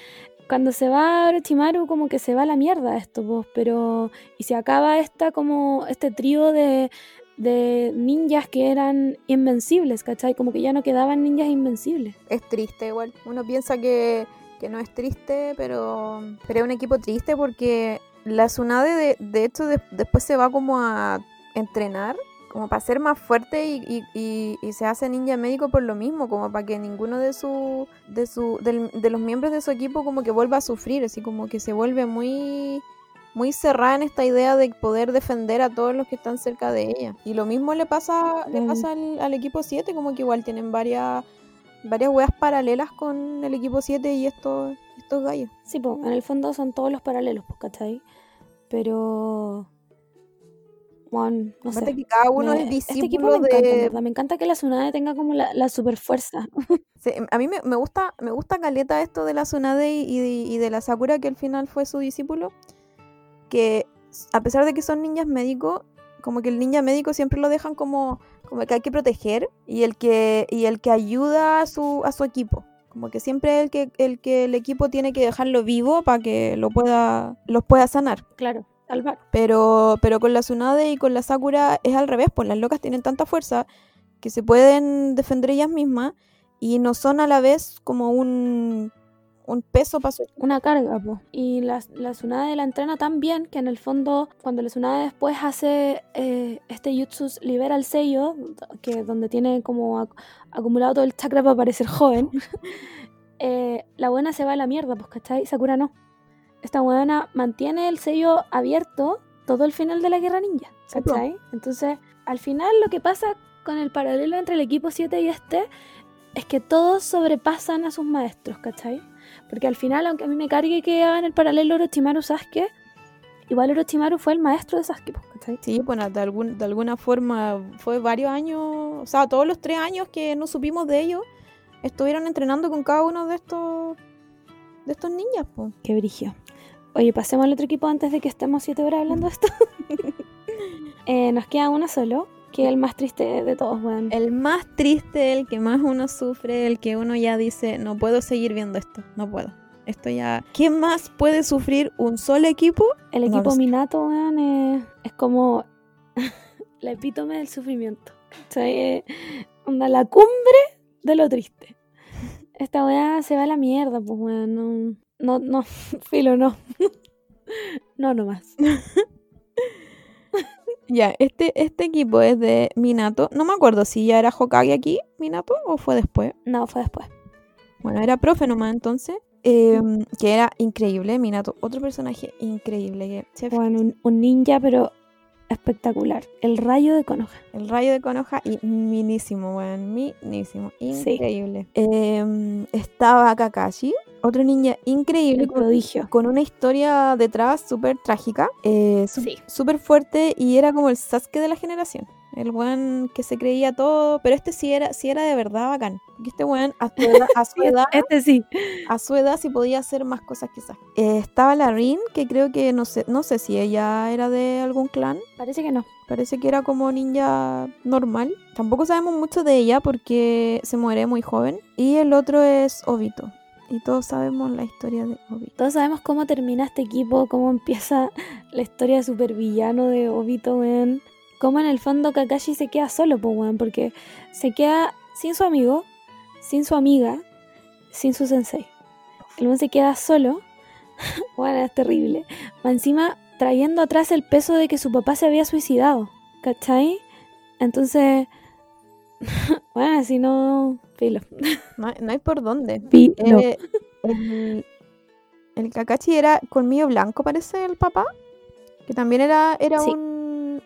cuando se va Orochimaru como que se va a la mierda esto, pues, pero, y se acaba esta como, este trío de, de ninjas que eran invencibles, ¿cachai? Como que ya no quedaban ninjas invencibles. Es triste igual. Uno piensa que que no es triste, pero, pero es un equipo triste porque la Tsunade de, de hecho después se va como a entrenar como para ser más fuerte y, y, se hace ninja médico por lo mismo, como para que ninguno de su, de su, de los miembros de su equipo como que vuelva a sufrir, así como que se vuelve muy, muy cerrada en esta idea de poder defender a todos los que están cerca de ella. Y lo mismo le pasa, le pasa al, al equipo 7, como que igual tienen varias varias weas paralelas con el equipo 7 y estos, estos gallos. Sí, pues, en el fondo son todos los paralelos, pues, ¿cachai? Pero. Bueno, no sé. que cada uno es discípulo este equipo me encanta, me encanta que la Tsunade tenga como la, la super fuerza. a mí me, me, gusta me gusta caleta esto de la Tsunade y, y, de la Sakura, que al final fue su discípulo. Que a pesar de que son niñas médicos, como que el ninja médico siempre lo dejan como como que hay que proteger y el que, y el que ayuda a su, a su equipo. Como que siempre el que, el que el equipo tiene que dejarlo vivo para que lo pueda, los pueda sanar. Claro, salvar. Pero, pero con la Tsunade y con la Sakura es al revés, pues las locas tienen tanta fuerza que se pueden defender ellas mismas y no son a la vez como un un peso para Una carga, pues. Y la, la Tsunade la entrena tan bien que en el fondo, cuando la Tsunade después hace eh, este Jutsu, libera el sello, que donde tiene como acumulado todo el chakra para parecer joven, eh, la buena se va a la mierda, pues, ¿cachai? Sakura no. Esta buena mantiene el sello abierto todo el final de la guerra ninja, ¿cachai? Entonces, al final lo que pasa con el paralelo entre el equipo 7 y este es que todos sobrepasan a sus maestros, ¿cachai? Porque al final, aunque a mí me cargue que hagan el paralelo Orochimaru-Sasuke, igual Orochimaru fue el maestro de Sasuke, ¿cachai? Sí, bueno, de, algún, de alguna forma fue varios años, o sea, todos los tres años que no supimos de ellos, estuvieron entrenando con cada uno de estos de estos niños, pues. Qué brigio. Oye, pasemos al otro equipo antes de que estemos siete horas hablando de esto. Eh, nos queda uno solo, que es el más triste de todos, weón. El más triste, el que más uno sufre, el que uno ya dice, no puedo seguir viendo esto, no puedo. Esto ya. ¿Qué más puede sufrir un solo equipo? El equipo Minato, weón, es, como la epítome del sufrimiento. O sea, onda la cumbre de lo triste. Esta weá se va a la mierda, pues weón. No, no, no, filo, no. no, nomás. Ya, este, este equipo es de Minato. No me acuerdo si ya era Hokage aquí, Minato, o fue después. No, fue después. Bueno, era profe nomás entonces. Em, que era increíble, Minato. Otro personaje increíble. bueno, un, ninja, pero espectacular. El rayo de Konoha. El rayo de Konoha y minísimo, bueno, minísimo. Increíble. Em, estaba Kakashi, otro ninja increíble. prodigio. Con una historia detrás súper trágica, eh, súper fuerte y era como el Sasuke de la generación. El weón que se creía todo, pero este sí era, sí era de verdad bacán. Porque este weón a su edad, a su edad, este sí. A su edad sí podía hacer más cosas quizás. Eh, estaba la Rin, que creo que no sé, no sé si ella era de algún clan. Parece que no. Parece que era como ninja normal. Tampoco sabemos mucho de ella porque se muere muy joven. Y el otro es Obito. Y todos sabemos la historia de Obito. Todos sabemos cómo termina este equipo, cómo empieza la historia super villano de Obito, weón. Cómo en el fondo Kakashi se queda solo, weón, porque se queda, sin su amigo, sin su amiga, sin su sensei. El weón se queda solo. bueno, es terrible. Va encima trayendo atrás el peso de que su papá se había suicidado. ¿Cachai? Entonces, bueno, si no, filo. No, hay- no hay por dónde. Eh, el, el Kakashi era colmillo blanco, parece el papá. Que también era, era Sí. un,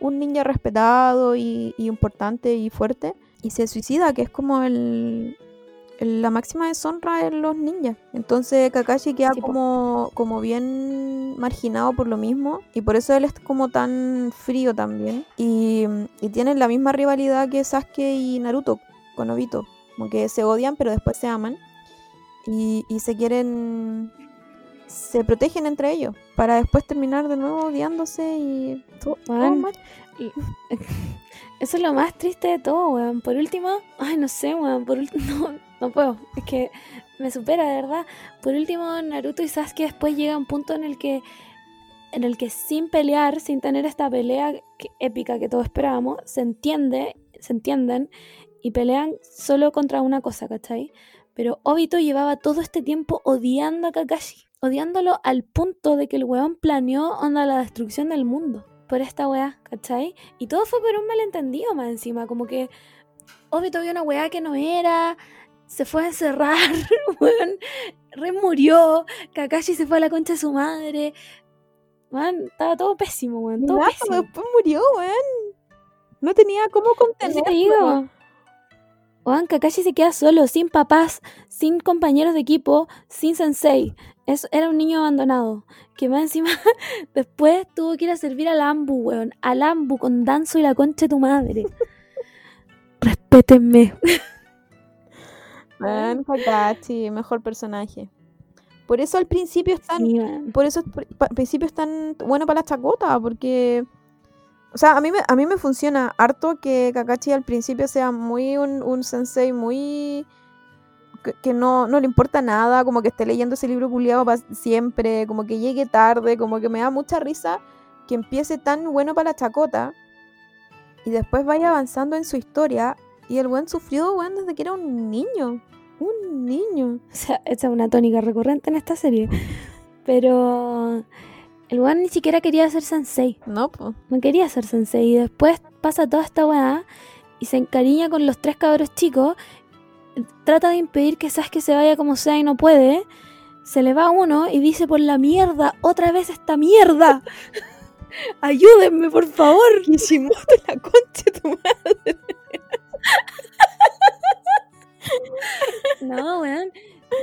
un ninja respetado y, y importante y fuerte. Y se suicida, que es como el, la máxima deshonra en los ninjas. Entonces Kakashi queda Sí, como, como bien marginado por lo mismo. Y por eso él es como tan frío también. Y, y tienen la misma rivalidad que Sasuke y Naruto con Obito. Como que se odian, pero después se aman. Y, y se quieren. Se protegen entre ellos. Para después terminar de nuevo odiándose y. todo- todo Weón, mal. Eso es lo más triste de todo, weón. Por último, ay, no sé, weón. Por último, no, no puedo. Es que me supera, de verdad. Por último, Naruto y Sasuke después llega a un punto en el que, en el que sin pelear, sin tener esta pelea épica que todos esperábamos, se entiende, se entienden y pelean solo contra una cosa, ¿cachai? Pero Obito llevaba todo este tiempo odiando a Kakashi, odiándolo al punto de que el weón planeó onda la destrucción del mundo por esta weá, ¿cachai? Y todo fue por un malentendido más encima, como que Obito vio una weá que no era, se fue a encerrar, weón, re murió, Kakashi se fue a la concha de su madre, weón, estaba todo pésimo, weón, todo Nada, pésimo. después murió, weón. No tenía cómo contenerlo. Weón, Kakashi se queda solo, sin papás, sin compañeros de equipo, sin sensei. Es, era un niño abandonado. Que más encima después tuvo que ir a servir al Ambu, weón. Al Ambu con Danzo y la concha de tu madre. Respétenme. Weón, Kakashi, mejor personaje. Por eso al principio es tan. Sí. Por eso al principio es tan bueno para la chacota, porque. O sea, a mí me, a mí me funciona harto que Kakashi al principio sea muy un, un sensei muy. que, no, no le importa nada, como que esté leyendo ese libro culiado siempre, como que llegue tarde, como que me da mucha risa que empiece tan bueno para la chacota y después vaya avanzando en su historia y el buen sufrió, weón, desde que era un niño. Un niño. O sea, esa es una tónica recurrente en esta serie. Pero el weón ni siquiera quería ser sensei. No, pues. No quería ser sensei. Y después pasa toda esta weá y se encariña con los tres cabros chicos. Trata de impedir que Sasuke se vaya como sea y no puede. Se le va uno y dice por la mierda, otra vez esta mierda. Ayúdenme, por favor. Kishimoto la concha de tu madre. No, weón.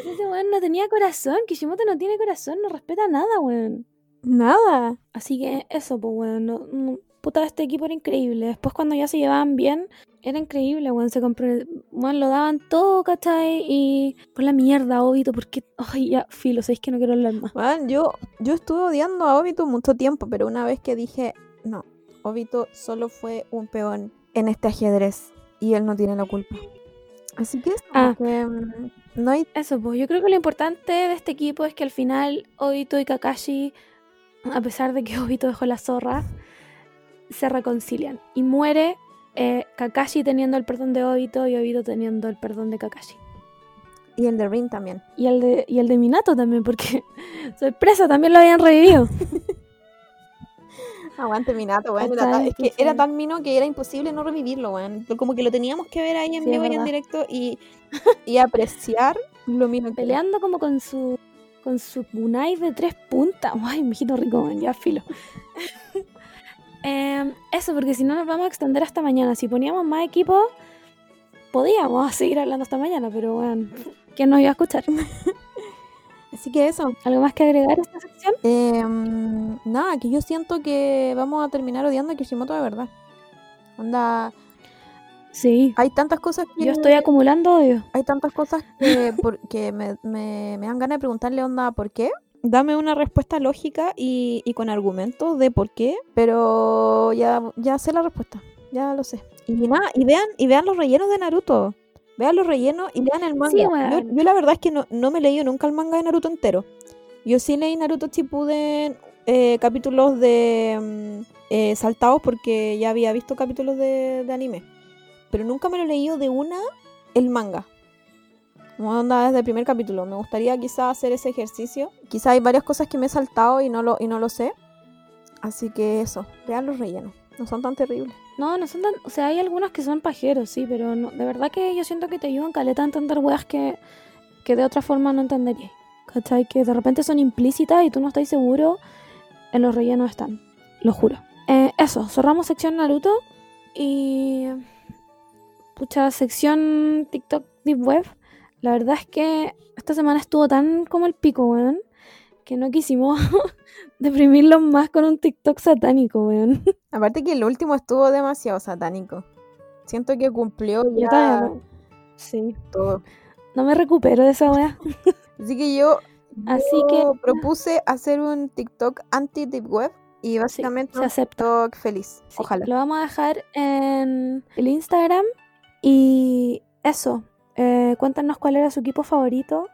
Ese weón no tenía corazón. Kishimoto no tiene corazón, no respeta nada, weón. Nada. Así que eso, pues, weón. No, no- puta, este equipo era increíble. Después, cuando ya se llevaban bien, era increíble, weón. Se compró, weón, lo daban todo, ¿cachai? Y por la mierda, Obito, porque, ay, ya, filo, sabéis que no quiero hablar más. Bueno, yo, yo estuve odiando a Obito mucho tiempo, pero una vez que dije, no, Obito solo fue un peón en este ajedrez y él no tiene la culpa. Así que eso, Ah. que, mm, no hay... Eso, pues, yo creo que lo importante de este equipo es que al final Obito y Kakashi, a pesar de que Obito dejó la zorra, se reconcilian. Y muere eh, Kakashi teniendo el perdón de Obito y Obito teniendo el perdón de Kakashi. Y el de Rin también. Y el de, y el de Minato también, porque sorpresa, también lo habían revivido. Aguante Minato, weón. Tan- es que era tan mino que era imposible no revivirlo, weón. Como que lo teníamos que ver ahí en Sí, vivo y en directo y, y apreciar lo que Peleando como con su con su kunai de tres puntas. Ay, mijito rico, ya filo. Em, eso, porque si no nos vamos a extender hasta mañana. Si poníamos más equipos, podíamos seguir hablando hasta mañana, pero bueno, ¿quién nos iba a escuchar? Así que eso. ¿Algo más que agregar a esta sección? Eh, nada, que yo siento que vamos a terminar odiando a Kishimoto de verdad. Onda, Sí, hay tantas cosas que... yo estoy acumulando odio. Hay tantas cosas que, por- que me, me- me dan ganas de preguntarle, onda, ¿por qué? Dame una respuesta lógica y, y con argumentos de por qué, pero ya, ya sé la respuesta, ya lo sé. Y nada, y vean, y vean los rellenos de Naruto. Vean los rellenos y lean el manga. Sí, yo la verdad es que no, no me he leído nunca el manga de Naruto entero. Yo sí leí Naruto Shippuden eh, capítulos de mm, eh, saltados porque ya había visto capítulos de, de anime. Pero nunca me lo he leído de una el manga. Como onda desde el primer capítulo. Me gustaría quizá hacer ese ejercicio. Quizá hay varias cosas que me he saltado y no lo, y no lo sé. Así que eso, vean los rellenos. No son tan terribles. No, no son tan. O sea, hay algunos que son pajeros, sí, pero no, de verdad que yo siento que te ayudan caleta a entender weas que, que de otra forma no entenderías. ¿Cachai? Que de repente son implícitas y tú no estás seguro. En los rellenos están. Lo juro. Eh, eso, cerramos sección Naruto y. Pucha, sección TikTok Deep Web. La verdad es que esta semana estuvo tan como el pico, weón, que no quisimos deprimirlos más con un TikTok satánico, weón. Aparte que el último estuvo demasiado satánico. Siento que cumplió ya Sí. todo. No me recupero de esa wea. Así que yo, Así yo que- propuse hacer un TikTok anti-deep web y básicamente se un acepta. TikTok feliz. Sí, Ojalá. Lo vamos a dejar en el Instagram. Y eso. eh, cuéntanos cuál era su equipo favorito.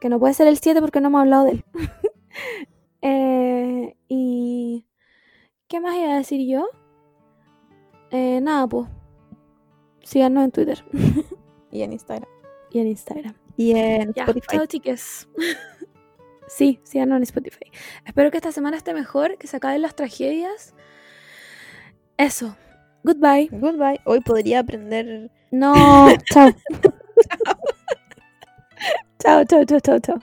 Que no puede ser el 7 porque no hemos hablado de él. Eh, y. ¿Qué más iba a decir yo? Eh, nada, pues. Síganos en Twitter Y en Instagram. y en Instagram. Y en Ya, Spotify. chao, chiques. sí, síganos en Spotify. Espero que esta semana esté mejor, que se acaben las tragedias. Eso. Goodbye. Goodbye. Hoy podría aprender No, chao. chao, chao, chao, chao, chao.